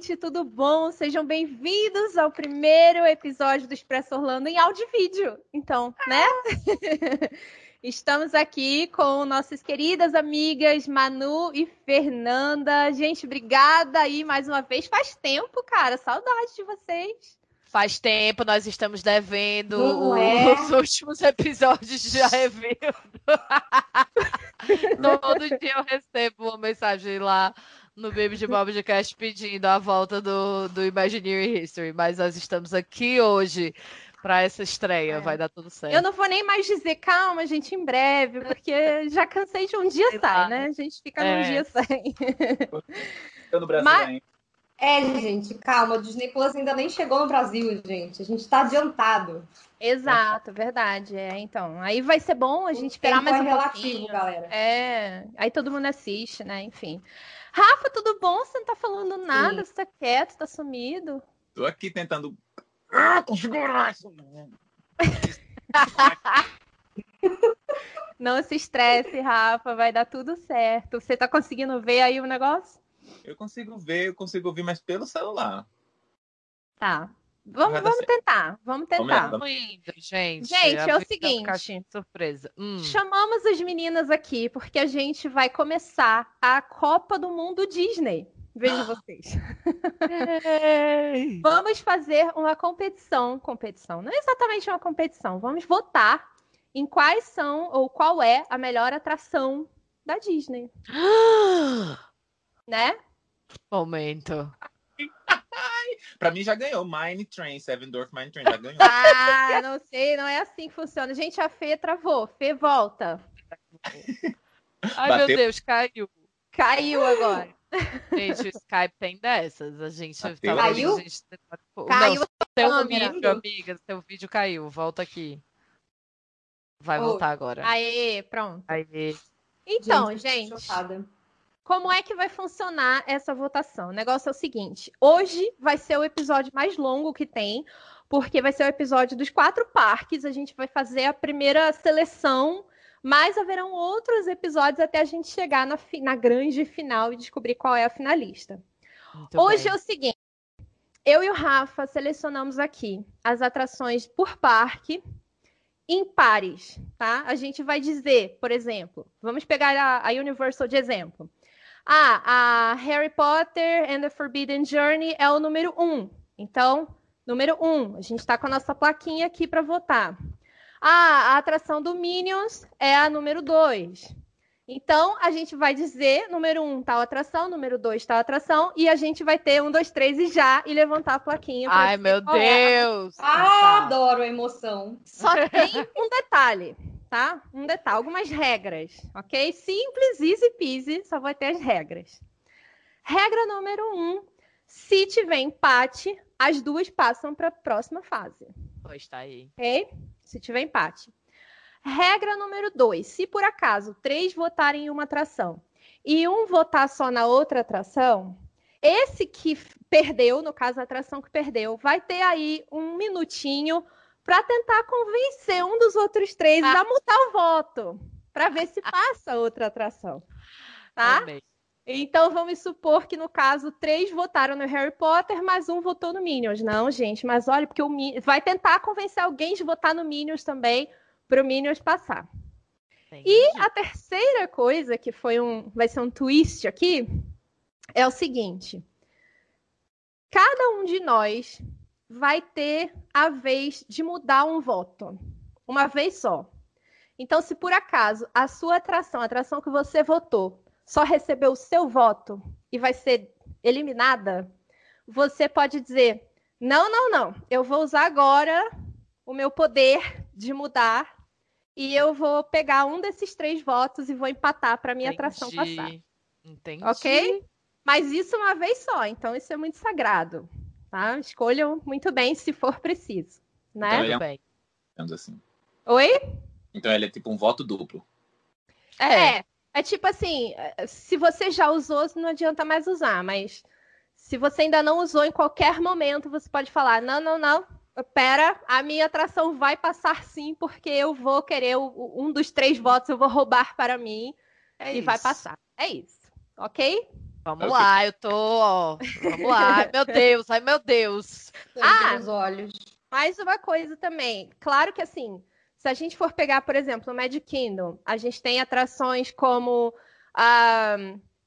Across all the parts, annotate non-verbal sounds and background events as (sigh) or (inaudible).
gente, tudo bom? Sejam bem-vindos ao primeiro episódio do Expresso Orlando em áudio e vídeo. Então, né? (laughs) Estamos aqui com nossas queridas amigas Manu e Fernanda. Gente, obrigada aí mais uma vez. Faz tempo, cara. Saudade de vocês. Faz tempo, nós estamos devendo é? os últimos episódios já revendo. (laughs) Todo dia eu recebo uma mensagem lá no Baby de Bob de Cast pedindo a volta do, do Imagineering History, mas nós estamos aqui hoje para essa estreia, é. vai dar tudo certo. Eu não vou nem mais dizer calma, gente, em breve, porque já cansei de um dia sai, né? A gente fica é. num dia sem. Eu no Brasil mas... É, gente, calma, o Disney Plus ainda nem chegou no Brasil, gente. A gente tá adiantado. Exato, verdade. É, então, aí vai ser bom a gente esperar mais é um relativo, pouquinho. galera. É, aí todo mundo assiste, né? Enfim. Rafa, tudo bom? Você não tá falando nada, Sim. você tá quieto, tá sumido. Tô aqui tentando ah, configurar isso. (laughs) Não se estresse, Rafa, vai dar tudo certo. Você tá conseguindo ver aí o negócio? Eu consigo ver, eu consigo ouvir, mas pelo celular. Tá. Vamos, vamos tentar, vamos tentar. Vamos indo, gente. Gente, é o seguinte. Surpresa. Hum. Chamamos as meninas aqui porque a gente vai começar a Copa do Mundo Disney. Vejo (gasps) vocês. Vamos fazer uma competição. Competição, não é exatamente uma competição. Vamos votar em quais são ou qual é a melhor atração da Disney. (gasps) né? Momento. Pra mim já ganhou. Mine Train, Seven Dwarf Mine Train, já ganhou. (laughs) Ah, não sei, não é assim que funciona. Gente, a Fê travou. Fê, volta. Ai, Bateu. meu Deus, caiu. Caiu agora. Gente, o Skype tem dessas. A gente tá caiu? A gente... Caiu. Não, seu vídeo, amiga. Seu vídeo caiu. Volta aqui. Vai oh. voltar agora. Aê, pronto. Aê. Então, gente, gente como é que vai funcionar essa votação? O negócio é o seguinte: hoje vai ser o episódio mais longo que tem, porque vai ser o episódio dos quatro parques. A gente vai fazer a primeira seleção mas haverão outros episódios até a gente chegar na, na grande final e descobrir qual é a finalista. Muito Hoje bem. é o seguinte: eu e o Rafa selecionamos aqui as atrações por parque em pares, tá? A gente vai dizer, por exemplo, vamos pegar a, a Universal de exemplo. Ah, a Harry Potter and the Forbidden Journey é o número um. Então, número um, a gente está com a nossa plaquinha aqui para votar. Ah, a atração do Minions é a número 2. Então, a gente vai dizer, número 1, um, tal atração, número 2, tal atração, e a gente vai ter um, dois, três e já, e levantar a plaquinha. Ai, meu. Deus! É. Ah, adoro a emoção. Só tem um detalhe, tá? Um detalhe, algumas regras, ok? Simples, easy peasy, só vai ter as regras. Regra número 1, um, se tiver empate, as duas passam para a próxima fase. Pois tá aí. Ok? se tiver empate. Regra número dois: se por acaso três votarem em uma atração e um votar só na outra atração, esse que perdeu, no caso a atração que perdeu, vai ter aí um minutinho para tentar convencer um dos outros três ah. a mudar o voto, para ver se (laughs) passa outra atração. Tá? Também. Então vamos supor que no caso três votaram no Harry Potter, mas um votou no Minions. Não, gente, mas olha, porque o Min... vai tentar convencer alguém de votar no Minions também para o Minions passar. Entendi. E a terceira coisa que foi um, vai ser um twist aqui é o seguinte: cada um de nós vai ter a vez de mudar um voto, uma vez só. Então, se por acaso a sua atração, a atração que você votou, só recebeu o seu voto e vai ser eliminada, você pode dizer: não, não, não, eu vou usar agora o meu poder de mudar e eu vou pegar um desses três votos e vou empatar para minha Entendi. atração passar. Entendi. Ok? Mas isso uma vez só, então isso é muito sagrado. Tá? Escolham muito bem se for preciso. Né? Então, ele é assim. Oi? Então ele é tipo um voto duplo. É. é. É tipo assim, se você já usou, não adianta mais usar, mas se você ainda não usou em qualquer momento, você pode falar: não, não, não, pera, a minha atração vai passar sim, porque eu vou querer um dos três votos, eu vou roubar para mim é e isso. vai passar. É isso, ok? Vamos lá, eu tô. ó, Vamos lá. Ai, (laughs) meu Deus, ai, meu Deus. Ah! Nos olhos. Mais uma coisa também. Claro que assim, se a gente for pegar, por exemplo, o Magic Kingdom, a gente tem atrações como a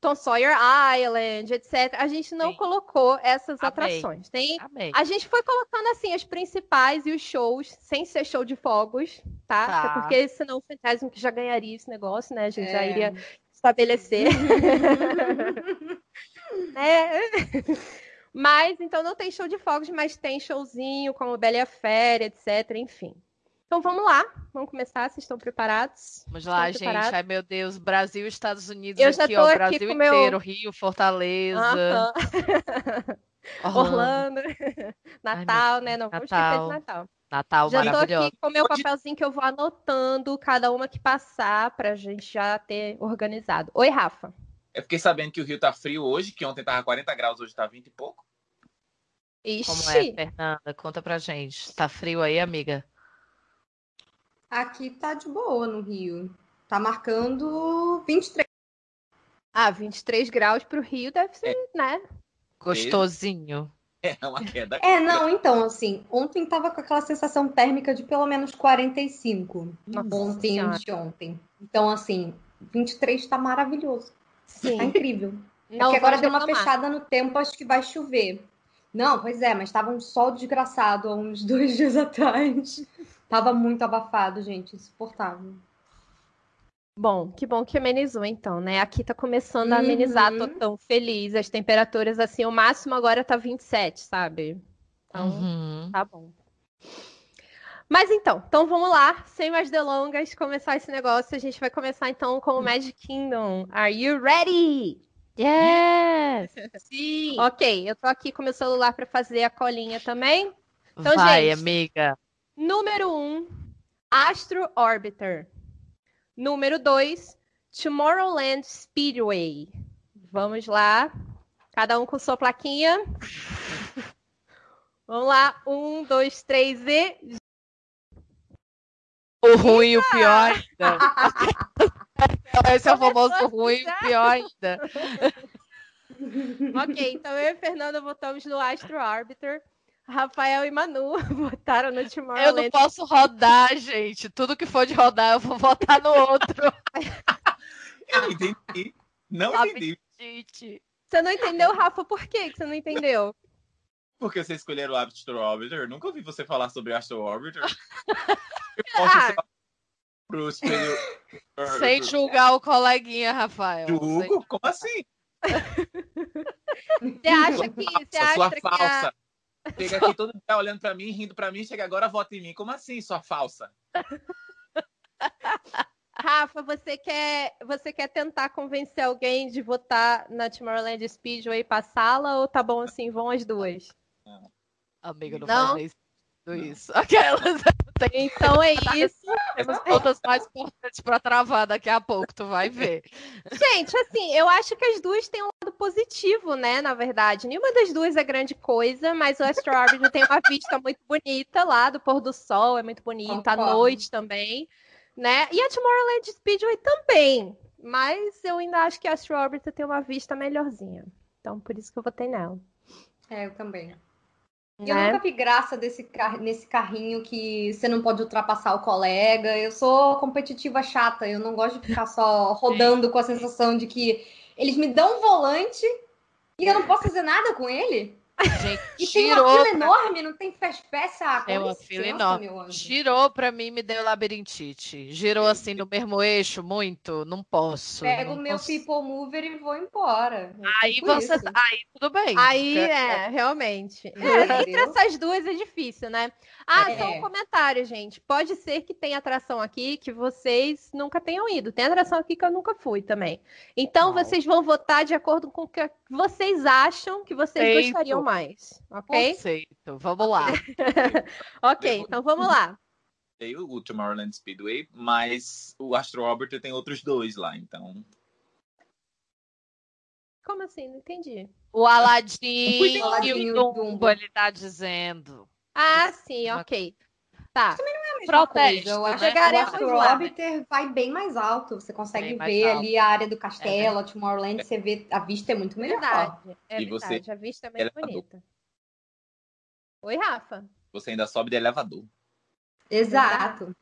Tom Sawyer Island, etc. A gente não Sim. colocou essas Amei. atrações. Tem Amei. A gente foi colocando assim as principais e os shows, sem ser show de fogos, tá? Tá. Até porque senão o Fantasma que já ganharia esse negócio, né? A gente já É. iria estabelecer. (laughs) né? (laughs) Mas então não tem show de fogos, mas tem showzinho como Bela e a Fera, etc. Enfim. Então vamos lá, vamos começar. Vocês estão preparados? Vamos lá, Estão gente. preparados? Ai, meu Deus. Brasil, Estados Unidos, Eu aqui, tô ó. aqui Brasil com meu- inteiro, Rio, Fortaleza, Aham. (laughs) Orlando. (laughs) Orlando, Natal, né? Não vamos esquecer Natal. de Natal. Natal Já tô maravilhoso. aqui com o meu papelzinho que eu vou anotando cada uma que passar pra gente já ter organizado. Oi, Rafa. Eu fiquei sabendo que o Rio tá frio hoje, que ontem tava 40 graus, hoje tá 20 e pouco. Como é, Ixi, Fernanda? Conta pra gente. Tá frio aí, amiga? Aqui tá de boa no Rio. Tá marcando 23. ah, 23 graus pro Rio deve ser, né? Gostosinho. É uma queda. É, não, então, assim, ontem tava com aquela sensação térmica de pelo menos 45. Nossa ontem e Senhora. anteontem. Então, assim, 23 tá maravilhoso. Tá Sim. incrível. É Não porque agora deu uma reclamar. fechada no tempo, acho que vai chover. Não, pois é, mas tava um sol desgraçado há uns (laughs) dois dias atrás. Tava muito abafado, gente, insuportável. Bom, que bom que amenizou então, né? Aqui tá começando a amenizar, tô Uhum. tão feliz. As temperaturas, assim, o máximo agora tá 27, sabe? Então, Uhum. Tá bom. Mas então, então vamos lá, sem mais delongas, começar esse negócio. A gente vai começar então com o Magic Kingdom. Are you ready? Yes! (laughs) Sim. Ok, eu tô aqui com meu celular para fazer a colinha também. Então, Vai, gente. amiga. Número 1, um, Astro Orbiter. Número 2, Tomorrowland Speedway. Vamos lá. Cada um com sua plaquinha. (laughs) Vamos lá. Um, dois, três e. O ruim e o pior ainda. (laughs) Esse é o famoso ruim e o pior ainda. (laughs) Ok, então eu e Fernanda votamos no Astro Arbiter. Rafael e Manu (laughs) votaram no Eu Tomorrowland. não posso rodar, gente. Tudo que for de rodar, eu vou votar no outro. Eu não entendi. Não entendi. Gente. Você não entendeu, Rafa? Por quê que você não entendeu? Por que você escolheram o Astro Orbiter? Nunca ouvi você falar sobre Astro Orbiter. (laughs) Eu Ah. posso pro espelho. (laughs) Sem julgar o coleguinha, Rafael. Julgo? Como assim? (laughs) Você acha que. Você Falsa, sua acha que a... falsa. Chega aqui todo dia olhando pra mim, rindo pra mim, chega agora, vota em mim. Como assim, sua falsa? Rafa, você quer, você quer tentar convencer alguém de votar na Tomorrowland Speedway e passá-la ou tá bom assim, vão as duas? Amiga, não, Não? faz nem isso. (laughs) Aquelas. Então é (laughs) isso. Temos contas mais importantes pra travar daqui a pouco, tu vai ver. Gente, assim, eu acho que as duas têm um lado positivo, né? Na verdade, nenhuma das duas é grande coisa, mas o Astro Orbiter tem uma vista muito bonita lá do pôr do sol, é muito bonita, à noite também, né? E a Tomorrowland Speedway também, mas eu ainda acho que a Astro Orbiter tem uma vista melhorzinha. Então, por isso que eu votei nela. É, eu também. Eu né? nunca vi graça desse car- nesse carrinho que você não pode ultrapassar o colega. Eu sou competitiva chata, eu não gosto de ficar só (laughs) rodando com a sensação de que eles me dão um volante e eu não posso fazer nada com ele. Gente, E tem uma tirou. fila enorme, não tem. Ah, com Tem uma fila enorme. Girou pra mim me deu labirintite. Girou assim no mesmo eixo, muito. Não posso. Pego o meu cons- people mover e vou embora. É Aí tipo você. isso. Aí tudo bem. Aí, Porque- é, realmente. É, entre essas duas é difícil, né? Ah, É. só um comentário, gente. Pode ser que tenha atração aqui que vocês nunca tenham ido. Tem atração aqui que eu nunca fui também. Então, Uau. vocês vão votar de acordo com o que vocês acham que vocês Feito. gostariam mais. Ok? Conceito. Vamos lá. (laughs) ok, então vamos lá. Tem o Tomorrowland Speedway, mas o Astro Orbiter tem outros dois lá, então. Como assim? Não entendi. O Aladim e o e o Dumbo, Dumbo. ele tá dizendo. Ah, sim, ok. Tá. É a mesma Protege, coisa. Eu acho Chegaremos que o vai bem mais alto. Você consegue Bem mais ver alto. ali a área do castelo, a Tomorrowland, você vê a vista é muito melhor. Verdade. É E você- verdade. A vista é muito elevador. bonita. Oi, Rafa. Você ainda sobe de elevador. Exato.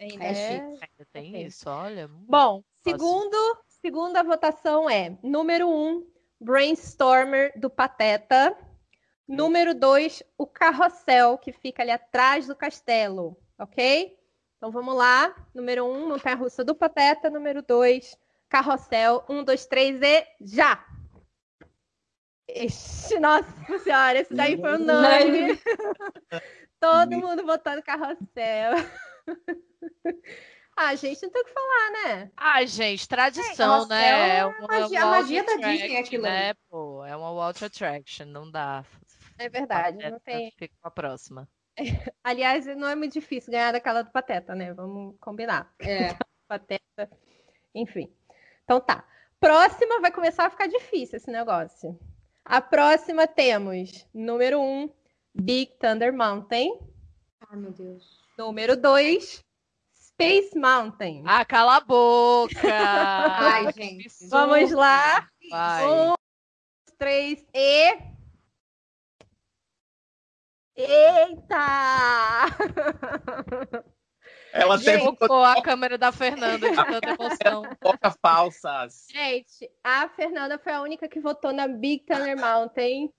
Ainda É é- chique. Ainda tem Ok. isso, olha. hum. Bom, segundo, segunda votação é número um, Brainstormer do Pateta. Número dois, o carrossel que fica ali atrás do castelo, ok? Então vamos lá. Número um, montanha russa do Pateta. Número dois, carrossel. Um, dois, três e já! Ixi, nossa senhora, esse daí foi unânime. (laughs) Todo mundo votando carrossel. (laughs) ah, gente, não tem o que falar, né? Ah, gente, tradição, Nossa, né? é É uma uma magia- a Walt magia da Disney aquilo né, pô? É uma Walt Attraction, não dá. É verdade, não tem. Fica com a próxima. (laughs) Aliás, não é muito difícil ganhar daquela do Pateta, né? Vamos combinar. É. (laughs) Pateta, enfim. Então tá. Próxima vai começar a ficar difícil esse negócio. A próxima temos número um, Big Thunder Mountain. Ai, meu Deus. Número dois, Space Mountain. Ah, cala a boca! (laughs) Ai, gente. Vamos lá. Vai. Um, dois, três e. Eita! Ela Gente, teve Focou a câmera da Fernanda de tanta (laughs) emoção. fofoca falsas. Gente, a Fernanda foi a única que votou na Big Thunder Mountain.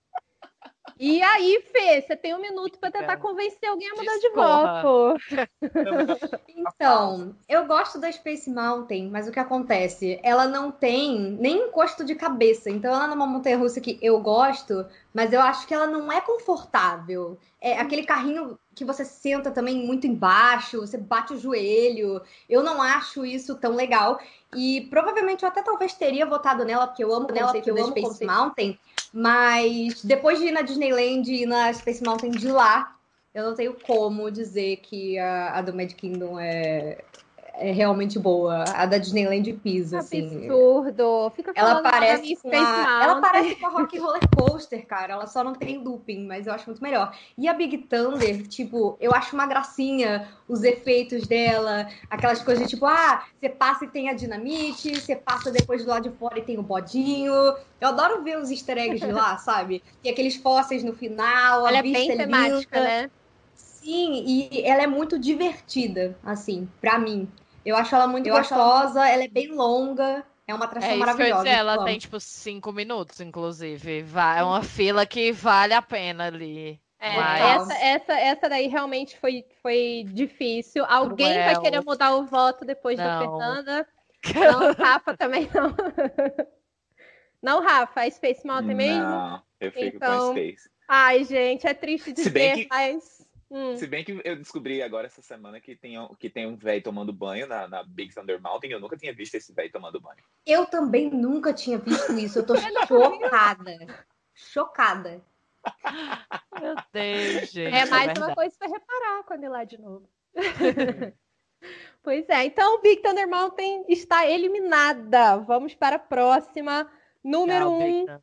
E aí, Fê, você tem um minuto para tentar convencer alguém a mudar de voto. (laughs) Então, eu gosto da Space Mountain, mas o que acontece? Ela não tem nem encosto de cabeça. Então, ela é uma montanha russa que eu gosto, mas eu acho que ela não é confortável. É aquele carrinho que você senta também muito embaixo, você bate o joelho. Eu não acho isso tão legal. E provavelmente eu até talvez teria votado nela, porque eu amo o Nela, conceito porque eu da amo Space conceito. Mountain. Mas depois de ir na Disneyland e na Space Mountain de lá, eu não tenho como dizer que a, a do Mad Kingdom é, é realmente boa. A da Disneyland pisa, assim. Absurdo. Fica Ela parece, com a, ela parece com a Rock Roller Coaster, cara. Ela só não tem looping, mas eu acho muito melhor. E a Big Thunder, tipo, eu acho uma gracinha os efeitos dela, aquelas coisas tipo, ah, você passa e tem a dinamite, você passa depois do lado de fora e tem o bodinho. Eu adoro ver os easter eggs de lá, (laughs) sabe? E aqueles fósseis no final, Ela a é bem vista temática, linda. né? Sim, e ela é muito divertida, assim, pra mim. Eu acho ela muito Eu gostosa, ela... é bem longa, é uma atração É isso que eu ia maravilhosa. dizer, ela tem tipo cinco minutos, inclusive. É uma fila que vale a pena ali. É, Mas- essa, essa, essa daí realmente foi, foi difícil. Alguém vai querer mudar o voto depois da Não. Fernanda. (laughs) Não, Rafa também não. (laughs) Não, Rafa, a Space Mountain mesmo? Não, eu fico Então- com Space. Ai, gente, é triste dizer, que- mas. Hum, Se bem que eu descobri agora essa semana que tem, um- que tem um velho tomando banho na, na Big Thunder Mountain. Eu nunca tinha visto esse velho tomando banho. Eu também nunca tinha visto isso. Eu tô (laughs) chocada. Chocada. Meu Deus, gente. É mais verdade. uma coisa para reparar quando ir lá de novo. (laughs) pois é, então o Big Thunder Mountain está eliminada. Vamos para a próxima. Número Tchau, 1, Big um.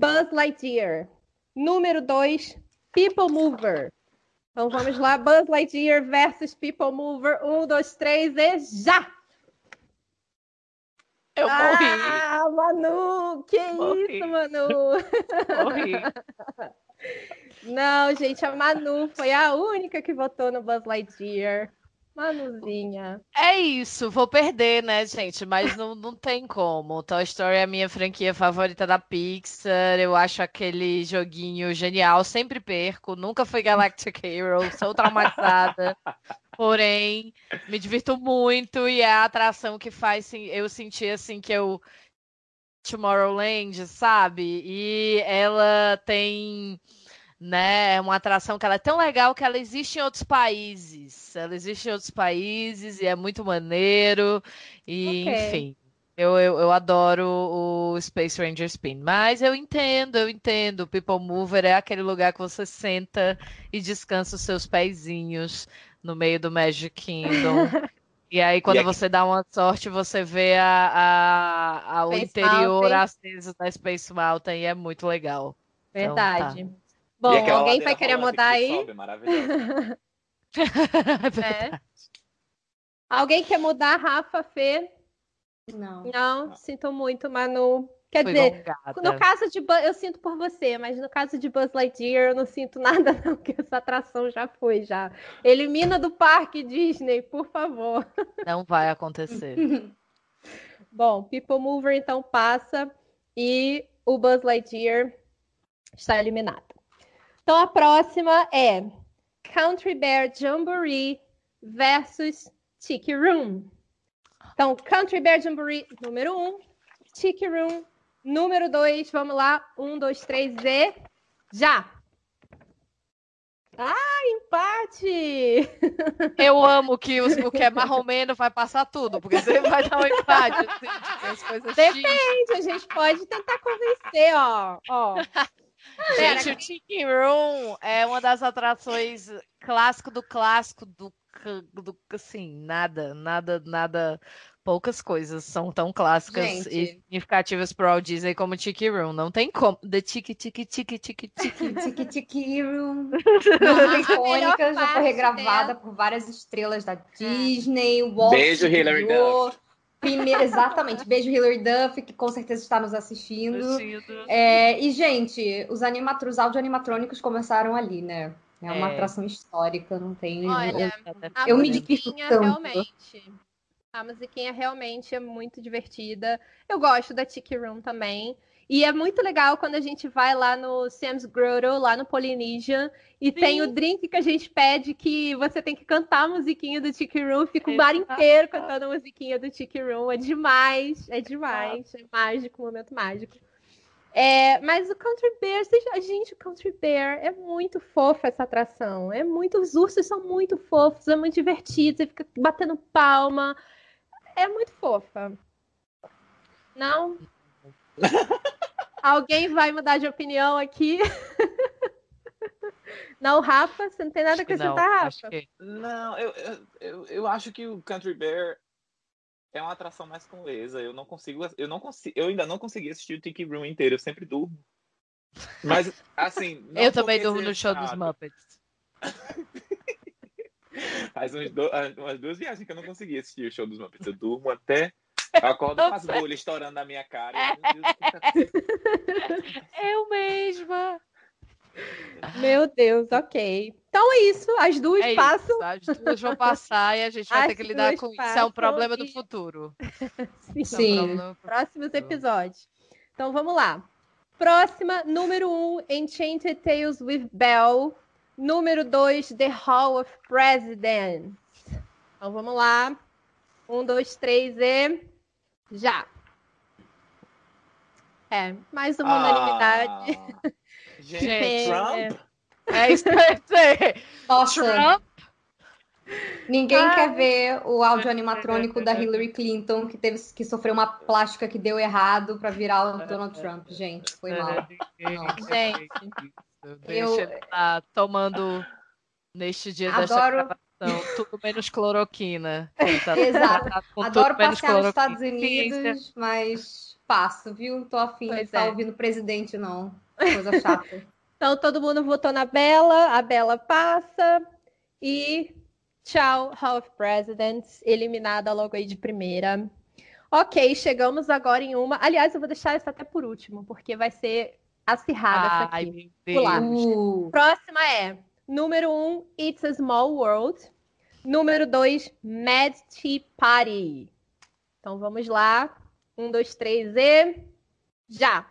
Buzz Lightyear. Número 2, People Mover. Então vamos lá, Buzz Lightyear versus People Mover. Um, dois, três e já! Eu morri, Ah, Manu! Que Morri. isso, Manu? morri. (laughs) Não, gente, a Manu foi a única que votou no Buzz Lightyear. Manuzinha. É isso, vou perder, né, gente? Mas não, não tem como. Toy Story é a minha franquia favorita da Pixar. Eu acho aquele joguinho genial. Sempre perco. Nunca fui Galactic Hero. Sou traumatizada. Porém, me divirto muito e é a atração que faz eu sentir assim que eu Tomorrowland, sabe? E ela tem, né, uma atração que ela é tão legal que ela existe em outros países. Ela existe em outros países e é muito maneiro. E, Ok. enfim, eu, eu, eu adoro o Space Ranger Spin. Mas eu entendo, eu entendo. O People Mover é aquele lugar que você senta e descansa os seus pezinhos no meio do Magic Kingdom. (laughs) E aí, quando aqui- você dá uma sorte, você vê a, a, a- o Space interior Mountain. aceso da Space Mountain e é muito legal. Então, Verdade. E Bom, aquela alguém vai querer mudar que aí? sobe, maravilhosa. (laughs) É. Alguém quer mudar, Rafa, Fê? Não. Não, sinto muito, Manu. Quer Foi dizer, gongada. no caso de Buzz, eu sinto por você, mas no caso de Buzz Lightyear eu não sinto (laughs) nada não, que essa atração já foi já. Elimina do parque Disney, por favor. Não vai acontecer. (laughs) Bom, People Mover então passa e o Buzz Lightyear está eliminado. Então a próxima é Country Bear Jamboree versus Tiki Room. Então, Country Bear Jamboree número 1, um, Tiki Room número 2. Vamos lá, um, dois, três e já! Ah, empate! (laughs) Eu amo que os- o que é marromeno vai passar tudo, porque você vai dar um empate. Assim, as coisas X. Depende, a gente pode tentar convencer, ó. ó. (laughs) Gente, o Tiki Room é uma das atrações clássico do clássico do, do assim, nada, nada, nada. Poucas coisas são tão clássicas e Gente. significativas para o Walt Disney como Tiki Room. Não tem como. The Tiki Tiki Tiki Tiki Tiki. (laughs) Tiki Tiki Room. (laughs) Icônica, já foi regravada dela- por várias estrelas da Disney. o Walt Beijo, Hilary criou. Primeiro, exatamente. Beijo, Hilary Duff, que com certeza está nos assistindo. É, e, gente, os, animatro... os audio-animatrônicos começaram ali, né? É uma É. atração histórica, não tem. Olha, A Eu me musiquinha divirto tanto. realmente. A musiquinha realmente é muito divertida. Eu gosto da Tiki Room também. E é muito legal quando a gente vai lá no Sam's Grotto, lá no Polynesian, e tem o drink que a gente pede que você tem que cantar a musiquinha do Tiki Room, fica o bar inteiro cantando a musiquinha do Tiki Room. É demais, é demais. É mágico, momento mágico. É, mas o Country Bear, a gente, o Country Bear é muito fofa essa atração. É muito, os ursos são muito fofos, é muito divertido, você fica batendo palma. É muito fofa. Não? (laughs) Alguém vai mudar de opinião aqui? (laughs) Não, Rafa, você não tem nada a não, acrescentar, acho Rafa? que- Não, eu, eu, eu, eu acho que o Country Bear é uma atração mais coesa. Eu não consigo, eu não consigo, eu ainda não consegui assistir o Tiki Room inteiro, eu sempre durmo. Mas assim, (laughs) Eu também durmo no show dos. Muppets. (laughs) Faz uns do- umas duas viagens que eu não consegui assistir o show dos Muppets. Eu durmo até. Eu acordo com as bolhas estourando na minha cara. que tá? Eu mesma. Meu Deus, ok. Então é isso, as duas É passam. isso, as duas vão passar e a gente vai As ter que lidar com isso. É um problema do e- futuro. Sim. (laughs) É um Sim. problema pro Próximos episódios. Então vamos lá. Próxima, número 1, um, Enchanted Tales with Belle. Número 2, The Hall of Presidents. Então vamos lá. Um, dois, três e. Já! É, mais uma unanimidade. Ah, (laughs) gente, Gente, Trump? É isso que eu ia dizer. Nossa, Trump ninguém Ai. quer ver o áudio animatrônico da Hillary Clinton, que teve que sofreu uma plástica que deu errado pra virar o Donald Trump. Gente, foi mal. Não. Gente, Deixa ele tá tomando neste dia Adoro- gravação tudo menos cloroquina. (laughs) Tá Exato. com Adoro passear nos. Estados Unidos, mas passo, viu? Tô afim de Pois estar é. ouvindo o presidente, não. Coisa chata. (laughs) Então todo mundo votou na Bela, a Bela passa e tchau, Hall of Presidents, eliminada logo aí de primeira. Ok, chegamos agora em uma. Aliás, eu vou deixar essa até por último, porque vai ser acirrada essa Ai, aqui. meu. Deus. Uh, Próxima é número 1, um, It's a Small World. Número 2, Mad Tea Party. Então vamos lá. Um, dois, três e. Já!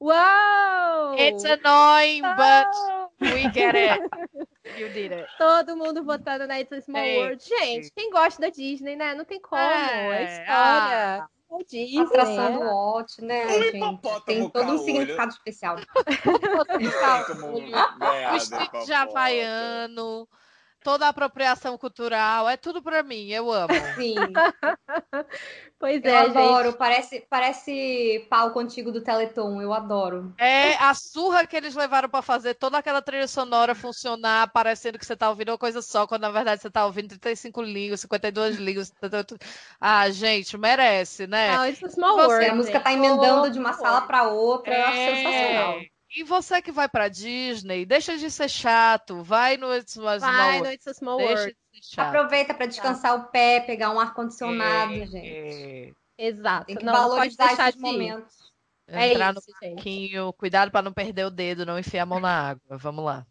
Uou! It's annoying, but Uou! we get it. (laughs) You did it. Todo mundo votando na It's a Small. World. Gente, quem gosta da Disney, né? Não tem como. É, É, história. É Disney. atração do. Walt, né, Um gente? hipopótamo Tem todo um significado especial. Do Vestido de havaiano, toda a apropriação cultural, é tudo pra mim, eu amo. (laughs) Sim, (laughs) Pois eu é, adoro. gente. Parece, parece palco antigo do Teleton, eu adoro. É a surra que eles levaram pra fazer toda aquela trilha sonora funcionar, parecendo que você tá ouvindo uma coisa só, quando na verdade você tá ouvindo 35 línguas, 52 línguas. Ah, gente, merece, né? Não, It's a Small World. A música tá emendando de uma sala pra outra, eu acho É. sensacional. E você que vai pra Disney, deixa de ser chato. Vai no It's a Small Vai World. no It's a Small Deixa World. de ser chato. Aproveita para descansar o pé, pegar um ar-condicionado, É, gente. é. Exato. Tem que não, não pode valorizar deixar esses momentos. É Entrar isso, no gente. parquinho. Cuidado pra não perder o dedo, não enfiar a mão na água. Vamos lá.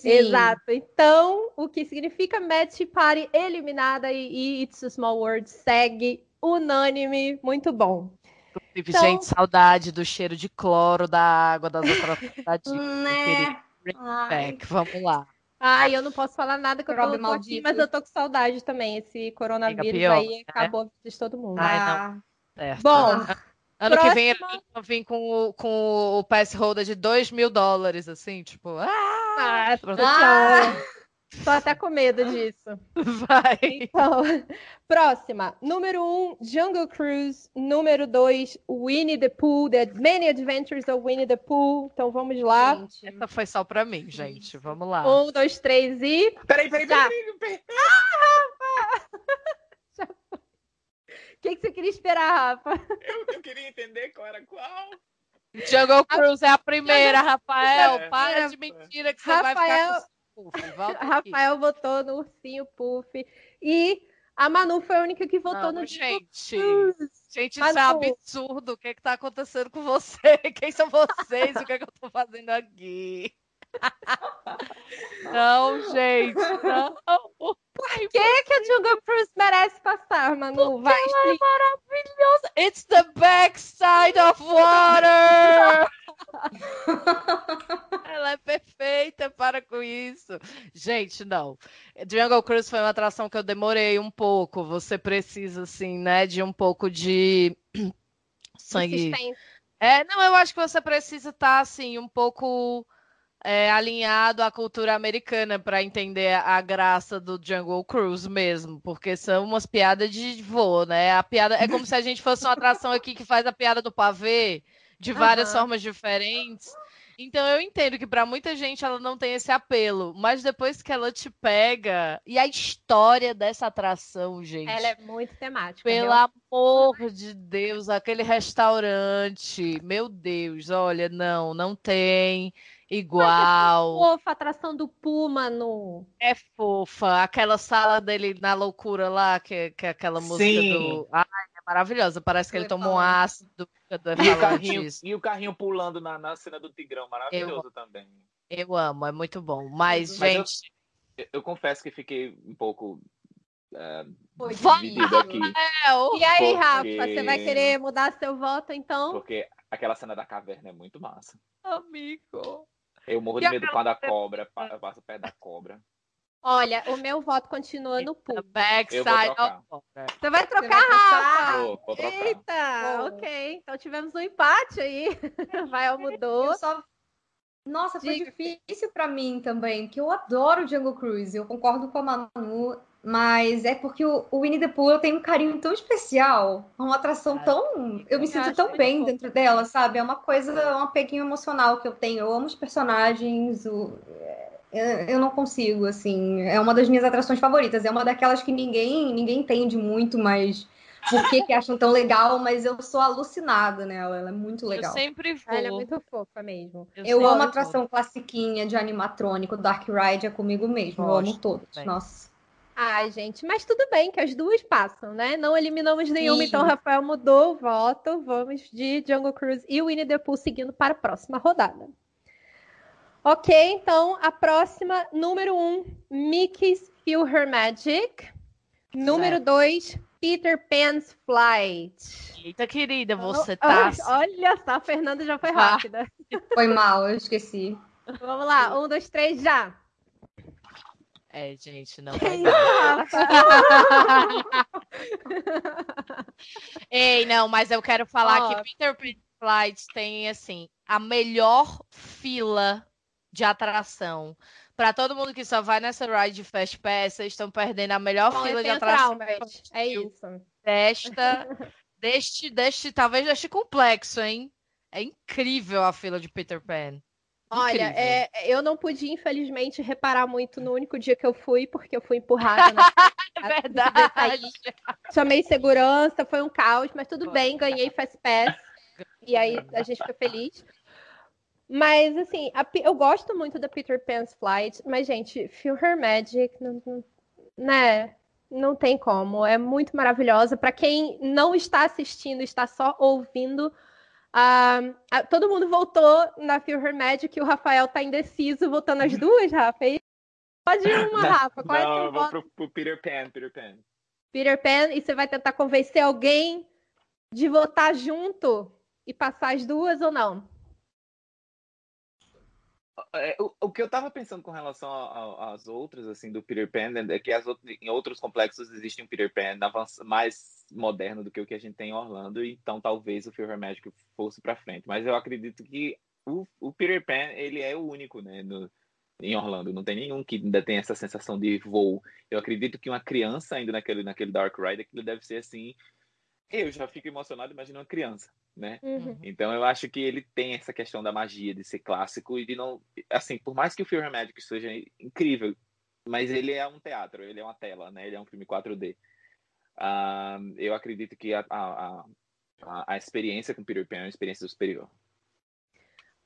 Sim. Exato. Então, o que significa Match Party eliminada e, e It's a Small World segue unânime. Muito bom. Inclusive, Então- gente, saudade do cheiro de cloro da água das queria (laughs) Né? Back. Vamos lá. Ai, eu não posso falar nada que eu tô, tô aqui, maldito. mas eu tô com saudade também. Esse coronavírus pior, aí né? acabou a vida de todo mundo. Ai, ah, Certo. Bom, ano que vem próxima- vão vir com, o- com o pass holder de 2 mil dólares, assim, tipo, ah, ah. Ah! Tô até com medo disso. (laughs) vai. Então, (laughs) próxima. Número 1, um, Jungle Cruise. Número 2, Winnie the Pooh. The Many Adventures of Winnie the Pooh. Então vamos lá. gente. Essa foi só pra mim, gente. Vamos lá. Um, dois, três e. Peraí, peraí, Já. peraí. peraí. (laughs) O que, que você queria esperar, Rafa? Eu, eu queria entender qual era qual. Jungle Cruise é a primeira, Rafael. É. Para de mentira que você vai Rafael- ficar com Puff. Rafael votou no Ursinho Puff. E a Manu foi a única que votou Não, no gente. Gente, Mas isso é absurdo. O que é que tá acontecendo com você? (laughs) Quem são vocês? O que é que eu tô fazendo aqui? (laughs) Não, gente, não. Por que, que a Jungle Cruise merece passar, Manu? Vai, Ela é maravilhosa. It's the backside of water. (laughs) (laughs) Ela é perfeita, para com isso. Gente, não. Jungle Cruise foi uma atração que eu demorei um pouco. Você precisa, assim, né, de um pouco de (clears throat) sangue. É, não, eu acho que você precisa estar, assim, um pouco é, alinhado à cultura americana para entender a graça do Jungle Cruise mesmo, porque são umas piadas de voo, né? A piada é como se a gente fosse uma atração aqui que faz a piada do pavê de várias Aham. formas diferentes. Então eu entendo que para muita gente ela não tem esse apelo, mas depois que ela te pega e a história dessa atração, gente. Ela é muito temática. Pelo amor de Deus, aquele restaurante, meu Deus, olha, não, não tem igual. Fofa, atração do Puma, Manu. É fofa, aquela sala dele na loucura lá, que, que é aquela música Sim. do. Ai, é maravilhosa, parece que ele Eu ia tomou um falar. ácido do E o carrinho, e o carrinho pulando na, na cena do Tigrão, maravilhoso também. Eu amo, é muito bom. Mas, Mas eu- gente, Eu, eu confesso que fiquei um pouco é, Vai- dividido aqui. é. E aí, Porque- Rafa, você vai querer mudar seu voto, então? Porque aquela cena da caverna é muito massa. Amigo. Eu morro E de medo quando a cobra pa- passa perto da cobra. Olha, o meu voto continua no vou backside water. Você vai Você trocar, vai trocar? Rafa? Vou, vou trocar. Eita, ok. Então tivemos um empate aí. (laughs) Rafael mudou. Eu só... Nossa, foi Diga. difícil pra mim também, que eu adoro Jungle Cruise. Eu concordo com a Manu, mas é porque o, o Winnie the Pooh eu tenho um carinho tão especial, é uma atração Ah, tão, eu me eu sinto tão bem dentro dela, sabe? É uma coisa, um apeguinho emocional que eu tenho. Eu amo os personagens, o... eu, eu não consigo, assim. É uma das minhas atrações favoritas. É uma daquelas que ninguém ninguém entende muito, mas por que que acham tão legal? Mas eu sou alucinada nela. Ela é muito legal. Eu sempre vou. Ela é muito fofa mesmo. Eu sempre amo vou. atração classiquinha de animatrônico, Dark Ride é comigo mesmo. eu amo todas. também. Nossa. Ai, gente, mas tudo bem que as duas passam, né? Não eliminamos nenhuma, Sim. então Rafael mudou o voto. Vamos de Jungle Cruise e Winnie the Pooh seguindo para a próxima rodada. Ok, então a próxima, número um, Mickey's Feel Her Magic. Número dois, Peter Pan's Flight. Eita, querida, você (laughs) tá. Olha só, a Fernanda já foi Ah. rápida. (laughs) Foi mal, eu esqueci. Vamos lá, um, dois, três, já. É, gente, não vai dar. (laughs) Ei, não, mas eu quero falar Ó. que Peter Pan Flight tem, assim, a melhor fila de atração. Pra todo mundo que só vai nessa ride Fast Pass, vocês estão perdendo a melhor Bom, fila de atração traumas. É isso. desta, (laughs) deste, deste, talvez deste complexo, hein? É incrível a fila de Peter Pan. Olha, é, eu não pude, infelizmente, reparar muito no único dia que eu fui, porque eu fui empurrada. Na... (laughs) É verdade. Chamei segurança, foi um caos, mas tudo Foi. bem, ganhei Fast Pass. E aí a gente fica feliz. Mas, assim, a, eu gosto muito da Peter Pan's Flight, mas, gente, Feel Her Magic, não, não, né? Não tem como. É muito maravilhosa. Para quem não está assistindo, está só ouvindo, uh, todo mundo voltou na Feel Her Magic e o Rafael tá indeciso, voltando as (laughs) duas, Rafa. E pode ir uma, Rafa. Qual não, é eu vou pro, pro Peter Pan, Peter Pan. Peter Pan, e você vai tentar convencer alguém de votar junto e passar as duas ou não? É, o, que eu estava pensando com relação às outras, assim, do Peter Pan, é que outras, em outros complexos existe um Peter Pan mais moderno do que o que a gente tem em Orlando, então talvez o Fear Magic fosse para frente. Mas eu acredito que o, o, Peter Pan, ele é o único, né, no, em Orlando. Não tem nenhum que ainda tem essa sensação de voo. Eu acredito que uma criança ainda naquele, naquele Dark Ride, aquilo deve ser assim... Eu já fico emocionado imaginando uma criança né? Uhum. Então eu acho que ele tem essa questão da magia de ser clássico e de não, assim, por mais que o Fear Magic seja incrível, mas ele é um teatro, ele é uma tela, né? Ele é um filme 4D. Uh, eu acredito que a, a, a, a, experiência com Peter Pan é uma experiência superior.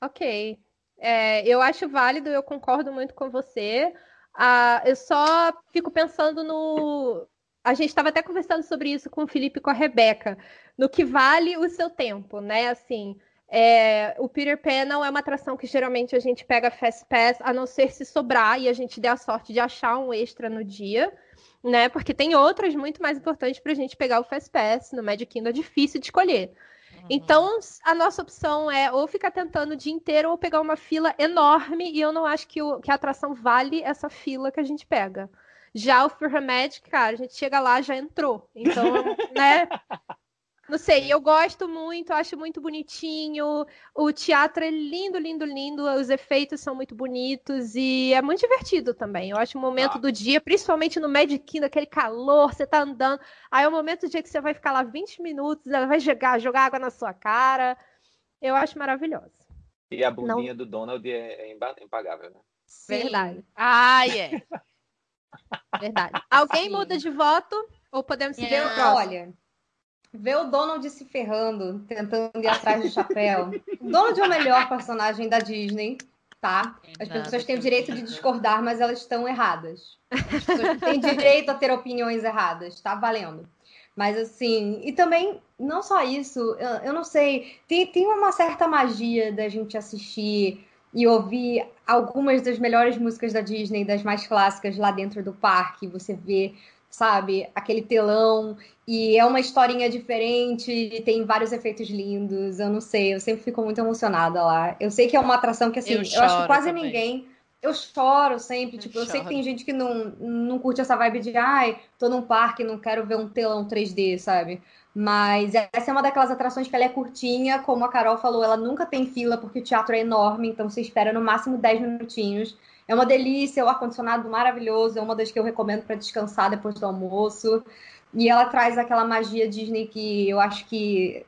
Ok. É, eu acho válido, eu concordo muito com você. Uh, eu só fico pensando no. A gente estava até conversando sobre isso com o Felipe e com a Rebeca no que vale o seu tempo, né? Assim, é, o Peter Pan não é uma atração que geralmente a gente pega Fast Pass, a não ser se sobrar e a gente der a sorte de achar um extra no dia, né? Porque tem outras muito mais importantes para a gente pegar o Fast Pass. No Magic Kingdom é difícil de escolher. Uhum. Então, a nossa opção é ou ficar tentando o dia inteiro ou pegar uma fila enorme, e eu não acho que, o, que a atração vale essa fila que a gente pega. Já o Fear Magic, cara, a gente chega lá, já entrou. Então, (laughs) né? Não sei, eu gosto muito, acho muito bonitinho. O teatro é lindo, lindo, lindo. Os efeitos são muito bonitos e é muito divertido também. Eu acho o momento ah. do dia, principalmente no Magic Kingdom, aquele calor, você tá andando. Aí é o momento do dia que você vai ficar lá 20 minutos, ela vai jogar, jogar água na sua cara. Eu acho maravilhoso. E a bundinha Não... do Donald é, é impagável, né? Sim. Verdade. Ah, é. (laughs) Verdade. Alguém Sim. muda de voto? Ou podemos seguir é. o próximo? Olha, ver o Donald se ferrando, tentando ir atrás do chapéu. O Donald é o melhor personagem da Disney, tá? As pessoas têm o direito de discordar, mas elas estão erradas. As pessoas têm direito a ter opiniões erradas, tá valendo. Mas assim, e também, não só isso, eu, eu não sei, tem, tem uma certa magia da gente assistir e ouvir algumas das melhores músicas da Disney, das mais clássicas lá dentro do parque. Você vê sabe? Aquele telão. E é uma historinha diferente, tem vários efeitos lindos. Eu não sei, eu sempre fico muito emocionada lá. Eu sei que é uma atração que, assim, eu, eu acho que quase também. ninguém. Eu choro sempre, eu tipo, choro. eu sei que tem gente que não, não curte essa vibe de ai, tô num parque, não quero ver um telão 3D, sabe? Mas essa é uma daquelas atrações que ela é curtinha, como a Carol falou, ela nunca tem fila porque o teatro é enorme, então você espera no máximo 10 minutinhos. É uma delícia, o ar-condicionado maravilhoso, é uma das que eu recomendo para descansar depois do almoço. E ela traz aquela magia Disney que eu acho que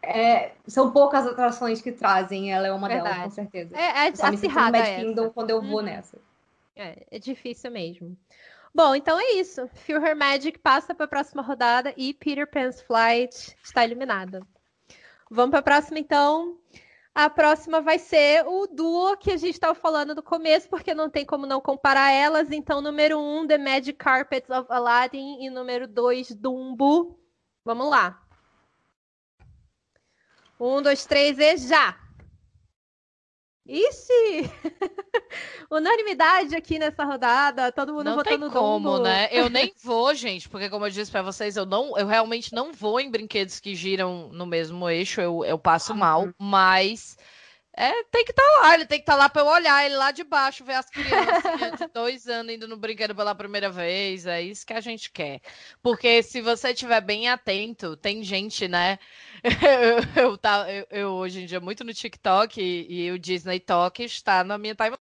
é, são poucas atrações que trazem, ela é uma Verdade. delas, com certeza. É, é acirrada essa. Kingdom quando eu vou hum. nessa. É, é difícil mesmo. Bom, então é isso. Feel Her Magic passa para a próxima rodada e Peter Pan's Flight está eliminada. Vamos para a próxima, então. A próxima vai ser o duo que a gente estava falando do começo, porque não tem como não comparar elas. Então, número um, The Magic Carpets of Aladdin e número dois, Dumbo. Vamos lá. Um, dois, três e já! Ixi! (laughs) Unanimidade aqui nessa rodada, todo mundo não votando tem como, Dumbo. né? Eu nem (laughs) vou, gente, porque como eu disse para vocês, eu não, eu realmente não vou em brinquedos que giram no mesmo eixo, eu, eu passo mal, uhum. mas é, tem que estar tá lá, ele tem que estar tá lá para eu olhar ele lá de baixo, ver as crianças de dois anos indo no brinquedo pela primeira vez. É isso que a gente quer. Porque se você estiver bem atento, tem gente, né? (laughs) eu, eu, tá, eu, eu, hoje em dia muito no TikTok e, e o Disney Talk está na minha timeline.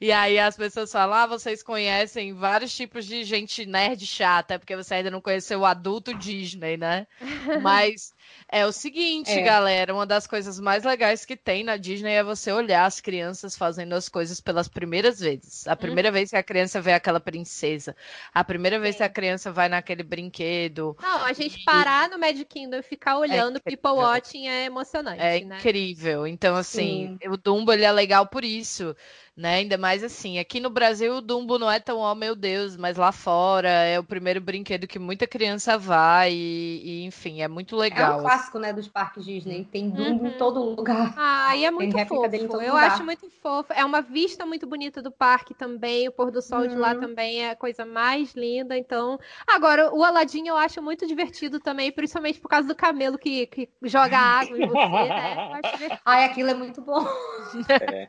E aí as pessoas falam: ah, vocês conhecem vários tipos de gente nerd chata, porque você ainda não conheceu o adulto Disney, né? (laughs) Mas É o seguinte, É. galera, uma das coisas mais legais que tem na Disney é você olhar as crianças fazendo as coisas pelas primeiras vezes. A primeira vez que a criança vê aquela princesa, a primeira vez que a criança vai naquele brinquedo, Não, a gente parar no Magic Kingdom e ficar olhando incrível. People Watching é emocionante, é né? incrível. Então, assim, o Dumbo ele é legal por isso, né? Ainda mais assim, aqui no Brasil o Dumbo não é tão, oh meu Deus, mas lá fora é o primeiro brinquedo que muita criança vai e, e, enfim, é muito É legal. Clássico, né, dos parques Disney. Tem Dumbo em todo lugar. Ah, e é muito réplica dele em fofo. todo Eu lugar. acho muito fofo. É uma vista muito bonita do parque também. O pôr do sol de lá Uhum. também é a coisa mais linda. Então, agora o Aladdin eu acho muito divertido também, principalmente por causa do camelo que, que joga água em você, né? (laughs) Ai, aquilo é muito bom. (laughs) É.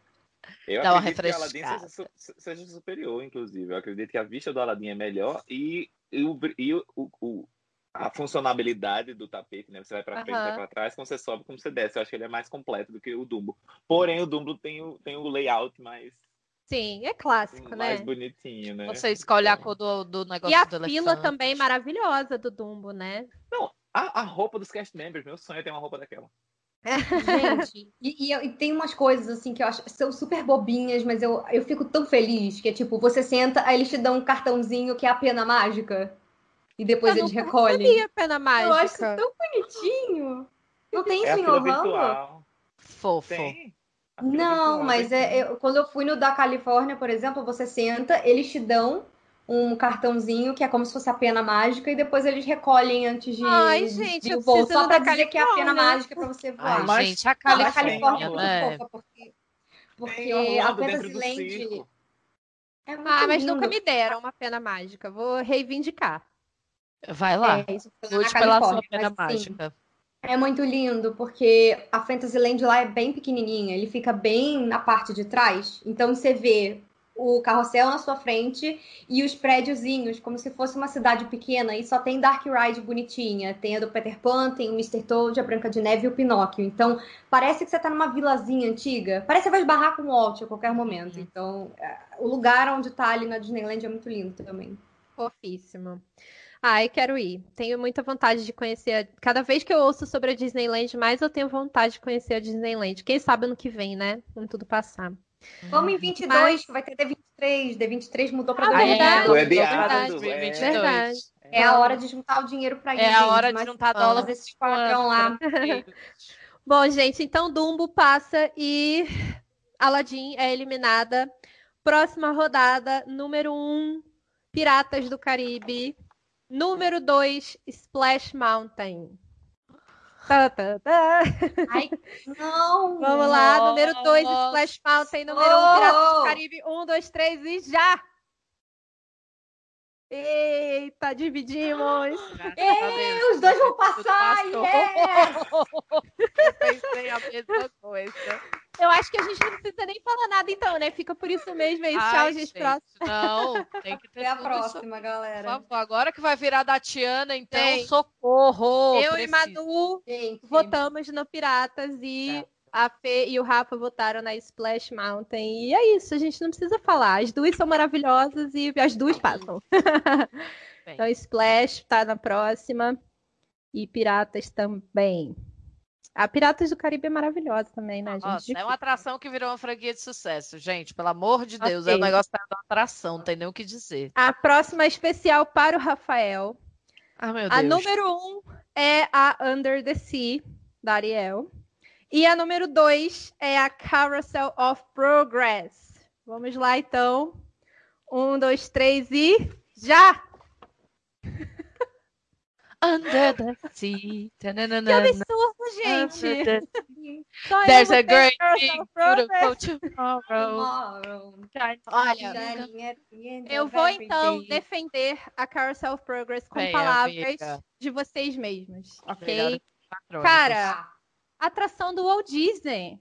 Eu Dá uma acredito que o Aladdin seja, seja superior, inclusive. Eu acredito que a vista do Aladdin é melhor e, e, o, e o- o- a funcionalidade do tapete, né? Você vai pra frente, Aham. vai pra trás, como você sobe, como você desce. Eu acho que ele é mais completo do que o Dumbo. Porém, o Dumbo tem o, tem o layout mais, Sim, é clássico, mais né? bonitinho, né? Você escolhe a Então, cor do, do negócio E a do fila também maravilhosa do Dumbo, né? A, a roupa dos cast members, meu sonho é ter uma roupa daquela. Gente, e, e eu- e tem umas coisas assim que eu acho são super bobinhas, mas eu, eu fico tão feliz que é tipo, você senta, aí eles te dão um cartãozinho que é a pena mágica. E depois Eu eles não recolhem. sabia pena mágica. Eu acho tão bonitinho. Não tem É isso em Orlando? virtual. Fofo. Tem. Não, mas é, eu- quando eu fui no da Califórnia, por exemplo, você senta, eles te dão um cartãozinho que é como se fosse a pena mágica e depois eles recolhem antes de, Ai, gente, de eu voo, só da dizer que é a pena mágica pra você Ai, voar. Mas- gente, a Não, a Califórnia, é muito né? fofa, porque, porque Tem Orlando a Fantasyland é Ah, mas lindo. nunca me deram uma pena mágica. Vou reivindicar. Vai lá. É, isso Lute pela sua pena mas, sim, mágica. É muito lindo, porque a Fantasyland lá é bem pequenininha, ele fica bem na parte de trás. Então você vê o carrossel na sua frente e os prédiozinhos, como se fosse uma cidade pequena, e só tem Dark Ride bonitinha. Tem a do Peter Pan, tem o Mr. Toad, a Branca de Neve e o Pinóquio. Então parece que você tá numa vilazinha antiga. Parece que você vai esbarrar com o Walt a qualquer momento. Então é, o lugar onde tá ali na Disneyland é muito lindo também. Fofíssimo. Ai, quero ir. Tenho muita vontade de conhecer. a- Cada vez que eu ouço sobre a Disneyland, mais eu tenho vontade de conhecer a Disneyland. Quem sabe ano que vem, né? Quando tudo passar. Vamos em 22, Mas- que vai ter D23. D23 mudou pra Ah, 2022. verdade. 2022. Verdade. É a hora de juntar o dinheiro pra ir, É a hora de juntar vamos dólar esse esquadrão lá. (laughs) Bom, gente, então Dumbo passa e Aladdin é eliminada. Próxima rodada, número 1, um, Piratas do Caribe. Número 2, Splash Mountain. Tá, tá, tá. Ai, não! (laughs) Vamos lá, número 2, Nossa. Splash Mountain. Número 1, um, Piratas do Oh! Caribe. 1, 2, 3 e já! Eita, dividimos. Ei, os dois vão passar! yeah! (laughs) Eu pensei a mesma coisa. Eu acho que a gente não precisa nem falar nada então, né? Fica por isso mesmo. É isso. Tchau, gente. Próximo. Não, tem que (laughs) ter Até a isso. próxima, Por galera. favor, agora que vai virar da Tiana, então, Tem. socorro! Eu e preciso. Manu Gente, votamos no Piratas e É. a Fê e o Rafa votaram na Splash Mountain. E é isso, a gente não precisa falar. As duas são maravilhosas e as duas passam. Bem. (laughs) então, Splash tá na próxima. E Piratas também. A Piratas do Caribe é maravilhosa também, né, gente? Nossa, é uma atração que virou uma franquia de sucesso, gente. Pelo amor de Deus, Ok. é um negócio uma atração, não tem nem o que dizer. A próxima é especial para o Rafael. Ah, meu Deus. A número um é a Under the Sea, da Ariel. E a número dois é a Carousel of Progress. Vamos lá, então. Um, dois, três e já! Under the sea. Que absurdo, gente! the There's a great big beautiful tomorrow. tomorrow. Olha, eu vou então defender a Carousel of Progress com Bem, palavras amiga. de vocês mesmos, ok? Cara, atração do Walt Disney,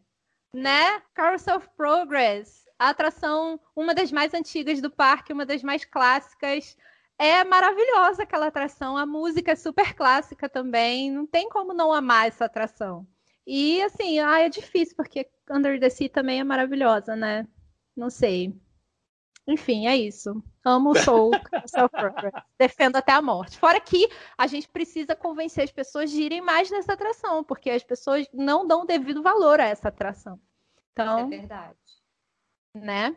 né? Carousel of Progress, a atração, uma das mais antigas do parque, uma das mais clássicas. É maravilhosa aquela atração, a música é super clássica também, não tem como não amar essa atração. E assim, ah, é difícil, porque Under the Sea também é maravilhosa, né? Não sei. Enfim, é isso. Amo o Soul. (laughs) Defendo até a morte. Fora que a gente precisa convencer as pessoas de irem mais nessa atração, porque as pessoas não dão devido valor a essa atração. Então, É verdade. né?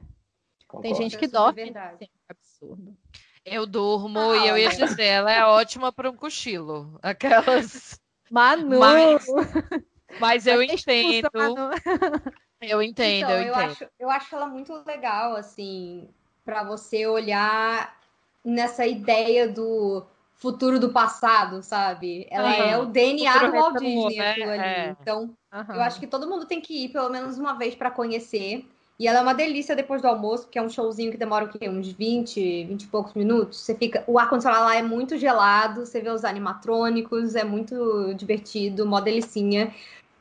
Concordo. Tem gente que Isso é dorme. verdade. Assim, absurdo. Eu durmo Ah, e eu ia dizer, ela é ótima para um cochilo. Aquelas. Manu! Mas- Mas eu entendo. Manu. Eu entendo, Então, eu eu entendo. acho, eu acho ela muito legal, assim, para você olhar nessa ideia do futuro do passado, sabe? Ela Aham. é o DNA Futuro do Walt Disney, né? ali. É. Então, Aham. eu acho que todo mundo tem que ir pelo menos uma vez para conhecer. E ela é uma delícia depois do almoço, porque é um showzinho que demora o quê? Uns 20, 20 e poucos minutos. Você fica. O ar-condicionado lá é muito gelado, você vê os animatrônicos, é muito divertido, mó delicinha.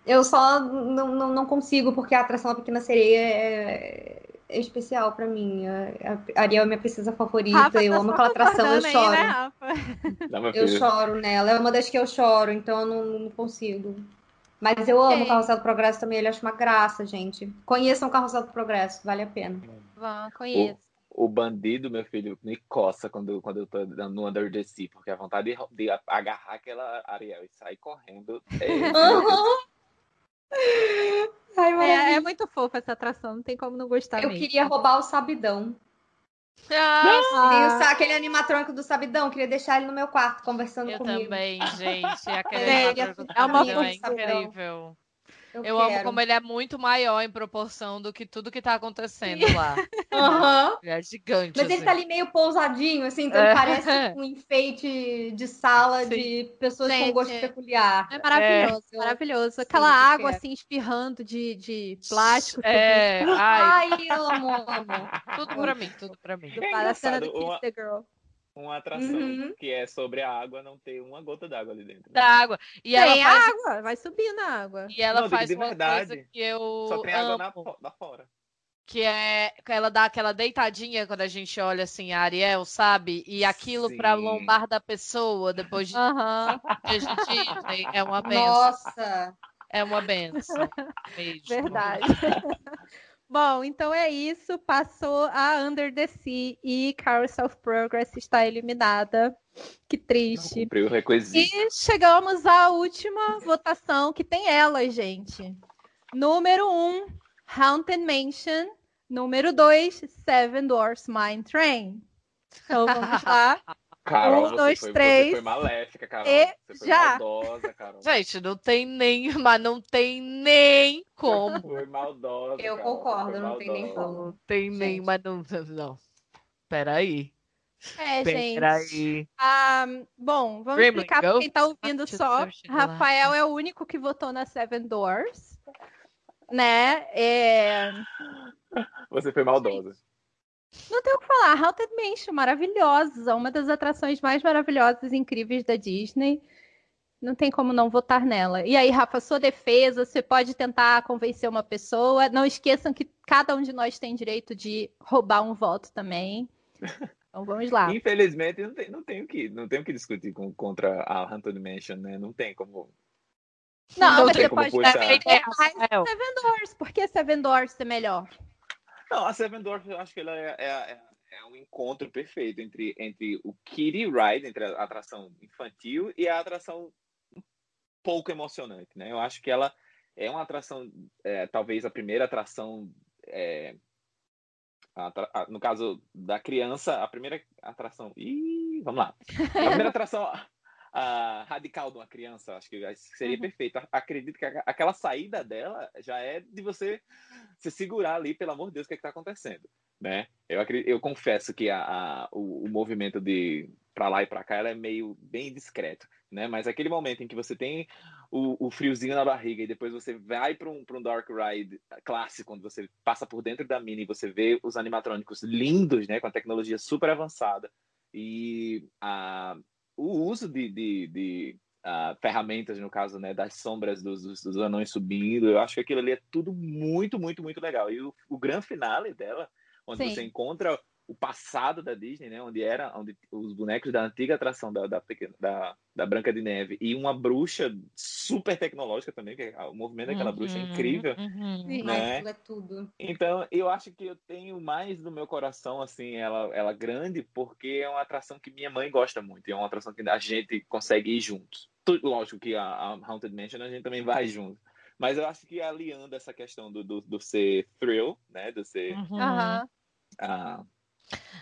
Eu só não, não, não consigo, porque a atração da Pequena Sereia é, é especial pra mim. A a Ariel é minha princesa favorita, Rafa eu tá amo aquela atração, eu concordando aí, choro. né, Eu choro nela, é uma das que eu choro, então eu não, não consigo. Mas eu amo o Carrossel do Progresso também, ele acho uma graça, gente. Conheçam o Carrossel do Progresso, vale a pena. Vão, conheço. O bandido, meu filho, me coça quando, quando eu tô no Under the Sea, porque a vontade de, de agarrar aquela Ariel e sair correndo. É, (laughs) Ai, É, é muito fofa essa atração, não tem como não gostar Eu mesmo. queria roubar o Sabidão. Ah, Tem o aquele animatrônico do Sabidão, queria deixar ele no meu quarto conversando eu comigo. também, gente. Aquele É, é uma do é incrível. Eu, Eu amo como ele é muito maior em proporção do que tudo que tá acontecendo (laughs) lá. Aham. Ele é gigante. Mas ele assim. tá ali meio pousadinho, assim, então É. ele parece (laughs) um enfeite de sala Sim. de pessoas Gente, com gosto peculiar. É maravilhoso, É. maravilhoso. Sim, Aquela eu água quero. assim espirrando de, de plástico. É, ai, Ai, eu amo, amo. tudo pra mim, tudo pra mim. É da cena do Kiss uma- the Girl. Uma atração Uhum. que é sobre a água não ter uma gota d'água ali dentro. né? Da água. E ela Tem faz, água, vai subir na água. e ela Não, faz de uma verdade. coisa que eu Só tem água na, lá fora. que é que ela dá aquela deitadinha quando a gente olha assim a Ariel, sabe? E aquilo pra Sim. lombar da pessoa depois de (laughs) Disney é uma benção. Nossa. É uma benção. Verdade. (laughs) Bom, então é isso. Passou a Under the Sea e Carousel of Progress está eliminada. Que Não triste. cumpriu o requisito. E chegamos à última votação, que tem elas, gente. Número 1, um, Haunted Mansion. Número 2, Seven Dwarfs Mine Train. Então vamos lá. (laughs) Carol, Um, você dois, foi, três. Você foi maléfica, Carol. E você foi já. maldosa, Carol. Gente, não tem nem, mas não tem nem como. Foi maldosa. Eu Carol, concordo, não tem nem como. Não tem nem, Gente. mas não. Não. Peraí. É, gente. Peraí. Ah, bom, vamos Gremlin, explicar para quem está ouvindo só. lá. Rafael é o único que votou na Seven Doors. Né? É... Você foi maldosa. Não tem o que falar. Haunted Mansion, maravilhosa. Uma das atrações mais maravilhosas e incríveis da Disney. Não tem como não votar nela. E aí, Rafa, sua defesa, você pode tentar convencer uma pessoa. Não esqueçam que cada um de nós tem direito de roubar um voto também. Então vamos lá. Infelizmente, não tem, não tenho que, não tenho que discutir com, contra a Haunted Mansion, né? Não tem como. Não, Não mas tem você como pode também É, mais Rafael. Seven Doors. Por que Seven Doors é melhor? Não, a Seven Dwarfs, eu acho que ela é, é, é- é um encontro perfeito entre, entre o Kiddie Ride, entre a atração infantil e a atração pouco emocionante, né? Eu acho que ela é uma atração, é, talvez a primeira atração, é, a- no caso da criança, a primeira atração. Ih, vamos lá. A primeira atração ah, radical de uma criança, acho que seria Uhum. perfeito. Acredito que aquela saída dela já é de você se segurar ali, pelo amor de Deus, o que está acontecendo, né? Eu, acredito, eu confesso que a, a- o, o movimento de para lá e para cá é meio bem discreto, né? Mas aquele momento em que você tem o, o friozinho na barriga e depois você vai para um, pra um dark ride clássico, quando você passa por dentro da mini e você vê os animatrônicos lindos, né? Com a tecnologia super avançada e a, o uso de, de, de ah, ferramentas, no caso, né, das sombras dos, dos, dos anões subindo. Eu acho que aquilo ali é tudo muito, muito, muito legal. E o, o grande finale dela, onde Sim. você encontra o passado da Disney, né? Onde era, onde os bonecos da antiga atração da, da, da, da Branca de Neve e uma bruxa super tecnológica também, que o movimento daquela uhum, bruxa é incrível. Uhum. Sim, né? é tudo. Então, eu acho que eu tenho mais no meu coração, assim, ela, ela grande, porque é uma atração que minha mãe gosta muito, e é uma atração que a gente consegue ir juntos. Tudo, lógico que a, a Haunted Mansion a gente também vai junto. Mas eu acho que aliando essa questão do, do, do ser thrill, né? Do ser. Uhum. Aham. ah,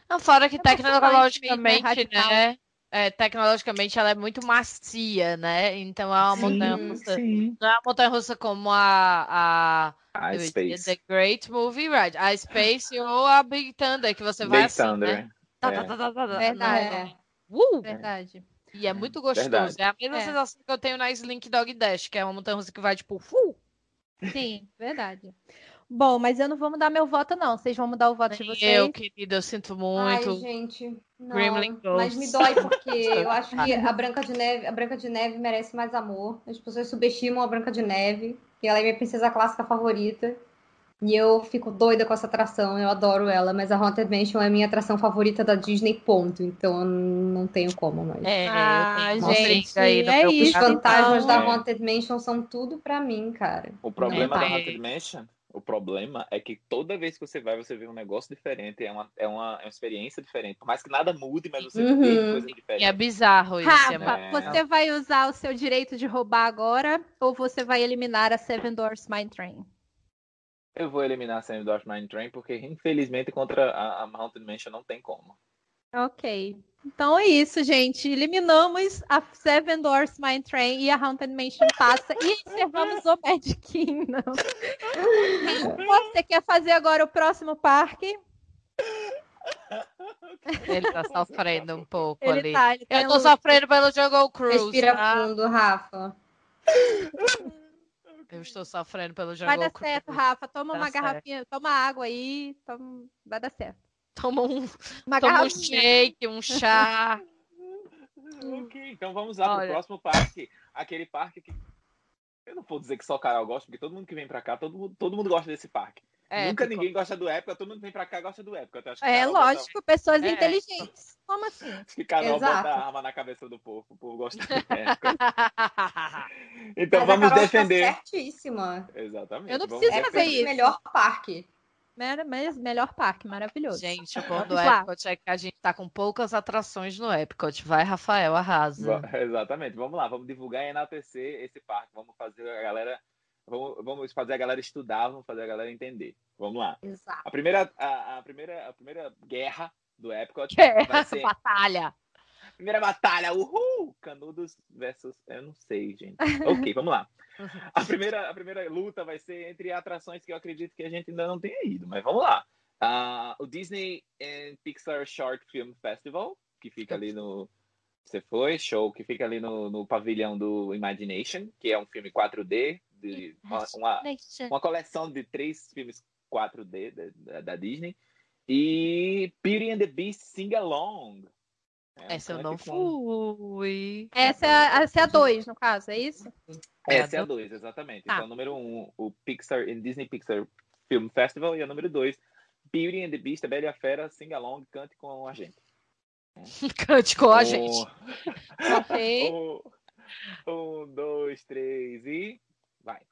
Não, fora que É tecnologicamente, né, é, tecnologicamente ela é muito macia, né? Então é uma montanha russa. sim. Não é uma montanha russa como a, a A Space. The Great Movie Ride, a Space ou a Big Thunder, que você vai assim, Thunder. né? É. tá, tá, tá, tá, tá. Verdade. É. Uh! Verdade. E é muito gostoso. Verdade. É a mesma É. sensação que eu tenho na Slink Dog Dash, que é uma montanha russa que vai tipo, uh, Sim, verdade. Bom, mas eu não vou mudar meu voto, não. Vocês vão mudar o voto de nem vocês? eu, querida, eu sinto muito. Ai, gente. Não, Gremlin mas me dói porque (laughs) eu acho que a Branca de Neve, a Branca de Neve merece mais amor. As pessoas subestimam a Branca de Neve, e ela é minha princesa clássica favorita. E eu fico doida com essa atração, eu adoro ela, mas a Haunted Mansion é a minha atração favorita da Disney, ponto. Então eu não tenho como mais. É, Ah, eu tenho uma gente, aí é isso, Os fantasmas então. da É. Haunted Mansion são tudo pra mim, cara. O problema da Entendi. Haunted Mansion, o problema é que toda vez que você vai, você vê um negócio diferente, é uma, é uma, é uma experiência diferente. Por mais que nada mude, mas você Uhum. vê coisas E é diferentes. bizarro isso. é Rafa, É. você vai usar o seu direito de roubar agora ou você vai eliminar a Seven Doors Mine Train? Eu vou eliminar a Sam Dort Mine Train, porque infelizmente contra a, a Haunted Mansion não tem como. Ok. Então é isso, gente. Eliminamos a Seven Doors Mine Train e a Haunted Mansion passa e encerramos o Magic (laughs) Kingdom. Você quer fazer agora o próximo parque? Ele tá sofrendo um pouco Ele ali. tá, ele tá Eu tô luta. sofrendo pelo Jungle Cruise. Respira tá? fundo, Rafa. Eu estou sofrendo pelo Jungle Vai dar Cruise. certo, Rafa. Toma Dá uma certo. garrafinha, toma água aí. toma- Vai dar certo. Toma um, Uma toma um shake, um chá. (laughs) Ok, então vamos lá Olha. pro próximo parque. Aquele parque que. Eu não vou dizer que só Carol gosta, porque todo mundo que vem pra cá, todo mundo, todo mundo gosta desse parque. É, Nunca ficou- ninguém gosta do Época, todo mundo que vem pra cá gosta do Época. Eu acho que É bota- lógico, pessoas É. inteligentes. Como assim? (laughs) Acho que Carol Exato. bota a arma na cabeça do povo. O povo gosta do Época. (laughs) Então Mas a vamos Carol está defender. certíssima. Exatamente. Eu não vamos preciso É fazer o isso. melhor parque. Melhor parque, maravilhoso. Gente, o bom do. Epcot é que a gente tá com poucas atrações no Epcot. Vai, Rafael, arrasa. Va- (laughs) Exatamente. Vamos lá, vamos divulgar e enaltecer esse parque. Vamos fazer a galera. Vamos, vamos fazer a galera estudar, vamos fazer a galera entender. Vamos lá. Exato. A primeira, a, a primeira, a primeira guerra do Epcot (laughs) É, vai ser Batalha. Primeira batalha, uhul! Canudos versus. Eu não sei, gente. Ok, vamos lá. (laughs) A primeira, a primeira luta vai ser entre atrações que eu acredito que a gente ainda não tenha ido, mas vamos lá. Ah, o Disney and Pixar Short Film Festival, que fica ali no. Você foi? Show, que fica ali no, no pavilhão do Imagination, que é um filme 4D, de uma, uma, uma coleção de três filmes 4D da, da- da Disney. E Beauty and the Beast Sing Along. É Essa eu não fui. Essa é, a- essa é a 2, no caso, é isso? Essa é a 2, exatamente. Tá. Então, número 1, um, o Pixar e Disney Pixar Film Festival. E a número 2, Beauty and the Beast, a Bela e a Fera, Sing Along, cante com a gente. (laughs) Cante com a Um- gente. (laughs) Ok. Um, um, dois, três e. Vai.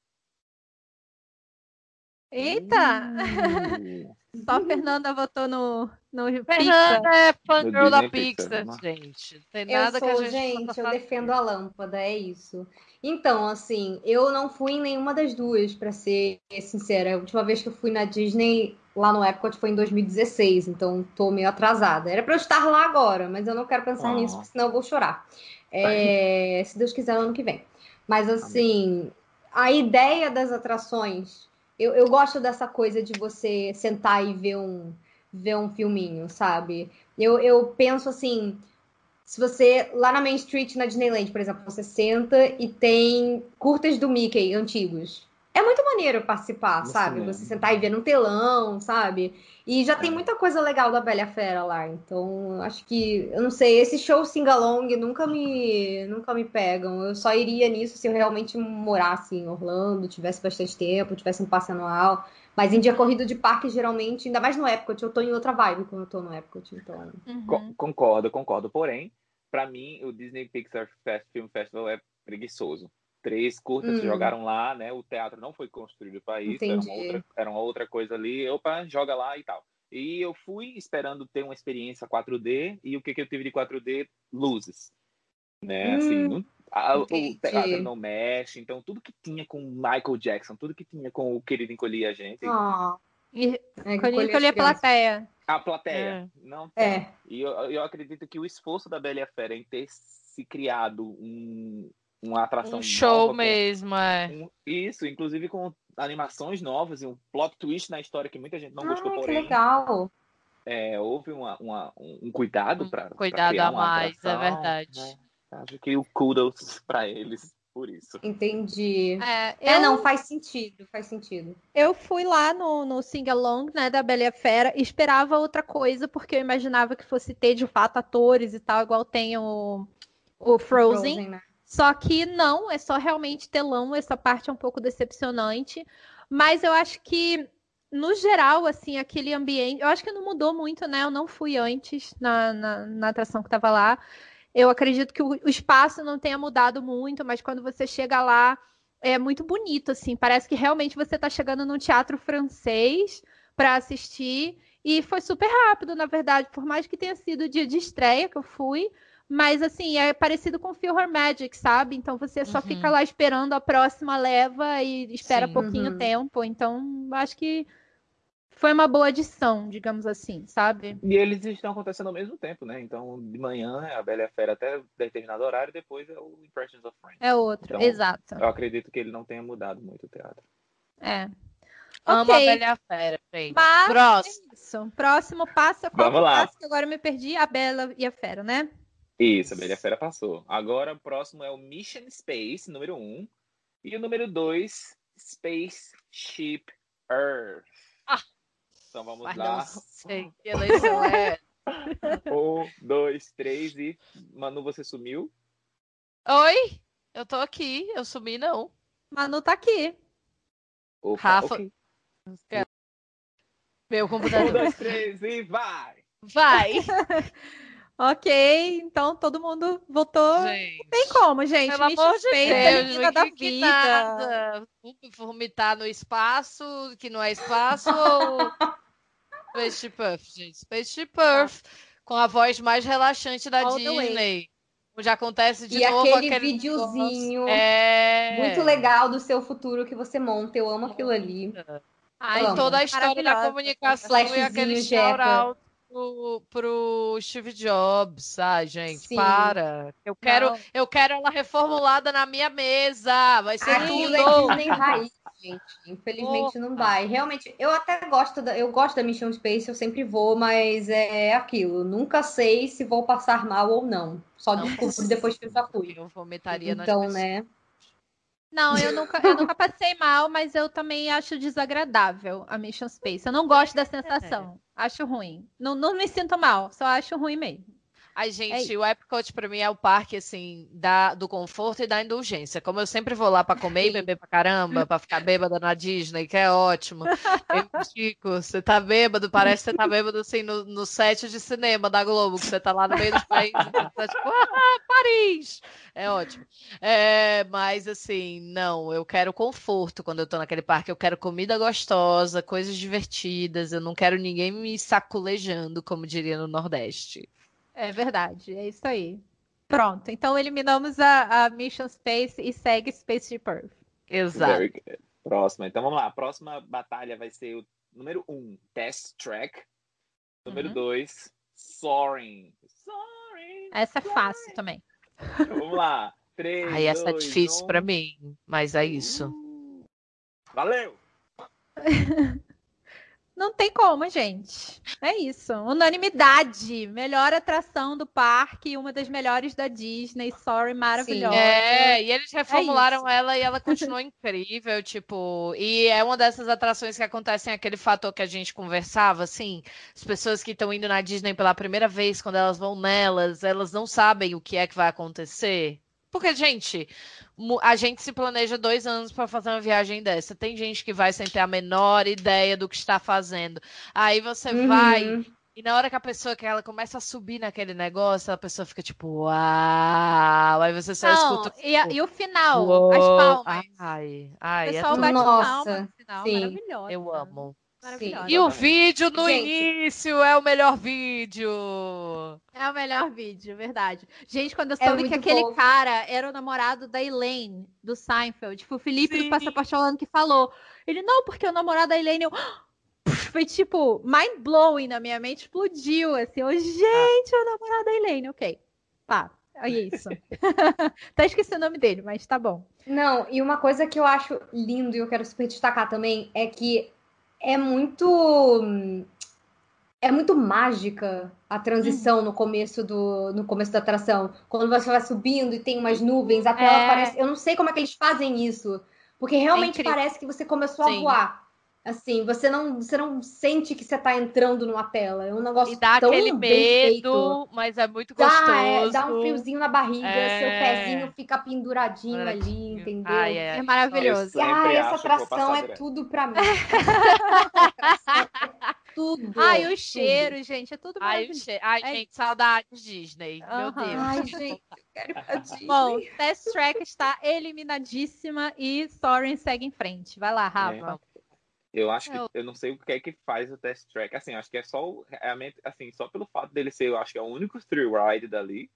Eita! Uh, (laughs) Só a Fernanda votou no, no Pixar. Fernanda é fangirl da Pixar, Pixar, lá. gente. Não tem Eu nada sou, que a gente gente, eu defendo a lâmpada, é isso. Então, assim, eu não fui em nenhuma das duas, pra ser sincera. A última vez que eu fui na Disney, lá no Epcot, foi em 2016, então tô meio atrasada. Era pra eu estar lá agora, mas eu não quero pensar Ah. nisso, porque senão eu vou chorar. É, se Deus quiser, ano que vem. Mas, assim, a ideia das atrações, eu, eu gosto dessa coisa de você sentar e ver um, ver um filminho, sabe? Eu, eu penso assim, se você, lá na Main Street, na Disneyland, por exemplo, você senta e tem curtas do Mickey antigos. É muito maneiro participar, No sabe? cinema. Você sentar e ver no telão, sabe? E já tem É. muita coisa legal da Bela Fera lá. Então, acho que, eu não sei, esses shows sing-along nunca me, nunca me pegam. Eu só iria nisso se eu realmente morasse em Orlando, tivesse bastante tempo, tivesse um passe anual. Mas em dia corrido de parque, geralmente, ainda mais no Epcot, eu tô em outra vibe quando eu tô no Epcot, então. Uhum. Co- Concordo, concordo. Porém, pra mim, o Disney Pixar Fest- Film Festival é preguiçoso. Três curtas Hum. jogaram lá, né? O teatro não foi construído para isso, era uma, outra, era uma outra coisa ali. Opa, joga lá e tal. E eu fui esperando ter uma experiência 4D, e o que, que eu tive de 4D? Luzes. Né? Assim, Hum, não- a- o teatro não mexe, então tudo que tinha com Michael Jackson, tudo que tinha com o querido encolher a gente, Ah, E é encolhi a crianças. plateia. a plateia não tem. É, E eu, eu acredito que o esforço da Bela e a Fera em ter se criado um, uma atração Um show nova com- mesmo, é. um- isso, inclusive com animações novas e um plot twist na história que muita gente não gostou, ah, que legal. é, houve uma, uma- um, um cuidado Um para cuidado criar a uma mais, é verdade. né? Acho que o kudos para eles por isso. Entendi. É, É, eu, não, faz sentido, faz sentido. eu fui lá no, no Sing Along, né, da Bela e a Fera, e esperava outra coisa, porque eu imaginava que fosse ter de fato atores e tal, igual tem o, o Frozen. né? Só que não, é só realmente telão, essa parte é um pouco decepcionante. Mas eu acho que, no geral, assim, aquele ambiente. Eu acho que não mudou muito, né? Eu não fui antes na, na, na atração que estava lá. Eu acredito que o, o espaço não tenha mudado muito, mas quando você chega lá, é muito bonito, assim. Parece que realmente você está chegando num teatro francês para assistir. E foi super rápido, na verdade, por mais que tenha sido o dia de estreia que eu fui. Mas assim, é parecido com Her Magic, sabe? Então você só Uhum. fica lá esperando a próxima leva e espera Sim. pouquinho Uhum. tempo. Então, acho que foi uma boa adição, digamos assim, sabe? E eles estão acontecendo ao mesmo tempo, né? Então, de manhã é a Bela e a Fera até determinado horário, depois é o Impressions of Friends. É outro, Então, exato. Eu acredito que ele não tenha mudado muito o teatro. É. Amo a. Bela e a Fera, gente. Mas Próximo. é isso. Próximo passo é qual Vamos lá. passo que agora eu me perdi? A Bela e a Fera, né? Isso, a Bela e a Fera passou. Agora o próximo é o Mission Space, número 1. Um, e o número 2, Spaceship Earth. Então vamos Mas lá. não sei que eleição é. (laughs) Um, dois, três e. Manu, você sumiu? Oi? Eu tô aqui, eu sumi não. Manu tá aqui. Opa, Rafa- ok. Meu Um, computador. dois, três e vai! Vai, (laughs) Ok, então todo mundo votou. gente. Tem como, gente? Pelo Mission amor de Space, Deus, da que vida. nada. Vomitar no espaço, que não é espaço, ou Spaceship Earth, gente. Spaceship Earth, com a voz mais relaxante da All. Disney. Onde acontece de E novo aquele aquele videozinho. É... Muito legal do seu futuro que você monta. Eu amo aquilo ali. Ai, Amo. toda a história da comunicação e Flashzinho, aquele shout-out pro, pro Steve Jobs. Ai, gente, Sim. para. Eu quero, Não. eu quero ela reformulada na minha mesa. Vai ser Aquilo é tudo. Disney raiz, gente. Infelizmente não vai. Realmente, eu até gosto da, eu gosto da Mission Space, eu sempre vou, mas é aquilo. Nunca sei se vou passar mal ou não. Só Não. descubro depois que eu já fui. Eu vomitaria Então, né? Não, eu nunca, eu nunca passei mal, mas eu também acho desagradável a Mission Space. Eu não gosto da sensação. Acho ruim. Não, não me sinto mal, só acho ruim mesmo. Ai, gente, o Epcot pra mim é o parque, assim, da, do conforto e da indulgência. Como eu sempre vou lá pra comer e beber pra caramba, pra ficar bêbada na Disney, que é ótimo. Eu (laughs) digo, você tá bêbado, parece que você tá bêbado, assim, no, no set de cinema da Globo, que você tá lá no meio dos países, e você tá tipo, ah, Paris! É ótimo. É, mas, assim, não, eu quero conforto quando eu tô naquele parque. Eu quero comida gostosa, coisas divertidas. Eu não quero ninguém me saculejando, como diria no Nordeste. É verdade, é isso aí. Pronto, então eliminamos a, a Mission Space e segue Spaceship Earth. Exato. Very good. Próxima. Então vamos lá. A próxima batalha vai ser o número 1, um, Test Track. Número Uhum. 2, Soaring. Soaring. Essa é fácil também. Então, vamos lá. (laughs) 3, Ai, essa é 2, difícil 1. pra mim, mas é isso. Uh, Valeu! (laughs) Não tem como, gente. É isso. Unanimidade. Melhor atração do parque, uma das melhores da Disney. Sorry, maravilhosa. É, e eles reformularam isso. ela e ela continua (laughs) incrível, tipo, e é uma dessas atrações que acontecem aquele fator que a gente conversava, assim, as pessoas que estão indo na Disney pela primeira vez, quando elas vão nelas, elas não sabem o que é que vai acontecer. Porque, gente, a gente se planeja dois anos para fazer uma viagem dessa. Tem gente que vai sem ter a menor ideia do que está fazendo. Aí você vai Uhum. e na hora que a pessoa que ela começa a subir naquele negócio, a pessoa fica tipo, uau! Aí você só Não, escuta. e, a- e o final, "Uou". as palmas. Ai, O ai, é pessoal tudo- bate Nossa, palma no final, sim. maravilhosa. Eu amo. Maravilhosa. E o vídeo no Gente. início é o melhor vídeo. É o melhor vídeo, verdade. Gente, quando eu É soube que muito aquele fofo. cara era o namorado da Elaine, do Seinfeld, foi o Felipe Sim. do Passaporte Holanda que falou. Ele, não, porque o namorado da Elaine... Eu... (gasps) Foi tipo, mind-blowing na minha mente, explodiu, assim. Eu, gente, é o namorado da Elaine, ok. Pá, é isso. (laughs) Até esqueci o nome dele, mas tá bom. Não, e uma coisa que eu acho lindo e eu quero super destacar também é que é muito. É muito mágica a transição no começo do no começo da atração. Quando você vai subindo e tem umas nuvens, a tela É. parece. Eu não sei como é que eles fazem isso. Porque realmente incrível. parece que você começou a Sim. voar. Assim, você não, você não sente que você tá entrando numa tela. É um negócio E dá tão aquele medo, mas é muito Dá, gostoso. é, dá um friozinho na barriga, É. seu pezinho fica penduradinho ali, Penduradinho. entendeu? Ai, é. É maravilhoso. Ah, essa eu vou atração é tudo pra mim. Essa (laughs) é tudo. Ai, os tudo. cheiros, gente, é tudo Ai, o maravilhoso. che... Ai, É- gente, saudades Disney. Meu Aham. Deus. Ai, gente, eu quero ir pra (laughs) Disney. Bom, Test Track está eliminadíssima e Soren segue em frente. Vai lá, Rafa. Eu acho que Eu- eu não sei o que é que faz o test track. Assim, acho que é só realmente assim, só pelo fato dele ser, eu acho que é o único thrill ride dali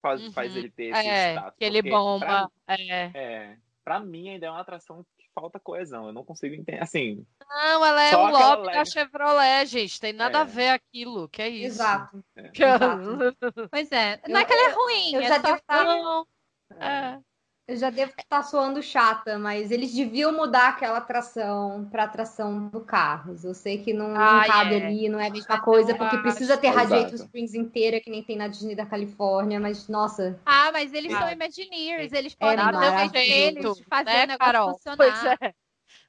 faz, Uhum. faz ele ter esse É, status. que ele bomba. É. Pra, é, pra mim ainda é uma atração que falta coesão. Eu não consigo entender. Assim, Não, ela é Só o aquela lobby da leve- Chevrolet, gente. Tem nada É. a ver aquilo. Que é isso. Exato. Que- (laughs) Pois é. Eu- Não é que ela é ruim, eu é já só devo- tá- Não. É. Eu já devo estar soando chata, mas eles deviam mudar aquela atração pra atração do Carros. Eu sei que não, não Ah, cabe é. ali, não é a mesma coisa, porque precisa ter Exato. Radiator Springs inteira, que nem tem na Disney da Califórnia, mas nossa, Ah, mas eles Ah. são Imagineers, eles É podem dar um jeito de fazer né, o negócio Carol? funcionar. Pois é.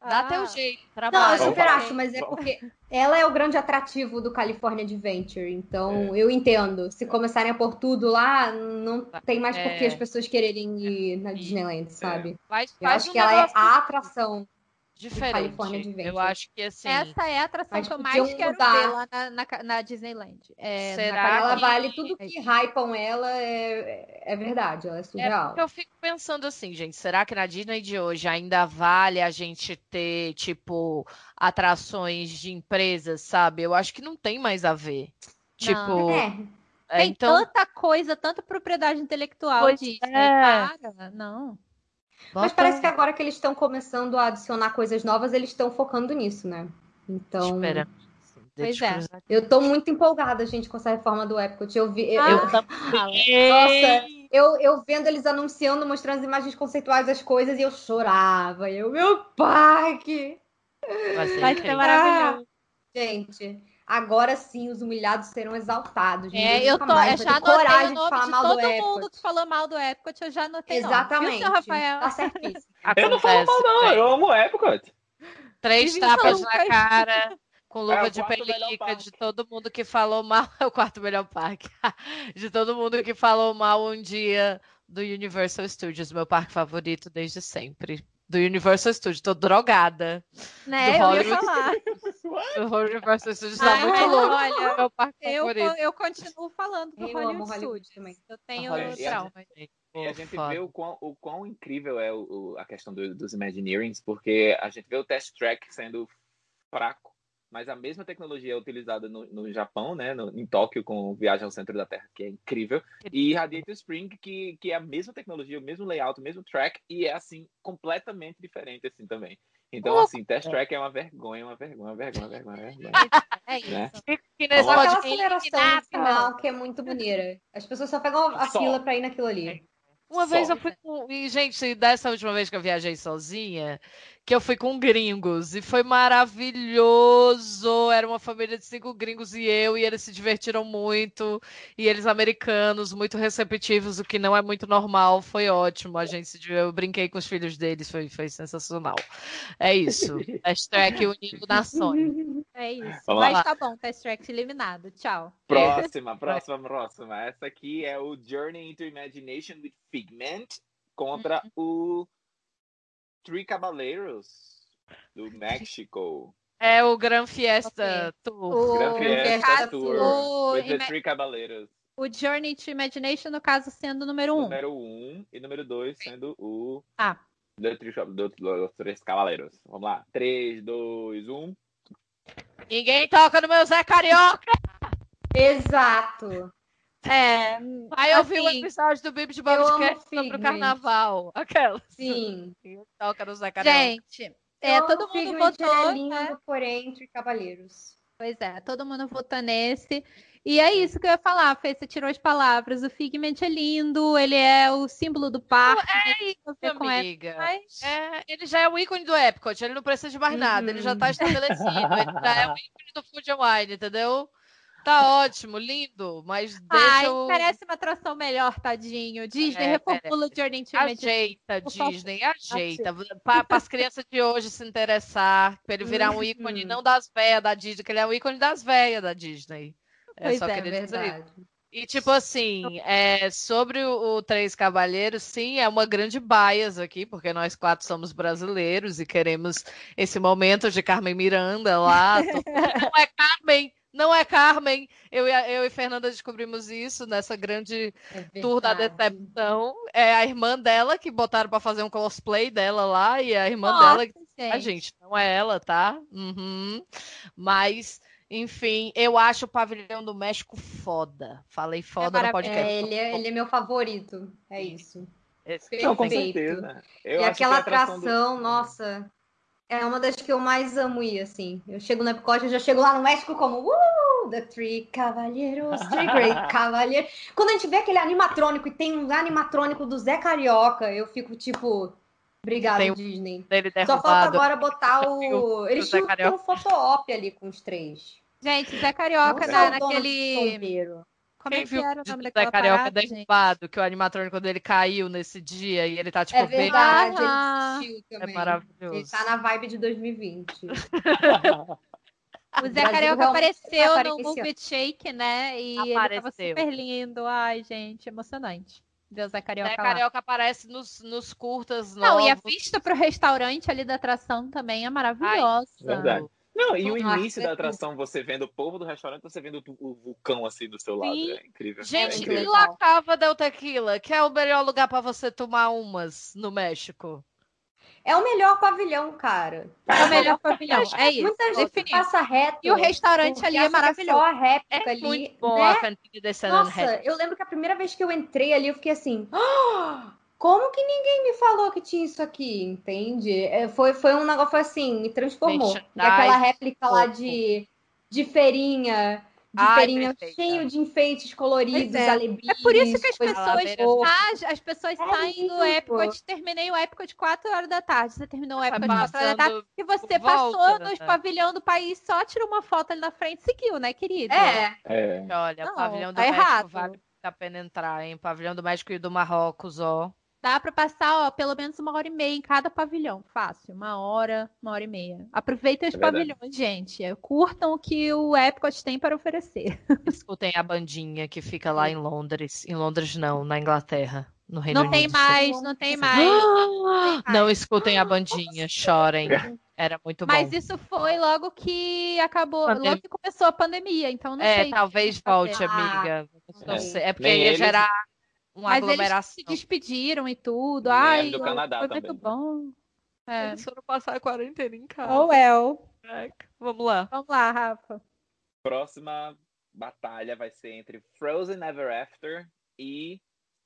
Dá Ah. teu jeito. Não, Trabalha. eu Vamos super falar. acho, mas é porque ela é o grande atrativo do California Adventure. Então, eu entendo. Se começarem a pôr tudo lá, não tem mais por que É. as pessoas quererem ir na Disneyland, sabe? Faz, Eu acho um que ela é a atração. Diferente. California Adventure. Eu acho que assim. Essa é a atração que eu mais quero mudar. ver lá na, na, na Disneyland. É, Será na Ela Califórnia. vale tudo que hypam ela, é, é verdade, ela é É surreal. porque eu fico pensando assim, gente, será que na Disney de hoje ainda vale a gente ter, tipo, atrações de empresas, sabe? Eu acho que não tem mais a ver. Tipo, É, é, Tem então, tanta coisa, tanta propriedade intelectual Pois Disney. é. Para, não. Mas parece que agora que eles estão começando a adicionar coisas novas, eles estão focando nisso, né? Então, Espera. Pois é. cruzar. eu tô muito empolgada, gente, com essa reforma do Epcot. Eu vi, eu, Ah, eu- Nossa, eu, eu vendo eles anunciando, mostrando as imagens conceituais das coisas e eu chorava. Eu, meu parque! Vai ser Vai ser maravilhoso. Gente, agora sim os humilhados serão exaltados. É, eu tô, mais eu já anotei o coragem de nome falar de mal todo do Epcot. mundo que falou mal do Epcot, eu já anotei nome. Exatamente. Viu, seu Rafael? Tá certíssimo. (laughs) eu não falo mal, não. Eu amo o Epcot. Três tapas na cara, com luva É o de pelica de todo mundo que falou mal. (laughs) É o quarto melhor parque. (laughs) De todo mundo que falou mal um dia do Universal Studios, meu parque favorito desde sempre. Do Universal Studios, tô drogada. Né, Do eu ia Hollywood. Studios tá Ai, muito louco. olha, meu parque Eu, favorito. eu continuo falando do Eu Hollywood Hollywood Studios. também. Eu tenho trauma. E a gente vê o quão, o quão incrível é o, o- a questão do- dos Imagineerings, porque a gente vê o Test Track sendo fraco, mas a mesma tecnologia é utilizada no, no Japão, né, no- em Tóquio, com Viagem ao Centro da Terra, que é incrível, e Radiator Spring, que, que é a mesma tecnologia, o mesmo layout, o mesmo track, e é, assim, completamente diferente, assim, também. Então, assim, Test Track é uma vergonha, uma vergonha, uma vergonha, uma vergonha. Uma vergonha. É isso. Né? Fico aqui Só aquela aceleração final que é muito maneira. As pessoas só pegam a Só. fila pra ir naquilo ali. Uma vez Só. eu fui com. E, gente, dessa última vez que eu viajei sozinha, que eu fui com gringos e foi maravilhoso. Era uma família de cinco gringos e eu, e eles se divertiram muito. E eles americanos, muito receptivos, o que não é muito normal. Foi ótimo. A gente se eu brinquei com os filhos deles, foi, foi sensacional. É isso. (laughs) Hashtag unindo nações. É isso. Vamos Mas lá. tá bom, Test Track eliminado. Tchau. Próxima, próxima, próxima. Essa aqui é o Journey into Imagination with Figment contra o Three Caballeros do (laughs) México. É o Gran Fiesta Tour. O, Gran Fiesta Fiesta Tour o, with the Ima- Three Caballeros. o Journey to Imagination, no caso, sendo o número um. Número 1 um, e número 2 sendo o Ah. The Three, do, dos Três Cavaleiros. Vamos lá. um. 3, 2, 1. Ninguém toca no meu Zé Carioca. Exato. É, Aí eu vi o assim, episódio do Bibi de Bobcast sobre o Figment. carnaval. Aquela. Sim. (laughs) Toca no Zé Carioca. Gente, é, todo mundo votou, é lindo, né? porém, entre cavaleiros. Pois é, todo mundo votou nesse. E é isso que eu ia falar, Fê, você tirou as palavras. O Figment é lindo, ele é o símbolo do parque. né, É isso, amiga. mas- É, ele já é o ícone do Epcot, ele não precisa de mais nada, ele já tá estabelecido, ele já é o ícone do Food and Wine, entendeu? Tá ótimo, lindo, mas deixa Ai, o... merece uma atração melhor, tadinho. Disney, É, reformula o Journey to. Ajeita. Disney, ajeita. Para as crianças de hoje se interessar, para ele virar um ícone não das véias da Disney, que ele é o ícone das véias da Disney. É Pois só é, dizer isso. Verdade. E tipo assim, é, sobre o, o Três Cavalheiros, sim, é uma grande bias aqui, porque nós quatro somos brasileiros e queremos esse momento de Carmen Miranda lá. (laughs) Não é Carmen, não é Carmen. Eu e, a- eu e Fernanda descobrimos isso nessa grande É tour da decepção. É a irmã dela que botaram pra fazer um cosplay dela lá, e a irmã Nossa, dela a gente, não é ela, tá? Uhum. Mas, enfim, eu acho o pavilhão do México foda. Falei foda no maravilhoso. podcast. É, ele, é, ele é meu favorito. É isso. Esse- Não, com Perfeito. certeza. Eu e acho que aquela a atração do- atração, nossa, é uma das que eu mais amo ir, assim. Eu chego no Epcot, eu já chego lá no México como, uh, The Three Cavalheiros, Three Great (laughs) Cavaliers. Quando a gente vê aquele animatrônico e tem um animatrônico do Zé Carioca, eu fico tipo, obrigado, Tem Disney. Só falta agora botar (laughs) o... Eles tinham um foto-op ali com os três. Gente, Zé Carioca, dono do naquele. Como é Quem que viu era o o nome Zé daquela Carioca parada, gente? derrubado, que o animatrônico dele caiu nesse dia e ele tá tipo É bem- verdade, Ah, ele desistiu É maravilhoso. Ele tá na vibe de 2020. (laughs) O Zé Brasil Carioca apareceu no aparecer esse Movie Shake, né? E ele tava Apareceu. super lindo. Ai, gente, emocionante. O Zé Carioca Zé lá. Carioca aparece nos, nos curtas Não, novos. e a vista pro restaurante ali da atração também é maravilhosa. Verdade. Não, e o início é da atração, você vendo o povo do restaurante, você vendo o, o vulcão assim do seu lado. Sim. É incrível. é Gente, e incrível. La Cava del Tequila, que é o melhor lugar pra você tomar umas no México. É o melhor pavilhão, cara. É o melhor (laughs) pavilhão. É isso. Muita gente Definido. passa reto. E o restaurante ali é maravilhoso. a réplica É ali, muito bom né? a cantina Nossa, eu lembro que a primeira vez que eu entrei ali, eu fiquei assim. (gasps) "Ah, como que ninguém me falou que tinha isso aqui? Entende? É, foi, foi um negócio assim, me transformou. E aquela réplica lá de, de feirinha. De Ai, feirinha perfeita. cheio de enfeites coloridos, é. É por isso que as pessoas, ah, as pessoas É saem do. Epcot. Terminei o Epcot 4 horas da tarde. Você terminou o Epcot 4 horas da tarde. E você por passou volta, nos né? pavilhão do país, só tirou uma foto ali na frente e seguiu, né, querida? É, É. Olha, Não, o pavilhão do tá México errado. vale a pena entrar, hein? Pavilhão do México e do Marrocos, ó. Dá pra passar, ó, pelo menos uma hora e meia em cada pavilhão. Fácil. Uma hora, uma hora e meia. Aproveitem os É verdade. pavilhões, gente. Curtam o que o Epcot tem para oferecer. (laughs) Escutem a bandinha que fica lá em Londres. Em Londres não, na Inglaterra. No Reino Não tem Unido. mais, não tem mais. Não (gasps) escutem a bandinha, (gasps) chorem. Era muito bom. Mas isso foi logo que acabou, Pandemia. logo que começou a pandemia, então não É, sei. talvez que vai volte, amiga. Não É. sei. É porque Nem ia eles- gerar uma Mas eles aglomeração. se despediram e tudo. Nem Ai, do Canadá foi também. muito bom. É. Eles foram passar a quarentena em casa. Oh, well. Caraca. Vamos lá. Vamos lá, Rafa. Próxima batalha vai ser entre Frozen Ever After e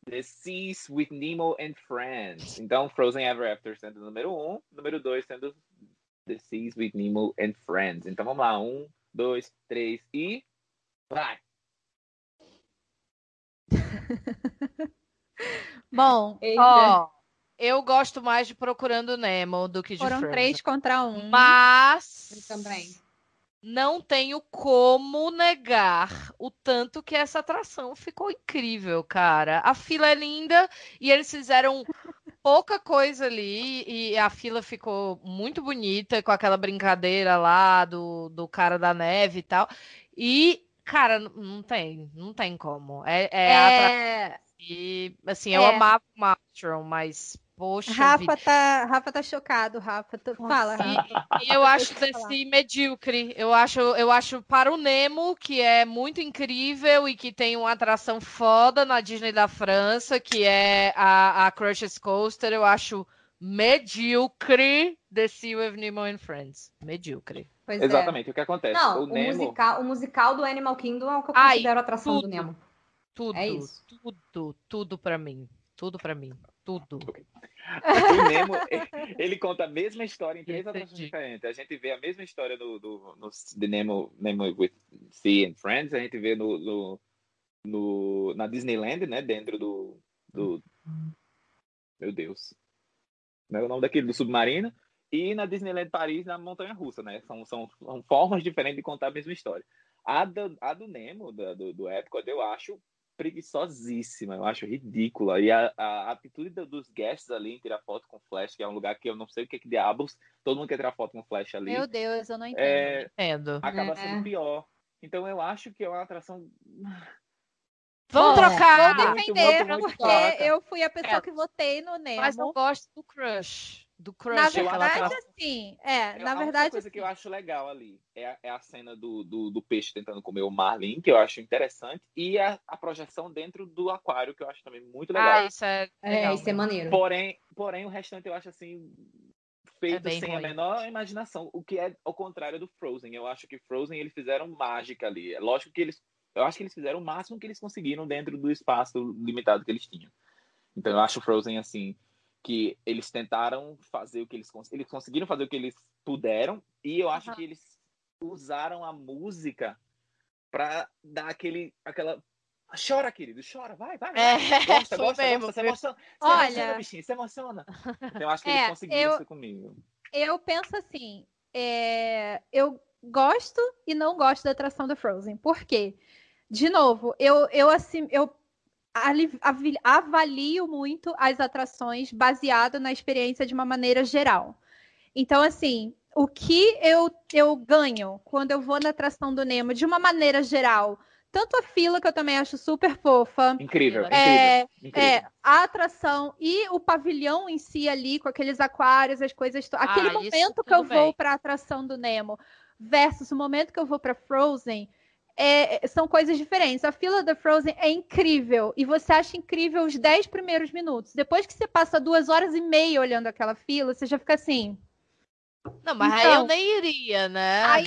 The Seas with Nemo and Friends. Então, Frozen Ever After sendo o número um, número dois sendo The Seas with Nemo and Friends. Então vamos lá, um, dois, três e vai! (laughs) Bom, eita. Ó, Eu gosto mais de Procurando Nemo do que de Foram Frozen. três contra um. Mas Eu também. não tenho como negar o tanto que essa atração ficou incrível, cara. A fila é linda e eles fizeram pouca coisa ali e a fila ficou muito bonita com aquela brincadeira lá do, do cara da neve e tal. E, cara, não tem, não tem como. É, é, É, e, assim, eu É. amava o Maelstrom, mas, poxa Rafa vida. tá, Rafa tá chocado, Rafa. Tu- Fala, Rafa. E eu (laughs) acho eu desse medíocre. Eu acho, eu acho para o Nemo, que é muito incrível e que tem uma atração foda na Disney da França, que é a, a Crush's Coaster, eu acho medíocre The Sea with Nemo and Friends. Medíocre. Pois é. Exatamente, o que acontece? Não, o o, Nemo. musical, o musical do Animal Kingdom é o que eu Ai, considero a atração do tudo. Nemo. Tudo, É isso. tudo, tudo pra mim. Tudo pra mim. Tudo. O Nemo, (laughs) ele conta a mesma história em três Entendi. atrações diferentes. A gente vê a mesma história no, no, no de Nemo, Nemo with Sea and Friends, a gente vê no, no, no- na Disneyland, né? Dentro do, do. Meu Deus. Não é o nome daquele do submarino. E na Disneyland Paris, na Montanha Russa, né? São, são, são formas diferentes de contar a mesma história. A do, a do Nemo, da- do, do Epcot, eu acho preguiçosíssima, eu acho ridícula. E a, a atitude do- dos guests ali em tirar foto com flash, que é um lugar que eu não sei o que, que diabos, todo mundo quer tirar foto com flash ali, Meu Deus, eu não entendo. é, Entendo. acaba É. sendo pior. Então eu acho que é uma atração. Vamos Bom, trocar! Vou defender, muito, muito porque fraca. eu fui a pessoa É. que votei no Nemo. Mas eu gosto do Crush. Do Crush, Na verdade, atração. assim, é, É, na a verdade, coisa que eu assim, acho legal ali é a, é a cena do, do, do peixe tentando comer o marlin, que eu acho interessante, e a, a projeção dentro do aquário, que eu acho também muito legal. Ah, isso é É, legal. isso é maneiro. Porém, porém, o restante eu acho assim feito É sem a ruim. menor imaginação, o que é ao contrário do Frozen. Eu acho que Frozen eles fizeram mágica ali. É lógico que eles, eu acho que eles fizeram o máximo que eles conseguiram dentro do espaço limitado que eles tinham. Então eu acho Frozen assim que eles tentaram fazer o que eles cons- eles conseguiram fazer o que eles puderam e eu acho Aham. que eles usaram a música para dar aquele aquela chora querido chora vai vai, vai. É, (laughs) gosta gosta mesmo, gosta viu? emociona se Olha- emociona bichinho se emociona então eu acho que É, eles conseguiram eu- isso comigo eu penso assim, é, eu gosto e não gosto da atração da Frozen. Por quê? De novo, eu, eu assim, eu avalio muito as atrações baseado na experiência de uma maneira geral. Então, assim, o que eu, eu ganho quando eu vou na atração do Nemo, de uma maneira geral, tanto a fila, que eu também acho super fofa, incrível incrível, é, incrível. é, a atração e o pavilhão em si ali, com aqueles aquários, as coisas. to- Aquele Ah, isso momento que eu tudo vou bem. para a atração do Nemo versus o momento que eu vou para Frozen. É, são coisas diferentes. A fila da Frozen é incrível e você acha incrível os 10 primeiros minutos. Depois que você passa duas horas e meia olhando aquela fila, você já fica assim. Não, mas aí Então- eu nem iria, né? Aí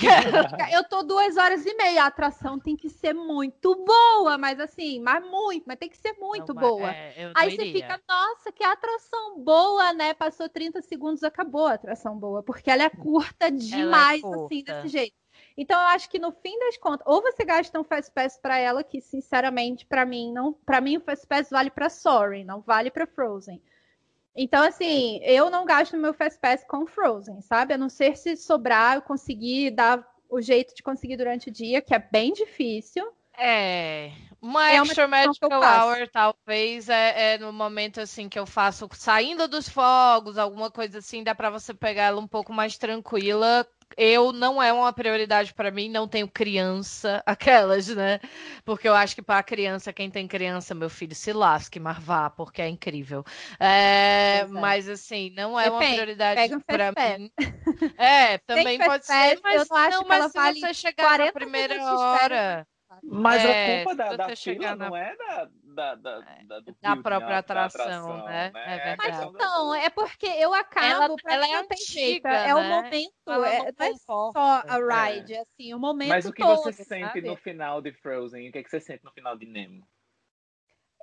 eu tô duas horas e meia. A atração tem que ser muito boa, mas assim, mas muito, mas tem que ser muito Não, boa. é, Aí você iria. fica, nossa, que atração boa, né? Passou 30 segundos, acabou a atração boa, porque ela é curta demais, assim, curta. desse jeito. Então, eu acho que no fim das contas, ou você gasta um Fast Pass pra ela, que sinceramente, pra mim, não, para mim o Fast Pass vale pra Sorry, não vale pra Frozen. Então, assim, eu não gasto meu Fast Pass com Frozen, sabe? A não ser se sobrar, eu conseguir dar o jeito de conseguir durante o dia, que é bem difícil. É, uma É uma extra eu magical hour, talvez, é, é no momento assim que eu faço saindo dos fogos, alguma coisa assim, dá pra você pegar ela um pouco mais tranquila. Eu não é uma prioridade pra mim, não tenho criança, (laughs) aquelas, né? Porque eu acho que pra criança, quem tem criança, meu filho, se lasque, mas vá, porque é incrível. É, é. mas assim, não é uma prioridade Pass. mim. É, (laughs) também pode ser, eu mas não acho não, que mas ela se vale você chegar na 40 primeira hora. Mas É, a culpa da, da fila na- não é da, da, da, da, do Da building, própria da atração, né? É É. Mas da- então, é porque eu acabo, Ela- pra ela é antiga, é o né? momento, Ela é, não é só a É. ride, é assim, o momento Mas o que todo, você sente sabe? no final de Frozen? O que, é que você sente no final de Nemo?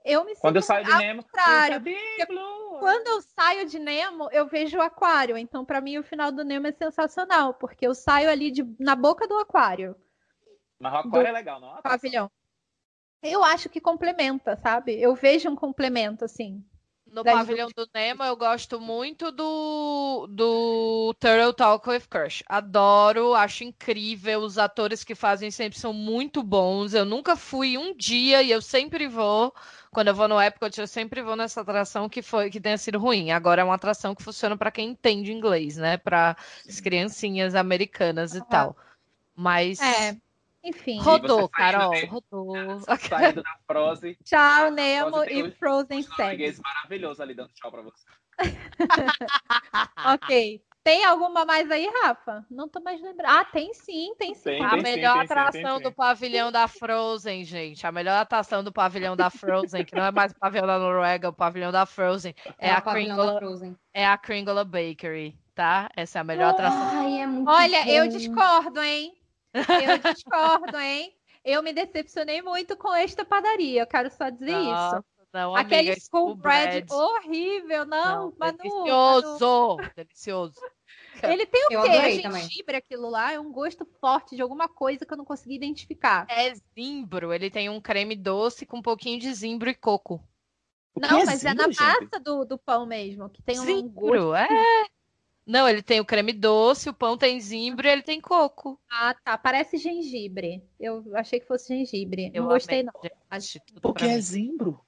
Eu me Quando eu sinto saio de Nemo, contrário, eu. Quando eu saio de Nemo, eu vejo o aquário. Então, pra mim, o final do Nemo é sensacional, porque eu saio ali de- na boca do aquário, Mas o aquário do é legal, não? é pavilhão. Eu acho que complementa, sabe? Eu vejo um complemento, assim. no pavilhão do Nemo, eu gosto muito do, do Turtle Talk with Crush. Adoro, acho incrível. Os atores que fazem sempre são muito bons. Eu nunca fui um dia e eu sempre vou. Quando eu vou no Epcot, eu sempre vou nessa atração que foi que tenha sido ruim. Agora é uma atração que funciona para quem entende inglês, né? Para as criancinhas americanas e tal. Mas É, enfim. rodou, Carol, dele. rodou. Saindo (laughs) da Frozen. Tchau, Nemo Frozen e Frozen um 7. norueguês maravilhoso ali dando tchau pra você. (laughs) Ok. Tem alguma mais aí, Rafa? Não tô mais lembrando. Ah, tem sim, tem sim. Tem, A tem melhor tem atração tem do pavilhão da Frozen, gente. A melhor atração do pavilhão da Frozen, que não é mais o pavilhão da Noruega, é o pavilhão da Frozen, é, É, a Kringle, Frozen. é a Kringle Bakery, tá? Essa é a melhor atração. Ai, é muito Olha, eu discordo, hein? Eu discordo, hein? Eu me decepcionei muito com esta padaria. Eu quero só dizer isso. Nossa, não, Aquele amiga, school bread bread. horrível, não, Não, Manu, Manu. delicioso, delicioso. Ele tem o Eu quê? É também. gengibre aquilo lá? É um gosto forte de alguma coisa que eu não consegui identificar. É zimbro, ele tem um creme doce com um pouquinho de zimbro e coco. Não, mas é zimbro, na gente? massa do, do pão mesmo, que tem um gosto. Zimbro, é. Não, ele tem o creme doce, o pão tem zimbro e ele tem coco. Ah, tá. Parece gengibre. Eu achei que fosse gengibre. Eu não gostei, amei, não. Porque é mim. zimbro.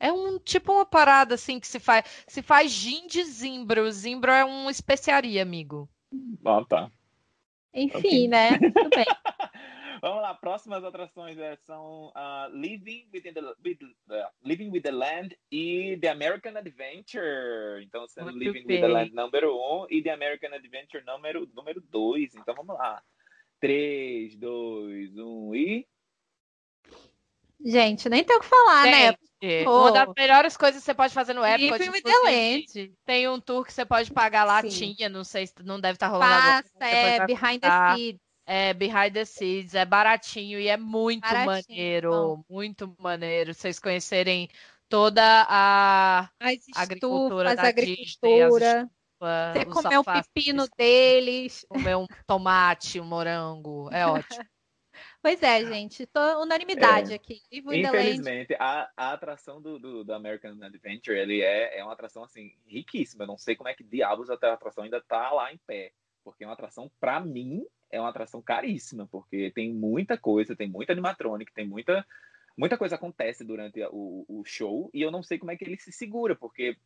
É um tipo uma parada assim que se faz, se faz gin de zimbro. Zimbro é uma especiaria, amigo. Ah, tá. Enfim, Ok. né? Tudo bem. (laughs) Vamos lá, próximas atrações é, são ah, Living, within the, with, uh, Living with the Land e The American Adventure. Então, sendo Muito Living bem. with the Land número 1 um, e The American Adventure número 2. Número dois. Então, vamos lá. 3, 2, 1 e... Gente, nem tem o que falar, né? Gente, Pô. uma das melhores coisas que você pode fazer no Epcot, Living with the inclusive, tem um tour que você pode pagar lá, Sim. tinha, não sei se não deve estar rolando agora. Passa, depois é behind the scenes. É, Behind the Scenes, é baratinho e é muito Baratinho, maneiro, bom. muito maneiro. Vocês conhecerem toda a As agricultura estufas, da Disney, agricultura. a- Você os comer o pepino deles. (laughs) comer um tomate, um morango, é ótimo. (laughs) Pois é, gente. Tô unanimidade É. aqui. Land. Infelizmente, a, a atração do, do, do American Adventure, ele é, é uma atração, assim, riquíssima. Eu não sei como é que diabos até a atração ainda tá lá em pé. Porque é uma atração, pra mim, é uma atração caríssima. Porque tem muita coisa, tem muita animatronic, tem muita... Muita coisa acontece durante o, o show e eu não sei como é que ele se segura, porque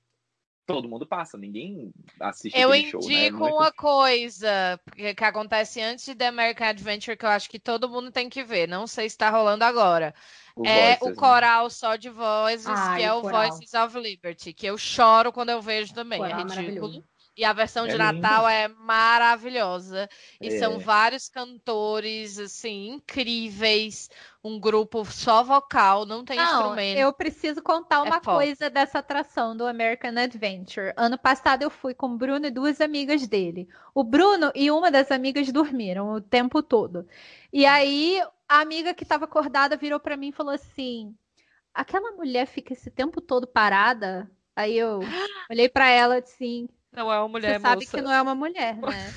todo mundo passa, ninguém assiste Eu aquele show, né? indico Muito- uma coisa que, acontece antes de The American Adventure que eu acho que todo mundo tem que ver. Não sei se está rolando agora. o é Voices, o né? coral só de vozes, Ai, que é o o coral. Voices of Liberty, que eu choro quando eu vejo também. Coral é é ridículo. E a versão de É Natal é maravilhosa. E são É. vários cantores, assim, incríveis. Um grupo só vocal, não tem Não, instrumento. eu preciso contar uma foda. coisa dessa atração do American Adventure. Ano passado eu fui com o Bruno e duas amigas dele. O Bruno e uma das amigas dormiram o tempo todo. E aí a amiga que estava acordada virou para mim e falou assim: "Aquela mulher fica esse tempo todo parada?" Aí eu (gasps) olhei para ela assim: Não é uma mulher, "Você sabe moça. que não é uma mulher, né?"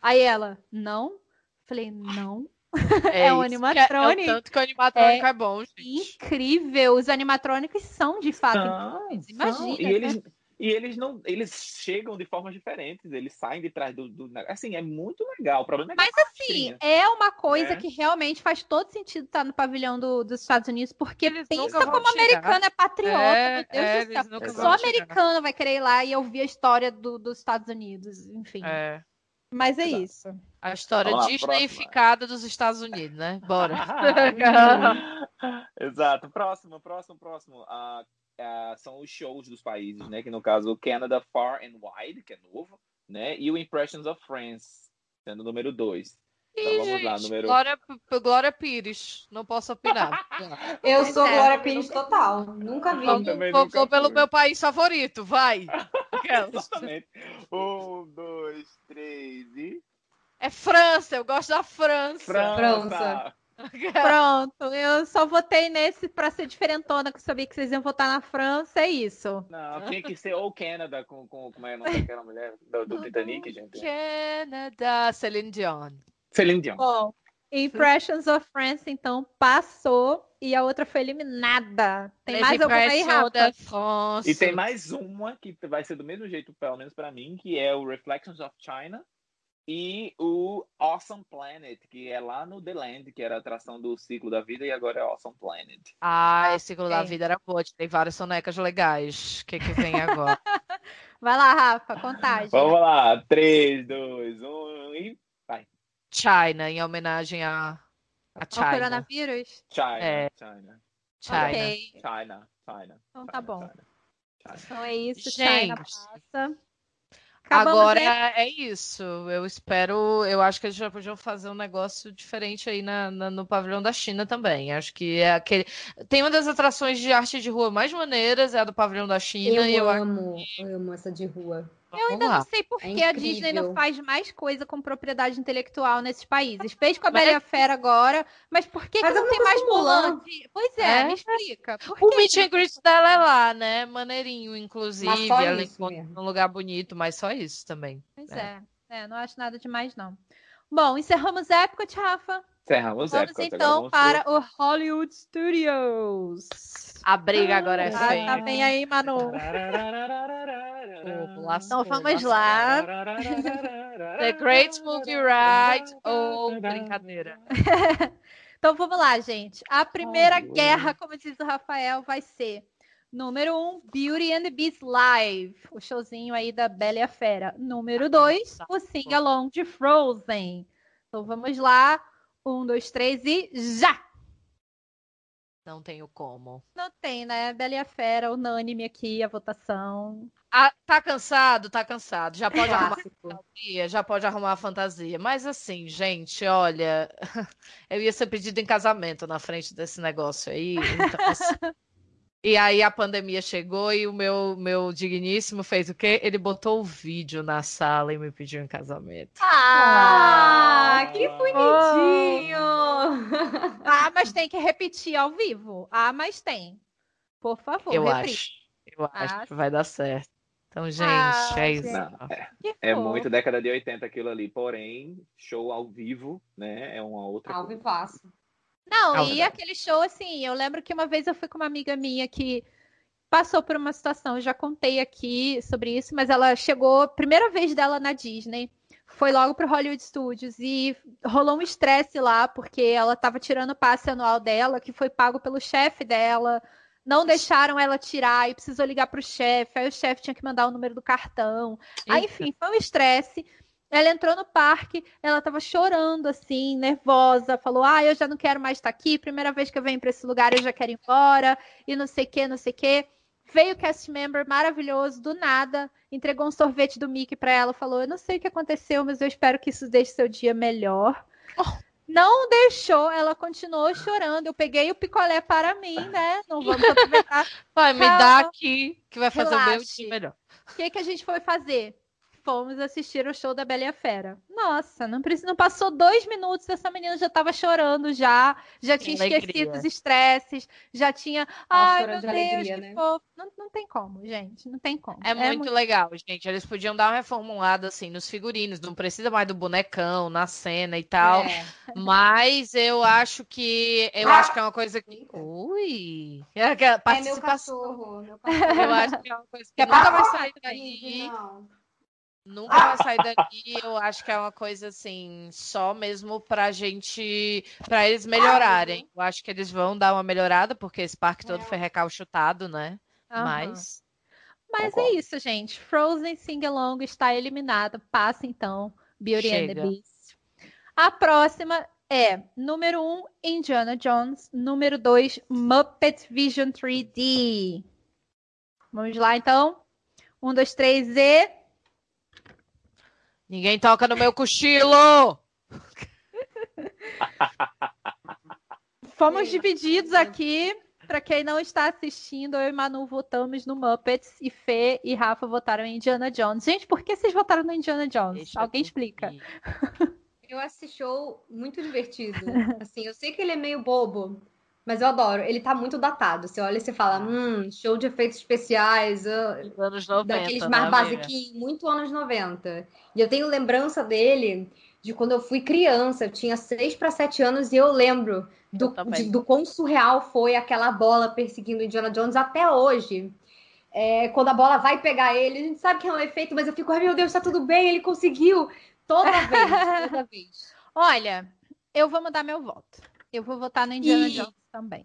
Aí ela: "Não?" Falei: "Não." (laughs) É, é um animatronic. É, o tanto que o animatrônico é, bom, gente. Incrível, os animatrônicos são de fato São, Imagina, são. E né? eles, e eles não. Eles chegam de formas diferentes, eles saem de trás do. do- assim, é muito legal. O problema é que Mas a assim, é uma coisa É. que realmente faz todo sentido estar no pavilhão do- dos Estados Unidos, porque Eles pensa como americano é patriota, É, meu Deus é, do céu. Só americano vai querer ir lá e ouvir a história do- dos Estados Unidos, enfim. É. Mas é Exato. isso. A história disneyficada dos Estados Unidos, né? Bora. (laughs) Exato. Próximo, próximo, próximo. Ah, ah, são os shows dos países, né? Que no caso o Canada Far and Wide, que é novo, né? E o Impressions of France, sendo o número 2. Então vamos lá, gente, número. Glória, Glória Pires. Não posso opinar. (laughs) Eu sou é. Glória Pires total. Nunca vi. Vou, nunca vou pelo meu país favorito, vai. Exatamente. Um, dois, três e. É França, eu gosto da França. França! Pronto, eu só votei nesse pra ser diferentona, que eu sabia que vocês iam votar na França, é isso. Não, tinha que ser ou Canada com, com como é o nome daquela mulher do, do Titanic, gente. Canadá, Celine Dion. Celine Dion. Bom, Impressions of France, então, passou e a outra foi eliminada. Tem mais alguma aí, Rafa? E tem mais uma que vai ser do mesmo jeito, pelo menos para mim, que é o Reflections of China e o Awesome Planet, que é lá no The Land, que era a atração do ciclo da vida, e agora é Awesome Planet. Ah, esse ciclo da vida era boa, tem várias sonecas legais. O que, que vem agora? (laughs) Vai lá, Rafa, contagem. Vamos lá, 3, 2, 1 e vai. China, em homenagem a, a China. Ao coronavírus? China, É. China. China. Ok. China, China. Então tá China, bom. China, China. Então é isso, Gente. China passa. Acabamos, Agora é isso. Eu espero. Eu acho que eles já podiam fazer um negócio diferente aí na, na- no pavilhão da China também. Acho que é aquele. Tem uma das atrações de arte de rua mais maneiras, é a do pavilhão da China. Eu eu acho amo, eu amo essa de rua. Eu ainda não sei por É que a Disney não faz mais coisa com propriedade intelectual nesses países. Fez com a Mas- Bela e a Fera agora, mas por que, que Faz não tem mais Mulan. De- Pois é, É. me explica. Por O meet and greet dela é lá, né? Maneirinho, inclusive. Mas só Ela isso encontra mesmo. num lugar bonito, mas só isso também. Pois É. é. É, não acho nada demais, não. Bom, encerramos Epcot, Rafa. Encerramos Vamos Epcot, agora então vamos para o Hollywood Studios. A briga agora é Ah, feia. tá bem aí, Manu. Pô, lascou, Então vamos lascou. lá. The Great Movie Ride ou brincadeira? (laughs) Então vamos lá, gente. A primeira guerra, como diz o Rafael, vai ser número 1, um, Beauty and the Beast Live, o showzinho aí da Bela e a Fera. Número 2, o Sing Along de Frozen. Então vamos lá. Um, dois, três e já! Não tenho como. Não tem, né? Bela e a Fera, unânime aqui, a votação. Ah, tá cansado? Tá cansado. Já pode arrumar fantasia, já pode arrumar a fantasia. Mas assim, gente, olha, (laughs) eu ia ser pedido em casamento na frente desse negócio aí. então, assim, E aí a pandemia chegou e o meu, meu digníssimo fez o quê? Ele botou o vídeo na sala e me pediu em casamento. Ah, que bonitinho! (laughs) Ah, mas tem que repetir ao vivo. Ah, mas tem. Por favor, eu repita. acho. Eu acho Ah, que vai dar certo. Então, gente, Ah, é isso. Não, é, Que é muito década de 80 aquilo ali, porém, show ao vivo, né? É uma outra Ao vivaço. Não, Ah, e verdade. aquele show, assim, eu lembro que uma vez eu fui com uma amiga minha que passou por uma situação, eu já contei aqui sobre isso, mas ela chegou, primeira vez dela na Disney, foi logo pro Hollywood Studios e rolou um estresse lá, porque ela tava tirando o passe anual dela, que foi pago pelo chefe dela, não deixaram ela tirar e precisou ligar pro chefe, aí o chefe tinha que mandar o número do cartão. Aí, Eita. enfim, foi um estresse. Ela entrou no parque, ela tava chorando, assim, nervosa, falou: Ah, eu já não quero mais estar aqui, primeira vez que eu venho para esse lugar, eu já quero ir embora, e não sei o que, não sei o que. Veio o cast member maravilhoso, do nada, entregou um sorvete do Mickey para ela, falou: Eu não sei o que aconteceu, mas eu espero que isso deixe seu dia melhor. Não deixou, ela continuou chorando. Eu peguei o picolé para mim, né? Não vamos aproveitar. (laughs) Vai, me Calma. dá aqui, que vai fazer o meu Relaxe. dia melhor. O que, que a gente foi fazer? Fomos assistir o show da Bela e a Fera. Nossa, não, precisa, não passou dois minutos, essa menina já estava chorando já, já tinha alegria. esquecido os estresses, já tinha. Tava Ai, meu de Deus, alegria, que né? fofo. Não, não tem como, gente, não tem como. É muito legal, gente. Eles podiam dar uma reformulada assim nos figurinos, não precisa mais do bonecão na cena e tal. É. Mas eu acho que eu acho que é uma coisa que. Ui! É (laughs) É meu cachorro. Meu cachorro. Eu acho que é uma coisa que Quer nunca vai sair daí. Não. Nunca vai sair daqui. Eu acho que é uma coisa assim, só mesmo pra gente, pra eles melhorarem. Eu acho que eles vão dar uma melhorada, porque esse parque todo foi recalchutado, né? Aham. Mas Mas é Concordo. isso, gente. Frozen Sing Along está eliminado. Passa então Beauty and the Chega. Beast. A próxima é número 1, um, Indiana Jones. Número 2, Muppet Vision 3D. Vamos lá então. Um, dois, três e. ninguém toca no meu cochilo! (laughs) Fomos divididos aqui. Para quem não está assistindo, eu e Manu votamos no Muppets e Fê e Rafa votaram em Indiana Jones. Gente, por que vocês votaram no Indiana Jones? Deixa Alguém eu explica. (laughs) Eu esse show muito divertido. Assim, eu sei que ele é meio bobo, mas eu adoro. Ele tá muito datado. Você olha e você fala, hum, show de efeitos especiais, ah, Dos anos 90, daqueles né, mais amiga? basiquinhos, muito anos 90. E eu tenho lembrança dele de quando eu fui criança. Eu tinha seis para sete anos e eu lembro do, de, do quão surreal foi aquela bola perseguindo Indiana Jones até hoje. É, quando a bola vai pegar ele, a gente sabe que é um efeito, mas eu fico, ai meu Deus, tá tudo bem, ele conseguiu. Toda vez, toda (laughs) vez. Olha, eu vou mudar meu voto. Eu vou votar no Indiana e... Jones também.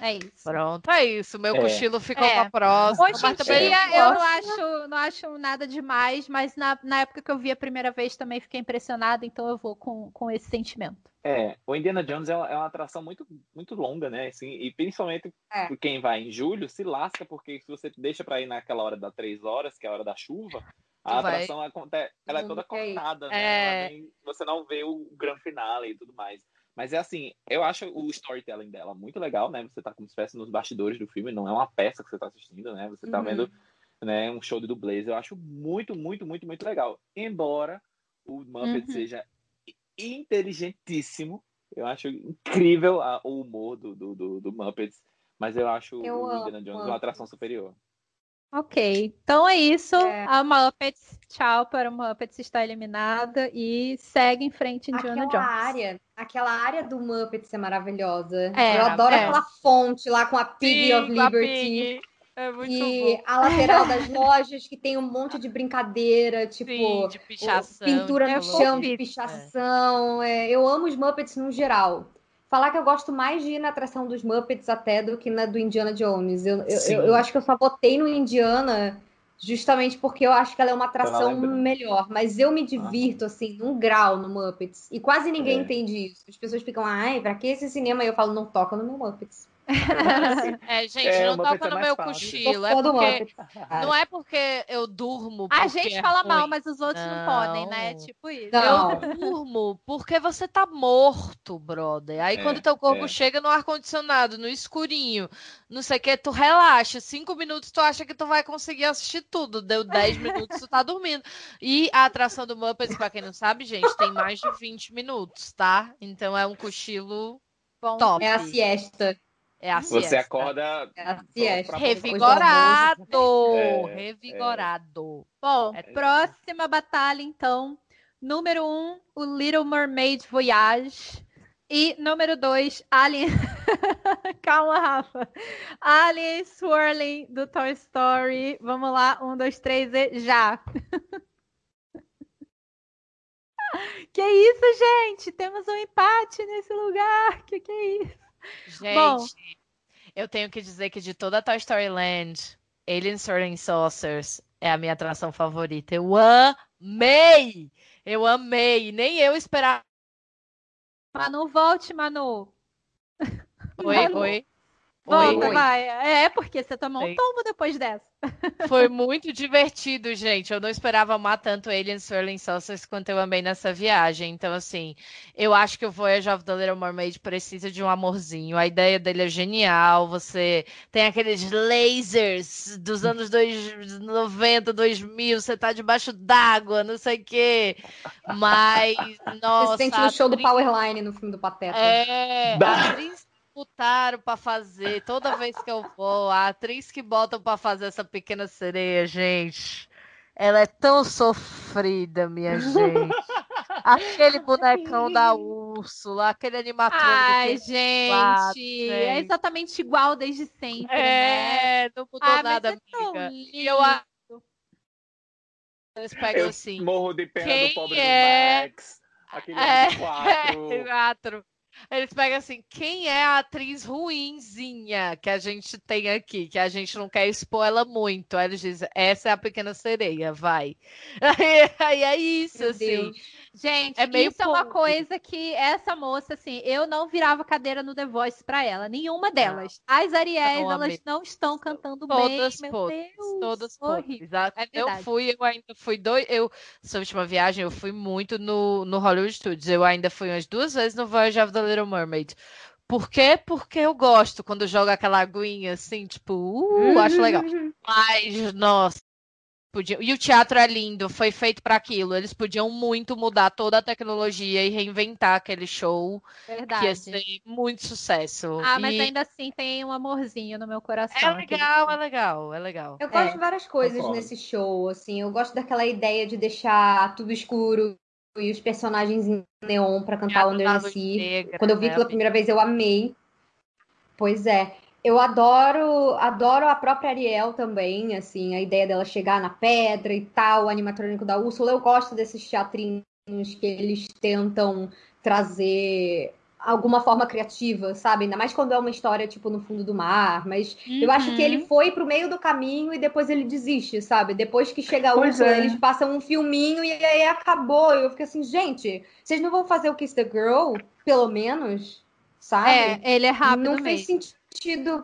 É isso. Pronto, é isso. Meu é. cochilo ficou é. pra próxima. Hoje em dia eu não acho, não acho nada demais, mas na, na época que eu vi a primeira vez também fiquei impressionada, então eu vou com, com esse sentimento. É, o Indiana Jones é uma, é uma atração muito, muito longa, né? Assim, e principalmente é. por quem vai em julho se lasca, porque se você deixa para ir naquela hora das três horas, que é a hora da chuva, a vai. atração acontece, ela é toda cortada, né? Nem, você não vê o grande finale e tudo mais. Mas é assim, eu acho o storytelling dela muito legal, né? Você tá como se estivesse nos bastidores do filme, não é uma peça que você tá assistindo, né? Você tá uhum. vendo né, um show de dublês. Eu acho muito, muito, muito, muito legal. Embora o Muppet uhum. seja inteligentíssimo, eu acho incrível a, o humor do, do, do, do Muppets, mas eu acho eu o Indiana Jones uma atração superior. Ok, então é isso. É. A Muppets, tchau para o Muppets está eliminada e segue em frente Indiana aquela Jones. Área, aquela área do Muppets é maravilhosa. É, Eu adoro é. aquela fonte lá com a Pig Sim, of Liberty. É muito e bom. a lateral (laughs) das lojas que tem um monte de brincadeira, tipo Sim, de pichação, pintura no chão, de pichação. É. eu amo os Muppets no geral falar que eu gosto mais de ir na atração dos Muppets até do que na do Indiana Jones. Eu, eu, eu, acho que eu só votei no Indiana justamente porque eu acho que ela é uma atração melhor. Mas eu me ah. divirto, assim, num grau no Muppets. E quase ninguém é. entende isso. As pessoas ficam, ai, pra que esse cinema? E eu falo, não toca no meu Muppets. (laughs) É, gente, é, não toca no meu cochilo. É porque, não é porque eu durmo. A gente é fala ruim. mal, mas os outros não, não, podem, né? Tipo isso. Não. Eu durmo porque você tá morto, brother. Aí é, quando teu corpo é. chega no ar-condicionado, no escurinho, não sei o que, tu relaxa. Cinco minutos tu acha que tu vai conseguir assistir tudo. Deu dez minutos, tu tá dormindo. E a atração do Muppets, pra quem não sabe, gente, tem mais de 20 minutos, tá? Então é um cochilo Bom, top. É a siesta. É a Você siesta. acorda é revigorado, é, revigorado. É. Bom, é. próxima batalha então. Número um, o Little Mermaid Voyage. E número dois, Alien. (laughs) Calma, Rafa. Alien Swirling do Toy Story. Vamos lá, um, dois, três e já. (laughs) que isso, gente? Temos um empate nesse lugar. Que que é isso? Gente, Bom, eu tenho que dizer que de toda a Toy Story Land, Alien Swirling Saucers é a minha atração favorita. Eu amei! Eu amei! Nem eu esperava. Manu, volte, Manu. Oi, Manu. oi. Volta, Oi. vai. É, porque você tomou Sim. um tombo depois dessa. (laughs) Foi muito divertido, gente. Eu não esperava amar tanto Alien Swirling Saucers quanto eu amei nessa viagem. Então, assim, eu acho que o Voyage of the Little Mermaid precisa de um amorzinho. A ideia dele é genial. Você tem aqueles lasers dos anos 90, 2000. Você tá debaixo d'água, não sei o quê. Mas, nossa... Você sente no show do Powerline no filme do Pateta. É, a atriz botaram para fazer toda vez que eu vou. A atriz que botam para fazer essa pequena sereia, gente. Ela é tão sofrida, minha gente. (laughs) Aquele bonecão da Úrsula, aquele animatrônico. Ai, gente, lado, gente, é exatamente igual desde sempre. É, né? não mudou ah, nada, é amiga. E eu eles pegam eu assim. Morro de pena quem do pobre é... do Max. Aquele é, quatro. (laughs) É, quatro. Eles pegam assim, quem é a atriz ruinzinha que a gente tem aqui, que a gente não quer expor ela muito. Aí eles dizem, essa é a pequena sereia, vai. (laughs) Aí, aí é isso, Meu assim. Deus. Gente, é meio isso é uma coisa que essa moça, assim, eu não virava cadeira no The Voice pra ela, nenhuma delas. As Ariéis, elas não estão cantando todas bem, meu Deus. Todas horrível. Exato. É eu fui, eu ainda fui dois, eu, essa última viagem, eu fui muito no, no Hollywood Studios, eu ainda fui umas duas vezes no Voyage of the Little Mermaid. Por quê? Porque eu gosto quando joga aquela aguinha assim, tipo, uh, acho legal. (laughs) Mas, nossa, Podiam... E o teatro é lindo, foi feito para aquilo. Eles podiam muito mudar toda a tecnologia e reinventar aquele show. Verdade. Que ia ser muito sucesso. Ah, mas ainda assim tem um amorzinho no meu coração. É legal, é legal, é legal. Eu gosto é. de várias coisas nesse show, assim. Eu gosto daquela ideia de deixar tudo escuro e os personagens em neon pra cantar Under the Sea. Negra, Quando eu vi né? pela primeira vez, eu amei. Pois é. Eu adoro, adoro a própria Ariel também, assim, a ideia dela chegar na pedra e tal, o animatrônico da Úrsula. Eu gosto desses teatrinhos que eles tentam trazer alguma forma criativa, sabe? Ainda mais quando é uma história, tipo, no fundo do mar. Mas eu acho que Uhum. ele foi pro meio do caminho e depois ele desiste, sabe? Depois que chega a Úrsula, é. eles passam um filminho e aí acabou. Eu fico assim, gente, vocês não vão fazer o Kiss the Girl, pelo menos? Sabe? É, ele é rápido não mesmo. fez sentido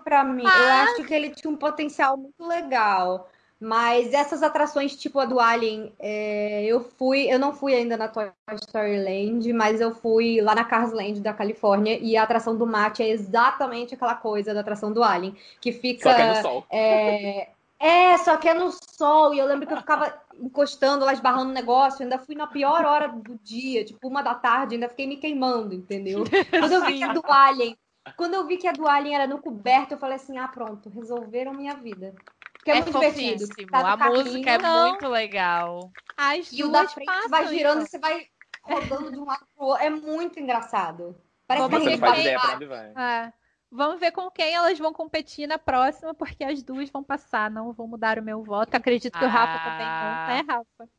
pra mim. Eu Mas- acho que ele tinha um potencial muito legal. Mas essas atrações, tipo a do Alien, é, eu fui, eu não fui ainda na Toy Story Land, mas eu fui lá na Cars Land da Califórnia e a atração do mate é exatamente aquela coisa da atração do Alien, que fica Só que é no sol. é, é, só que é no sol. E eu lembro que eu ficava encostando lá, esbarrando o negócio. Ainda fui na pior hora do dia, tipo uma da tarde, ainda fiquei me queimando, entendeu? (laughs) Quando eu vi que a do Alien, quando eu vi que a do Alien era no coberto, eu falei assim: ah, pronto, resolveram minha vida. Porque é, É muito divertido. Tá a carrinho, música é não. muito legal. As E o da duas frente passam, vai girando então. e você vai rodando de um lado pro outro. É muito engraçado. Parece Vamos que Você a gente vai ideia pra lá. onde vai. É. Vamos ver com quem elas vão competir na próxima, porque as duas vão passar. Não vou mudar o meu voto. Acredito que o Rafa também Ah. não, né, Rafa?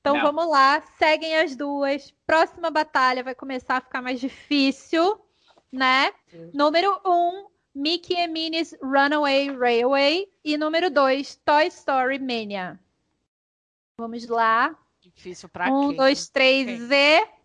Então Não. vamos lá, seguem as duas. Próxima batalha vai começar a ficar mais difícil, né? Número 1, um, Mickey and Minnie's Runaway Railway. E número 2, Toy Story Mania. Vamos lá. Difícil pra um, quem? dois, três Quem? e.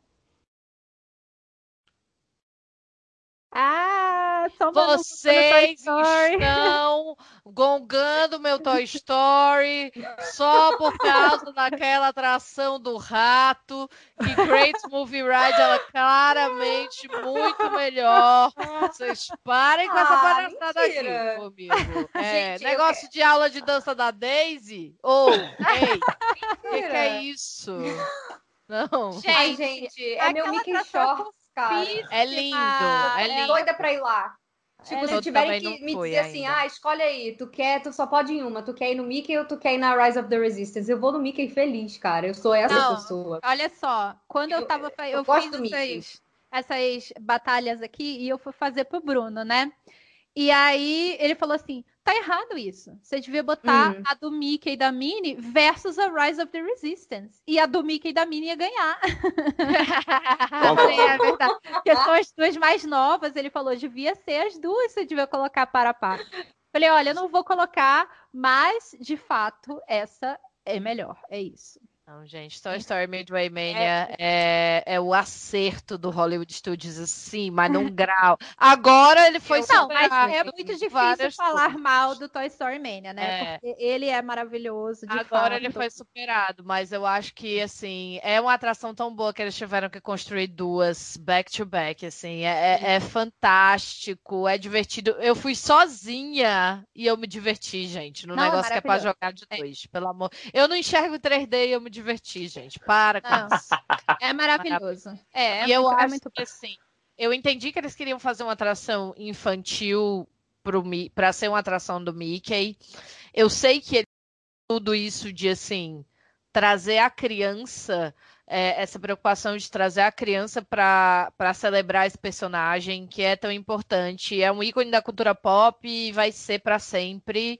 Ah, Vocês estão gongando meu Toy Story só por causa daquela atração do rato, que Great Movie Ride ela é claramente muito melhor. Vocês parem com essa Ah, palhaçada aqui comigo. É, Gente, eu negócio de aula de dança da Daisy? Ou, ei, o que, que é isso? Não. Ai, gente, é meu aquela Mickey atração Shorts, cara. É lindo, é Tô lindo. doida pra ir lá. Tipo, É, se tiverem que me dizer assim, ainda. ah, escolhe aí, tu quer, tu só pode ir em uma, tu quer ir no Mickey ou tu quer ir na Rise of the Resistance? Eu vou no Mickey feliz, cara. Eu sou essa Não, pessoa. Olha só, quando eu, Eu- tava. eu Eu, gosto fiz essas, essas batalhas aqui e eu fui fazer pro Bruno, né? E aí ele falou assim: tá errado isso. Você devia botar Hum. a do Mickey e da Minnie versus a Rise of the Resistance. E a do Mickey e da Minnie ia ganhar. (laughs) (laughs) É verdade. Porque são as duas mais novas. Ele falou, devia ser as duas, você devia colocar para a par. Falei, olha, eu não vou colocar, mas de fato essa é melhor. É isso. Não, gente, Toy Story Midway Mania é, é o acerto do Hollywood Studios, assim, mas num (laughs) grau. Agora ele foi Não, mas superado é muito difícil falar coisas. mal do Toy Story Mania, né? É. Porque ele é maravilhoso, de Agora fato. ele foi superado, mas eu acho que, assim, é uma atração tão boa que eles tiveram que construir duas back to back, assim, é, é- é fantástico, é divertido. Eu fui sozinha e eu me diverti, gente, no Não, é negócio que é pra jogar de dois, pelo amor. Eu não enxergo 3D e eu me diverti, gente, para com isso. É maravilhoso. É, é e eu é acho muito que assim, eu entendi que eles queriam fazer uma atração infantil pra ser uma atração do Mickey. Eu sei que ele- tudo isso de assim trazer a criança, é, essa preocupação de trazer a criança para para celebrar esse personagem que é tão importante, é um ícone da cultura pop e vai ser para sempre.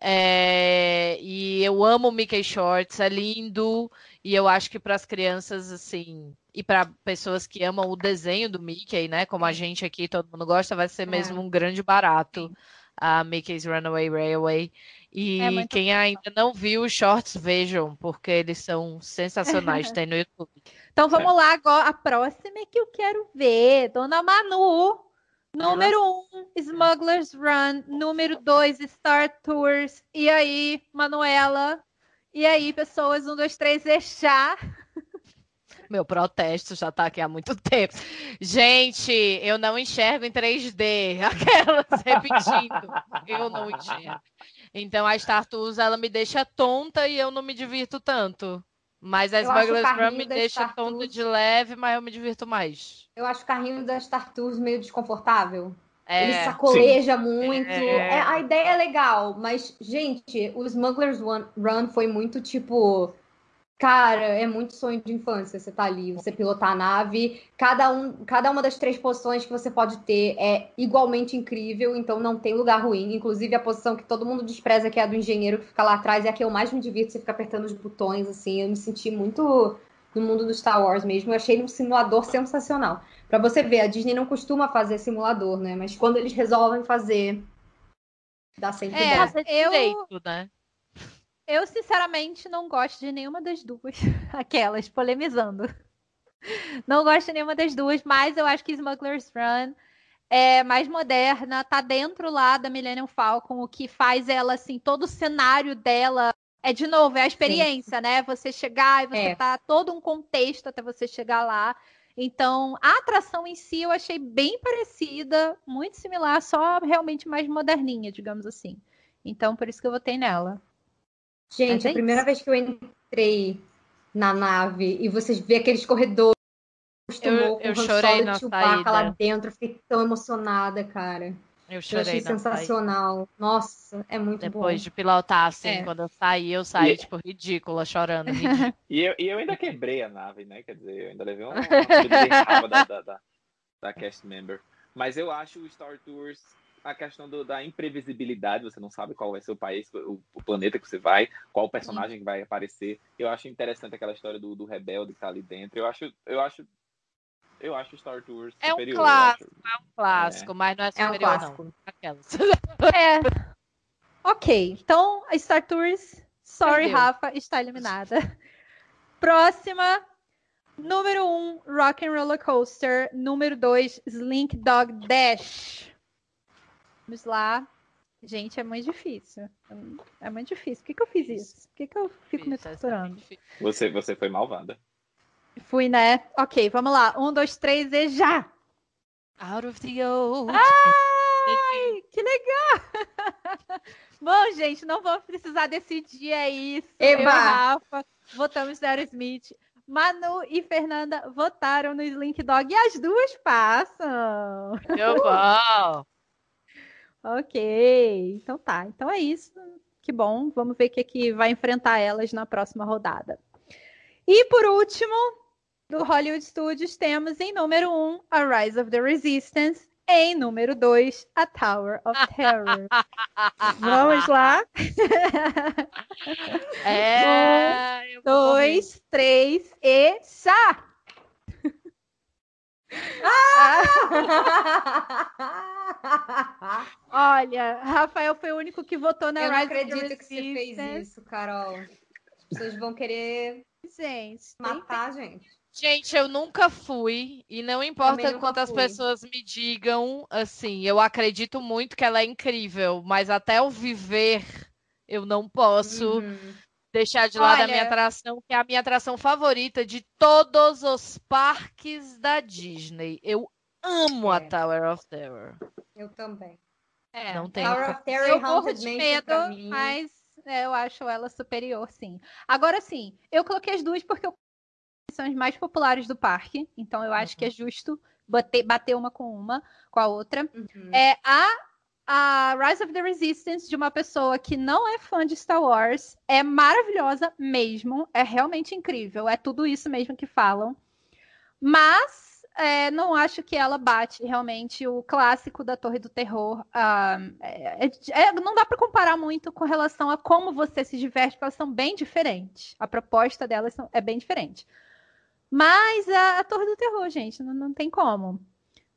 É, e eu amo Mickey Shorts, é lindo. E eu acho que para as crianças, assim, e para pessoas que amam o desenho do Mickey, né? Como a gente aqui, todo mundo gosta, vai ser mesmo um grande barato. A Mickey's Runaway Railway. E É quem ainda não viu os shorts, vejam, porque eles são sensacionais. Tem no (laughs) YouTube. Então vamos lá agora. A próxima é que eu quero ver. Dona Manu. Número 1, um, Smugglers Run. Número 2, Star Tours. E aí, Manuela? E aí, pessoas? Um, dois, três, é chá. (laughs) Meu protesto já tá aqui há muito tempo. Gente, eu não enxergo em 3D. (laughs) Aquelas repetindo. Eu não enxergo. Então a Star Tours, ela me deixa tonta e eu não me divirto tanto. Mas a Eu acho o Smugglers Run me deixa tonta Tours- de leve, mas eu me divirto mais. Eu acho o carrinho da Star Tours meio desconfortável. Ele É, sacoleja muito. É. É, a ideia é legal, mas, gente, o Smugglers Run foi muito tipo. Cara, é muito sonho de infância. Você tá ali, você pilotar a nave. Cada, um, cada uma das três posições que você pode ter é igualmente incrível, então não tem lugar ruim. Inclusive, a posição que todo mundo despreza, que é a do engenheiro que fica lá atrás, é a que eu mais me divirto. Você fica apertando os botões, assim. Eu me senti muito no mundo do Star Wars mesmo. Eu achei ele um simulador sensacional. Para você ver, a Disney não costuma fazer simulador, né? Mas quando eles resolvem fazer, dá sempre É, bom. eu- Direito, né? Eu, sinceramente, não gosto de nenhuma das duas. (laughs) Aquelas, polemizando. Não gosto de nenhuma das duas, mas eu acho que Smuggler's Run é mais moderna, tá dentro lá da Millennium Falcon, o que faz ela, assim, todo o cenário dela. É, de novo, é a experiência, né? Você chegar e você É. tá todo um contexto até você chegar lá. Então, a atração em si eu achei bem parecida, muito similar, só realmente mais moderninha, digamos assim. Então, por isso que eu votei nela. Gente, é a primeira vez que eu entrei na nave e vocês vê aqueles corredores Eu- com eu chorei na Chewbacca lá dentro, eu fiquei tão emocionada, cara. Eu Eu chorei achei na saída. sensacional. Nossa, é muito Depois bom. de pilotar, assim, É. quando eu saí, eu saí, E- tipo, ridícula, chorando. (laughs) ridícula. E eu, e eu ainda quebrei a nave, né? Quer dizer, eu ainda levei (laughs) uma, uma da, da, da, da cast member. Mas eu acho o Star Tours a questão do- da imprevisibilidade, você não sabe qual vai ser o país, o, o planeta que você vai, qual personagem que vai aparecer. Eu acho interessante aquela história do, do rebelde que tá ali dentro. Eu acho, eu acho, eu acho Star Tours É um superior. clássico, acho. Clássico, mas não é É um superior, não. clássico. Aquelas. É. (laughs) Ok, então a Star Tours, sorry, Perdeu. Rafa, está eliminada. (laughs) Próxima, número 1, um, Rock and Roller Coaster. Número 2, Slink Dog Dash. Vamos lá. Gente, é muito difícil. É muito difícil. Por que, que eu fiz isso? Por que, que eu fico me é torturando? Você, você foi malvada. Fui, né? Ok, vamos lá. Um, dois, três e já! Out of the old. Ai, que legal! (laughs) Bom, gente, não vamos precisar decidir é isso. Eu e Eba! Rafa votamos no Aerosmith. Manu e Fernanda votaram no Slink Dog e as duas passam. Meu bom. (laughs) Ok, então tá. Então é isso. Que bom. Vamos ver o que, que vai enfrentar elas na próxima rodada. E por último, do Hollywood Studios, temos em número 1 um, a Rise of the Resistance. Em número 2, a Tower of Terror. (laughs) Vamos lá. É. morrer. Dois, três e já! (laughs) Olha, Rafael foi o único que votou na Eu não Rise acredito que você fez isso, Carol. As pessoas vão querer Gente, tem- matar a gente. Gente, eu nunca fui, e não importa quantas fui. pessoas me digam, assim, eu acredito muito que ela é incrível, mas até eu viver, eu não posso Uhum. Deixar de lado a Olha- minha atração, que é a minha atração favorita de todos os parques da Disney. Eu amo a É. Tower of Terror. Eu também. é, Não tem Tower of Terror eu morro de medo, mas é, eu acho ela superior, sim. Agora sim, eu coloquei as duas porque eu são as mais populares do parque, então eu acho que é justo bater, bater uma com uma, com a outra. Uhum. É a, a Rise of the Resistance de uma pessoa que não é fã de Star Wars é maravilhosa mesmo, é realmente incrível, é tudo isso mesmo que falam. Mas é, não acho que ela bate realmente o clássico da Torre do Terror. ah, é- é- é- não dá para comparar muito com relação a como você se diverte, porque elas são bem diferentes. A proposta delas são- é bem diferente. Mas a, a Torre do Terror, gente, não, não tem como.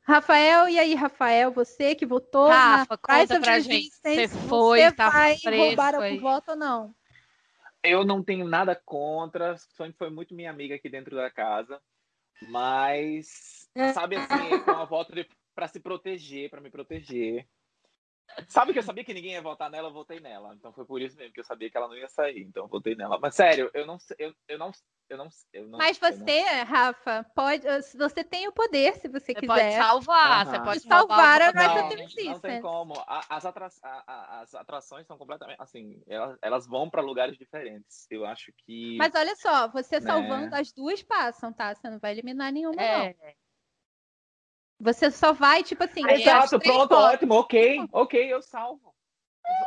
Rafael, e aí, Rafael, você que votou Rafa, na of pra gente. Você foi, você tá vai roubar algum voto ou não? Eu não tenho nada contra, sempre foi muito minha amiga aqui dentro da casa, mas sabe assim, com uma volta de, para se proteger, para me proteger. Sabe que eu sabia que ninguém ia votar nela, eu votei nela. Então foi por isso mesmo que eu sabia que ela não ia sair, então eu votei nela. Mas sério, eu não sei- eu, eu não eu não eu não Mas eu não- você, Rafa, pode, você tem o poder, se você, Você quiser. pode salvar, você Aham. pode De salvar a. Resistance. Não tem como. As, atra- as atrações são completamente assim, elas, elas vão para lugares diferentes. Eu acho que Mas olha só, você Né. salvando as duas passam, tá? Você não vai eliminar nenhuma, não. Você só vai, tipo assim, Exato, pronto, ótimo, ok, ok, eu salvo.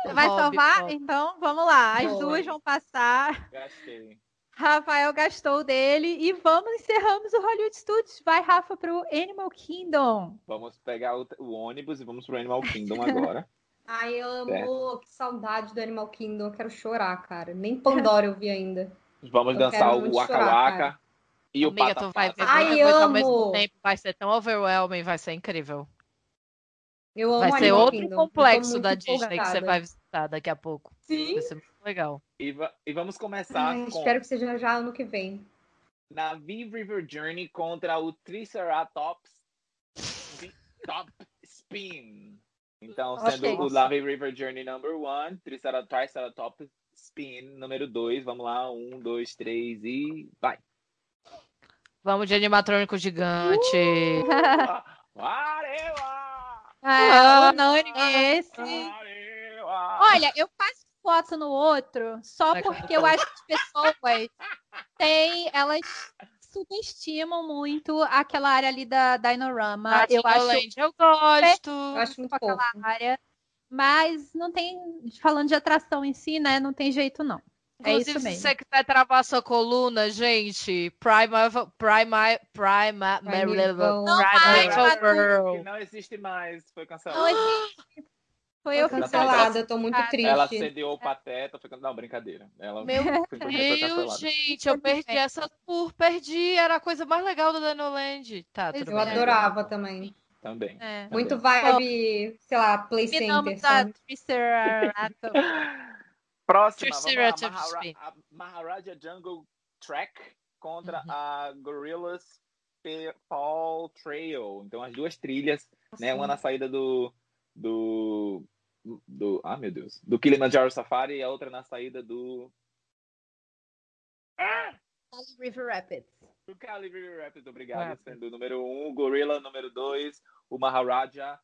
Você vai salvar? Então, vamos lá. As Boa. duas vão passar. Gastei. Rafael gastou dele e vamos encerramos o Hollywood Studios. Vai, Rafa, pro Animal Kingdom. Vamos pegar o, o ônibus e vamos pro Animal Kingdom (laughs) agora. Ai, eu amo, que saudade do Animal Kingdom. Eu quero chorar, cara. Nem Pandora eu vi ainda. Vamos Eu dançar o Waka chorar, Waka cara. E o Amiga, Pata tu vai ver. Ai, coisa ao mesmo amo. tempo. Vai ser tão overwhelming, vai ser incrível. Eu amo Vai ser Animal outro Kingdom. Complexo da Disney que você empolgada. vai visitar daqui a pouco. Sim. Vai ser muito legal. E, va- e vamos começar Ai, com espero que seja já ano que vem. Navi River Journey contra o Triceratops Top Spin. Então, sendo Ok. o Navi River Journey number one, Tricera- Triceratops Spin número dois. Vamos lá, um, dois, três e vai. Vamos de animatrônico gigante. Arewa! É, unânime esse. Arewa! Olha, eu faço foto no outro só porque eu acho que as pessoas têm, elas subestimam muito aquela área ali da Dinorama. eu acho Land, eu gosto. Eu acho muito aquela área, mas não tem, falando de atração em si, né? Não tem jeito não. É Inclusive, isso se mesmo. você quiser travar sua coluna, gente, Prima, Prima, Prima, Primeval. Não não existe mais, foi Não cancelado. existe. Foi Foi eu cancelada, eu tô muito triste. Ela sediou o Pateta, foi... não, brincadeira. Ela Meu Deus, gente, eu perdi essa tour, perdi, era a coisa mais legal do Danoland. Tá, tudo Eu Eu bem. adorava também. Também. É. Muito vibe, sei lá, Play Terminamos Center, sabe? Próxima, vamos lá. Mahara- Maharaja Jungle Track contra Uhum. a Gorillas Fall Trail. Então, as duas trilhas, né? Uma na saída do... do do, ah, meu Deus, do Kilimanjaro Safari e a outra na saída do River Rapids. do Cali River Rapids, obrigado, Rapids. sendo o número um, Gorilla número dois, o Maharaja,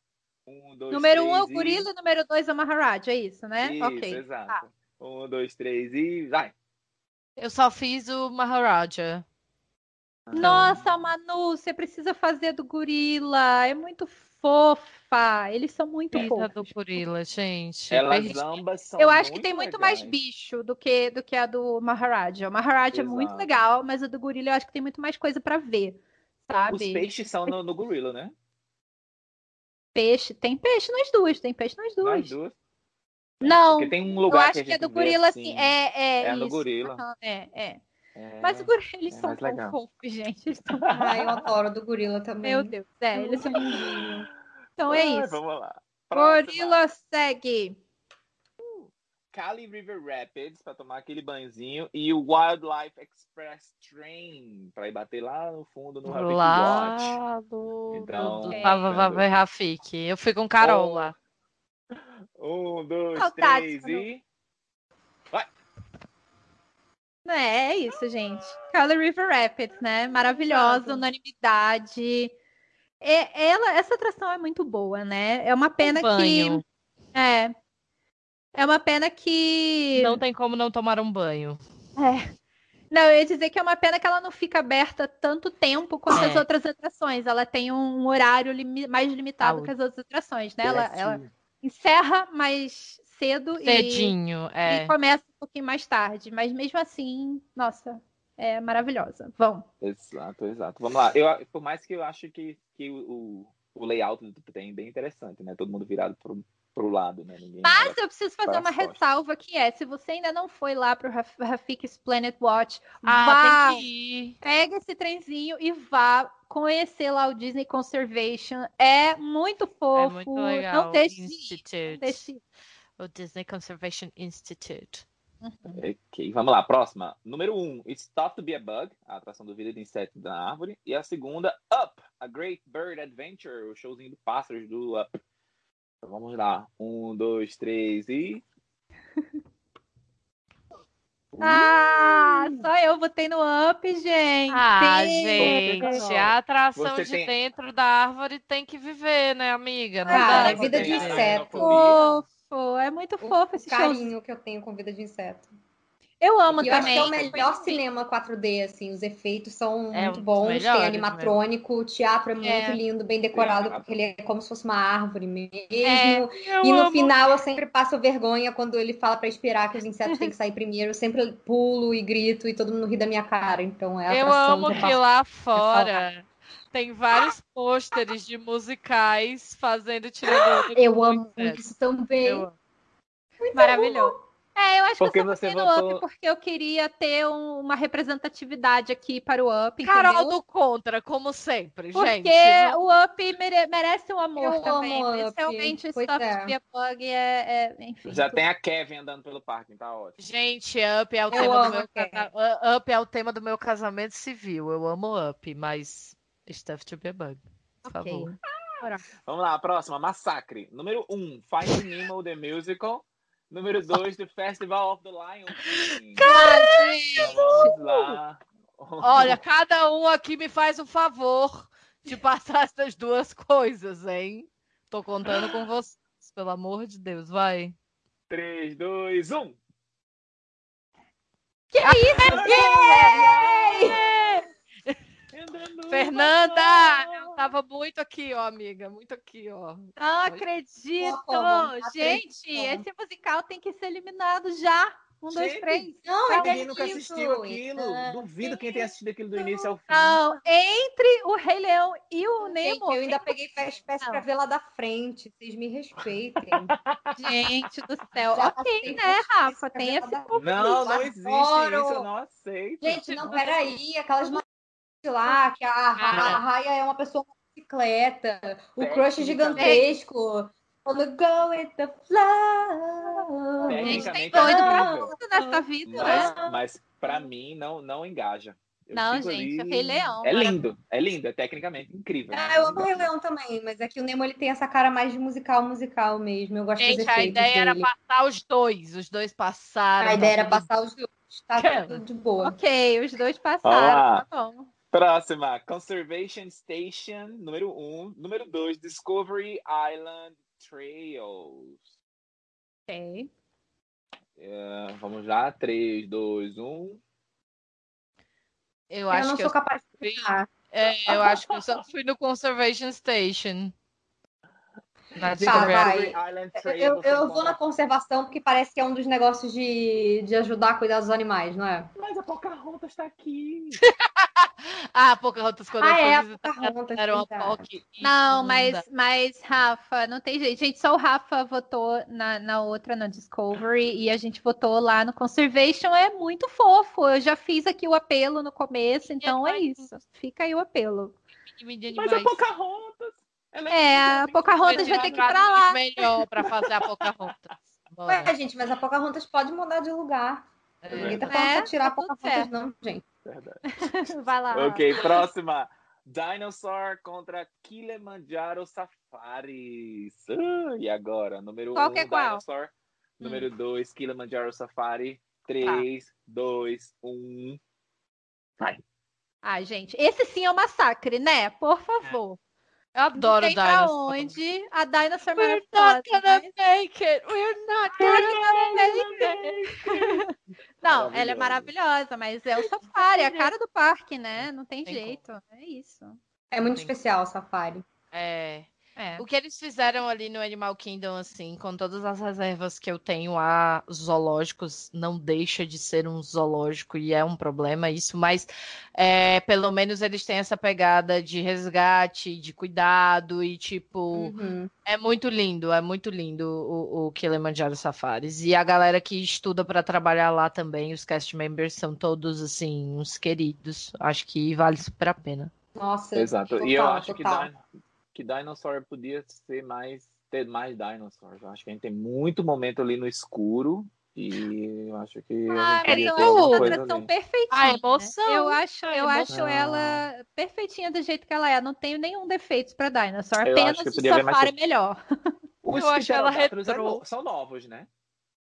um, dois, número um é o e- gorila, número dois é o Maharaja, é isso, né? Isso, ok. exato. Um, dois, três e vai. Eu só fiz o Maharaja. Nossa, Manu, você precisa fazer do gorila. É muito fofa. Eles são muito a fofos. do gorila, gente. Elas Perdi. ambas são Eu acho que tem muito mais legais. bicho do que, do que a do Maharaja. O Maharaja é muito Exato. legal, mas a do gorila eu acho que tem muito mais coisa pra ver, sabe? Os peixes são no, no gorila, né? Peixe, tem peixe nas duas, tem peixe nas duas. Nas duas. Não, Porque tem um eu lugar acho que a que, é gente do vê gorila assim, assim, é, é, é isso. gorila. Aham, É, é. É, Mas o gorila, eles é são tão fofos, gente. Eles são... Ai, (laughs) eu adoro do gorila também. Meu Deus, é, eles são... lindinho. Então é isso. Vamos lá. Próxima. Gorila segue. Cali River Rapids para tomar aquele banhozinho e o Wildlife Express Train para ir bater lá no fundo no Rafik Watch. Lá do, Então, do, do ok. Tava Rafik. Eu fui com Carol Oh. lá. Um, dois, Saudades, três e. É, é isso, gente. Cali River Rapids, né? Maravilhosa, Exato. unanimidade. É, ela, essa atração é muito boa, né? É uma pena Um banho. que. É. É uma pena que. Não tem como não tomar um banho. É. Não, eu ia dizer que é uma pena que ela não fica aberta tanto tempo quanto É. as outras atrações. Ela tem um horário limi- mais limitado Ah, que as outras atrações, né? Ela, ela. Encerra mais cedo e, Cedinho, é. e começa um pouquinho mais tarde. Mas mesmo assim, nossa, é maravilhosa. Vão. Exato, exato. Vamos lá. Eu, por mais que eu acho que, que o, o, layout do tem bem interessante, né? Todo mundo virado pro, pro lado, né? Ninguém Mas eu preciso fazer uma as costas. ressalva que é, se você ainda não foi lá pro Raf- Rafik's Planet Watch, Ah, vá, tem que ir. pega esse trenzinho e vá conhecer lá o Disney Conservation. É muito fofo. É muito legal. Não deixe Institute. não deixe. O Disney Conservation Institute. Ok, vamos lá. Próxima. Número um, It's Tough to Be a Bug, a atração do Vida de Inseto da Árvore. E a segunda, Up, a Great Bird Adventure, o showzinho do pássaros do Up. Então vamos lá. Um, dois, três e. (laughs) Ah, só eu botei no up, gente. Ah, gente, a atração Você de tem- dentro da árvore tem que viver, né, amiga? Não Cara, dá é pra vida de viver. inseto. Fofo, é muito fofo o esse show. carinho que eu tenho com vida de inseto. Eu amo E eu acho também. que é o melhor cinema 4D, assim, os efeitos são É muito bons, melhores tem animatrônico, o teatro é muito É. lindo, bem decorado, porque ele é como se fosse uma árvore mesmo. É, E no final eu sempre passo vergonha quando ele fala pra esperar que os insetos têm que sair primeiro. Eu sempre pulo e grito e todo mundo ri da minha cara. Então é a Eu amo eu que lá fora tem vários pôsteres de musicais fazendo tirador. Eu amo isso também. Eu amo. Maravilhoso. É, eu acho Porque que eu você no votou- Up porque eu queria ter um- uma representatividade aqui para o Up, Carol entendeu? do Contra, como sempre, Porque gente. o Up mere- merece um amor Eu também, amo realmente o Stuff é. to be a Bug é, é- enfim. Já tem a Kevin andando pelo parque, tá ótimo. Gente, Up é o Eu tema do meu casa- Up é o tema do meu casamento civil. Eu amo Up, mas Stuff to be a Bug. Por Ok. favor. Vamos lá, a próxima, Massacre. Número 1, um, Finding Nemo, The Musical. Número 2, The Festival of the Lion lá. Olha, cada um aqui me faz o favor de (laughs) passar essas duas coisas, hein? Tô contando com vocês, pelo amor de Deus, vai. 3, 2, 1. Que Fernanda, eu tava muito aqui, ó, amiga, muito aqui, ó. Não acredito! Pô? Gente, Acredito. esse musical tem que ser eliminado já. Um, dois, Gente, três. Não, Alguém é nunca isso. assistiu aquilo. Ah, Duvido quem tenha assistido aquilo do início ao fim. Não, entre o Rei Leão e o Gente, Nemo. eu ainda peguei Fast Pass pra ver lá da frente. Vocês me respeitem. (laughs) Gente do céu. Já ok, né, Rafa? Tem esse público. Não, não existe Adoro. isso, eu não aceito. Gente, não, peraí. (laughs) Aquelas lá, que a, a, a Raya é uma pessoa com bicicleta. O crush gigantesco. Wanna go with the flow. Gente, tem Tecnicamente doido é pra tudo nessa vida, Mas, né? mas pra mim não, não engaja. Eu Não, gente, ali- o Rei Leão, É lindo, é lindo, é tecnicamente incrível. Ah, eu amo o Rei. Leão também, mas é que o Nemo ele tem essa cara mais de musical, musical mesmo. Eu gosto Gente, a ideia era dele. passar os dois. Os dois passaram. A ideia era tá passar os dois. Tá (laughs) tudo de boa. Ok, os dois Olá. passaram, tá bom. Próxima, Conservation Station, número 1. Um. Número 2, Discovery Island Trails. Ok. É, vamos lá, um. 3, 2, 1. Eu Eu, acho não que sou eu, capaz de fui- é, eu acho que eu só fui no Conservation Station. Na Tá. Eu, eu vou na conservação porque parece que é um dos negócios de, de ajudar a cuidar dos animais, não é? Mas a Pocahontas tá aqui. (laughs) Ah, Pocahontas, quando Ah, eu é, a Pocahontas, era uma. POC Não, mas, mas, Rafa, não tem jeito. Gente, só o Rafa votou na, na outra, na Discovery, e a gente votou lá no Conservation. É muito fofo. Eu já fiz aqui o apelo no começo, então é mais isso. Fica aí o apelo. Mas a. Pocahontas. Ela É, a Pocahontas vai ter que ir pra lá. melhor pra fazer a Pocahontas. Bora. Ué, gente, mas a Pocahontas pode mudar de lugar. É. Ninguém tá falando É, pra tirar a tá Pocahontas, certo. não, gente. Verdade. (laughs) Vai lá. Ok, próxima. Dinosaur contra Kilimanjaro Safaris. Uh, e agora? Número 1, Qual um, é qual? Dinosaur. Número 2, Kilimanjaro Safari. 3, 2, 1. Ai, gente, esse sim é um massacre, né? Por favor. Eu adoro tem pra Dinosaur. onde a Dinosaur é We're not gonna mas- make it. We're not gonna (laughs) Não, ela é Maravilhosa. mas é o safari, é a cara do parque, né? Não tem Tem jeito. É isso. É muito Sim. especial o safari. É. É. O que eles fizeram ali no Animal Kingdom, assim, com todas as reservas que eu tenho a zoológicos, não deixa de ser um zoológico e é um problema isso, mas é, pelo menos eles têm essa pegada de resgate, de cuidado e tipo, Uhum. é muito lindo, é muito lindo o, o Kilimanjaro Safaris. E a galera que estuda para trabalhar lá também, os cast members são todos assim, uns queridos. Acho que vale super a pena. Nossa, Exato. total, e eu acho que, total. Que Dinosaur podia ser mais. ter mais dinosaurs. Eu acho que a gente tem muito momento ali no escuro. E eu acho que. Ah, a gente atração ali. perfeitinha. A emoção. Eu acho, eu acho emoção. ela perfeitinha do jeito que ela é. Não tenho nenhum defeito pra Dinosaur. Eu Apenas o ver mais safari melhor. (laughs) Os Eu acho ela é retrô. são novos, né?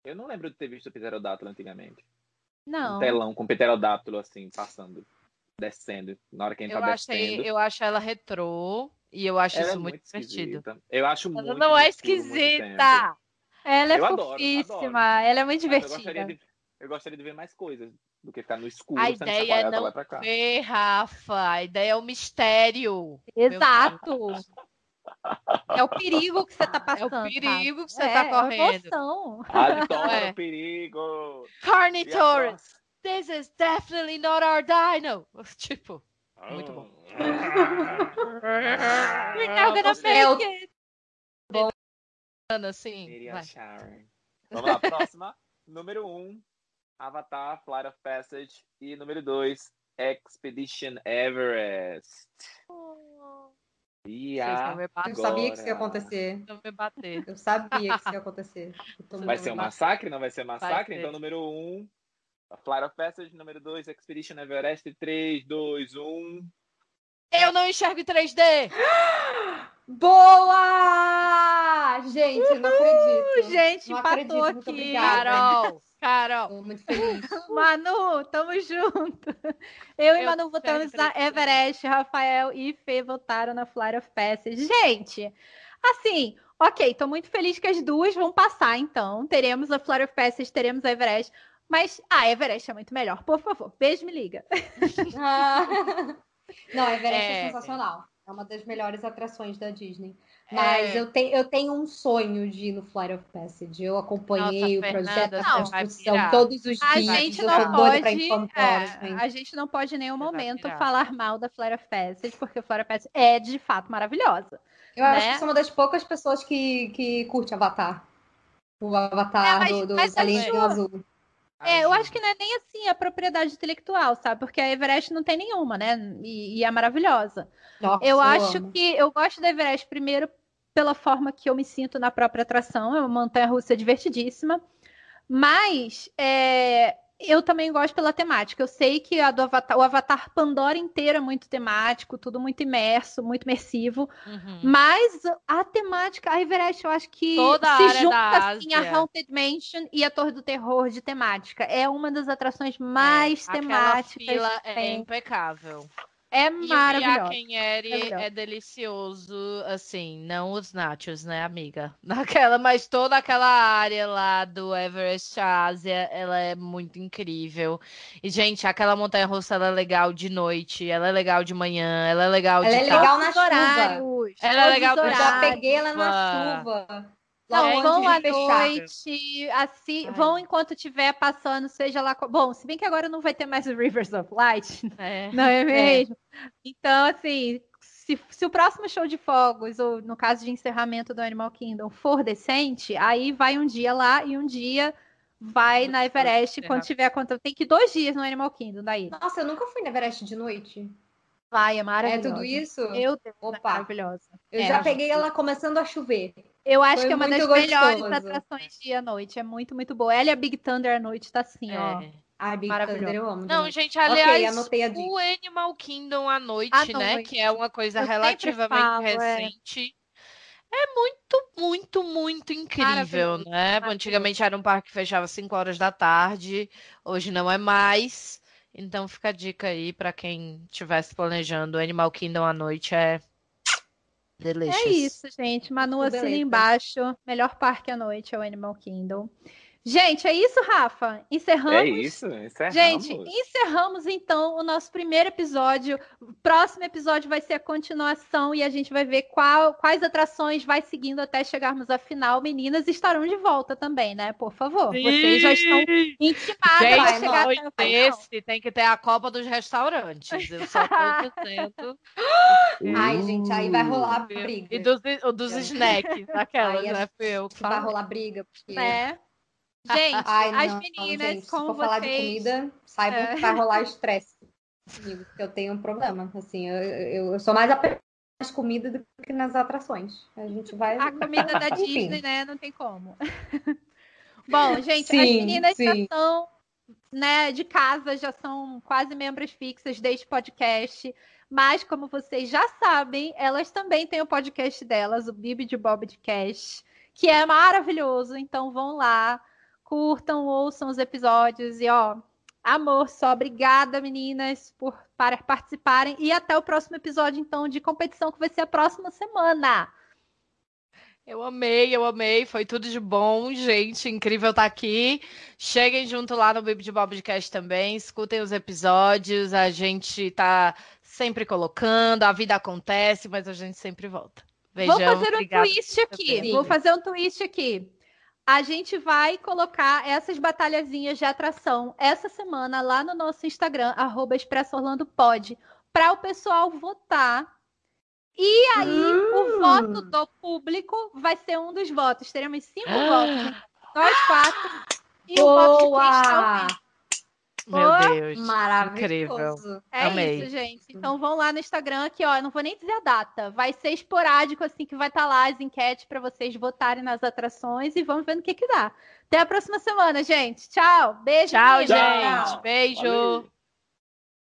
Eu não lembro de ter visto o pterodátilo antigamente. Não. Um telão com pterodátilo assim, passando, descendo. Na hora que a gente Eu tá achei, descendo. eu acho ela retrô e eu acho Ela isso é muito divertido. esquisita. Eu acho Ela muito não é esquisita. Ela é Eu adoro, fofíssima. adoro. Ela é muito Mas eu divertida. gostaria de, eu gostaria de ver mais coisas do que ficar no escuro, A ideia é não lá pra cá. ver, Rafa. A ideia é o mistério. Exato. (laughs) É o perigo que você tá É passando. o perigo que você Rafa. tá é, correndo. Emoção. (laughs) A vitória, É. o perigo! Torres, this is definitely not our dino. (laughs) Tipo? Muito bom. We're not gonna make it. assim, vai. Sharon. Vamos lá, próxima. número 1, um, Avatar, Flight of Passage. E número 2, Expedition Everest. E Vocês não me Eu sabia que isso ia Agora. acontecer. Não me bater. Eu sabia que isso ia acontecer. Vai ser um massacre? Não vai ser massacre? ser. Então, número 1, um, Flight of Passage. Número 2, Expedition Everest. um. 3, 2, 1. Eu não enxergo em 3D. Boa! Gente, eu não acredito. Gente, não empatou acredito. Aqui. Carol, Carol. Tô muito feliz. (laughs) Manu, tamo junto. Eu, e Eu Manu votamos na. Everest, Rafael e Fê votaram na Flight of Passage. Gente, assim, ok, tô muito feliz que as duas vão passar, então. Teremos a Flight of Passage, teremos a Everest. Mas a Everest é muito melhor. Por favor, beijo, me liga. Ah. (laughs) Não, a Everest é. É. sensacional. É uma das melhores atrações da Disney. Mas É. eu, tenho, eu tenho um sonho de ir no Flight of Passage. Eu acompanhei Nossa, o projeto, Fernanda, a você vai construção todos os A dias. gente não pode, é, a gente não pode em nenhum Você momento falar mal da Flight of Passage, porque a Flight of Passage é de fato maravilhosa. Eu acho né? que sou uma das poucas pessoas que, que curte Avatar. O Avatar É, mas- do, do mas acho- do Azul. É, eu acho que não é nem assim a propriedade intelectual, sabe? Porque a Everest não tem nenhuma, né? E, e é maravilhosa. Nossa, Eu acho amo. que eu gosto da Everest primeiro pela forma que eu me sinto na própria atração, é uma montanha russa divertidíssima. Mas é, eu também gosto pela temática. Eu sei que Avatar, o Avatar Pandora inteiro é muito temático, tudo muito imerso, muito imersivo. Uhum. Mas a temática, a Everest, eu acho que Toda se junta assim a. Haunted Mansion e a Torre do Terror de temática. É uma das atrações mais É, Aquela temáticas. fila que é impecável. É E o é delicioso, assim, não os nachos, né, amiga? (laughs) Naquela, mas toda aquela área lá do Everest Ásia, ela é muito incrível. E, gente, aquela montanha-russa, ela é legal de noite, ela é legal de manhã, ela é legal Ela de é tarde. legal na chuva. horários. Ela é legal Eu já peguei ela na chuva. Não, vão à noite, assim, Ai. vão enquanto estiver passando, seja lá. Bom, se bem que agora não vai ter mais o Rivers of Light, (laughs) É. não é mesmo? Então, assim, se, se o próximo show de fogos, ou no caso de encerramento do Animal Kingdom, for decente, aí vai um dia lá e um dia vai na Depois Everest quando tiver conta. Tem que ir dois dias no Animal Kingdom daí. Nossa, eu nunca fui na Everest de noite. Vai, é É maravilhoso. tudo isso? Meu Deus, é Opa, maravilhosa. eu É, já a peguei ela começando a chover. Eu acho Foi que é uma das muito melhores gostoso. atrações de à noite. É muito, muito boa. Ela e a Big Thunder à noite tá assim, ó. É. Ai, Big Maravilhoso. Thunder, eu amo. Não, gente, aliás, a dica. o Animal Kingdom à noite, À né? noite. Que é uma coisa Eu relativamente falo, é. recente. É. muito, muito, muito incrível, né? Antigamente era um parque que fechava às 5 horas da tarde, hoje não é mais. Então fica a dica aí pra quem estivesse planejando o Animal Kingdom à noite é delicious. É isso, gente. Manu assina embaixo. Melhor parque à noite é o Animal Kingdom. Gente, é isso, Rafa? Encerramos? É isso, encerramos. Gente, encerramos então o nosso primeiro episódio. O próximo episódio vai ser a continuação e a gente vai ver qual- quais atrações vai seguindo até chegarmos à final. Meninas estarão de volta também, né? Por favor. Vocês já estão intimadas a Gente, chegar noite até final. desse tem que ter a Copa dos Restaurantes. Eu só tô (laughs) dizendo. Ai, gente, aí vai rolar E briga. dos, o dos snacks, aquelas, né? Foi eu que Vai rolar briga. Porque... Né? Gente, Ai, as não, meninas, gente, se como for falar de vocês. comida, saibam É. que vai rolar estresse comigo, porque eu tenho um problema. Assim, eu, eu, eu sou mais apegada nas comidas do que nas atrações. A gente vai. A comida da. (laughs) Disney, né? Não tem como. (laughs) Bom, gente, as Sim, meninas já sim. são, né, de casa, já são quase membros fixas deste podcast. Mas, como vocês já sabem, elas também têm o podcast delas, o Bibi de Bob de Cash, que é maravilhoso. Então vão lá, curtam, ouçam os episódios e ó, amor só. Obrigada, meninas, por para participarem. E até o próximo episódio, então, de competição, que vai ser a próxima semana. Eu amei, eu amei. Foi tudo de bom, gente. Incrível estar aqui. Cheguem junto lá no Bibi de Bobcast também. Escutem os episódios. A gente tá sempre colocando. A vida acontece, mas a gente sempre volta. Beijão, Vou fazer um obrigada. twist aqui. Vou fazer um twist aqui. A gente vai colocar essas batalhazinhas de atração essa semana lá no nosso Instagram, arroba Expresso Orlando Pod, para o pessoal votar. E aí, o voto do público vai ser um dos votos. Teremos cinco votos. né? Nós quatro. E o voto de Boa! Meu. Deus. Maravilhoso. É Amei. isso, gente. Então vão lá no Instagram que, ó, eu não vou nem dizer a data. Vai ser esporádico, assim, que vai estar lá as enquetes para vocês votarem nas atrações e vamos vendo o que que dá. Até a próxima semana, gente. Tchau. Beijo. Tchau, meninas. gente. Tchau. Beijo. Valeu.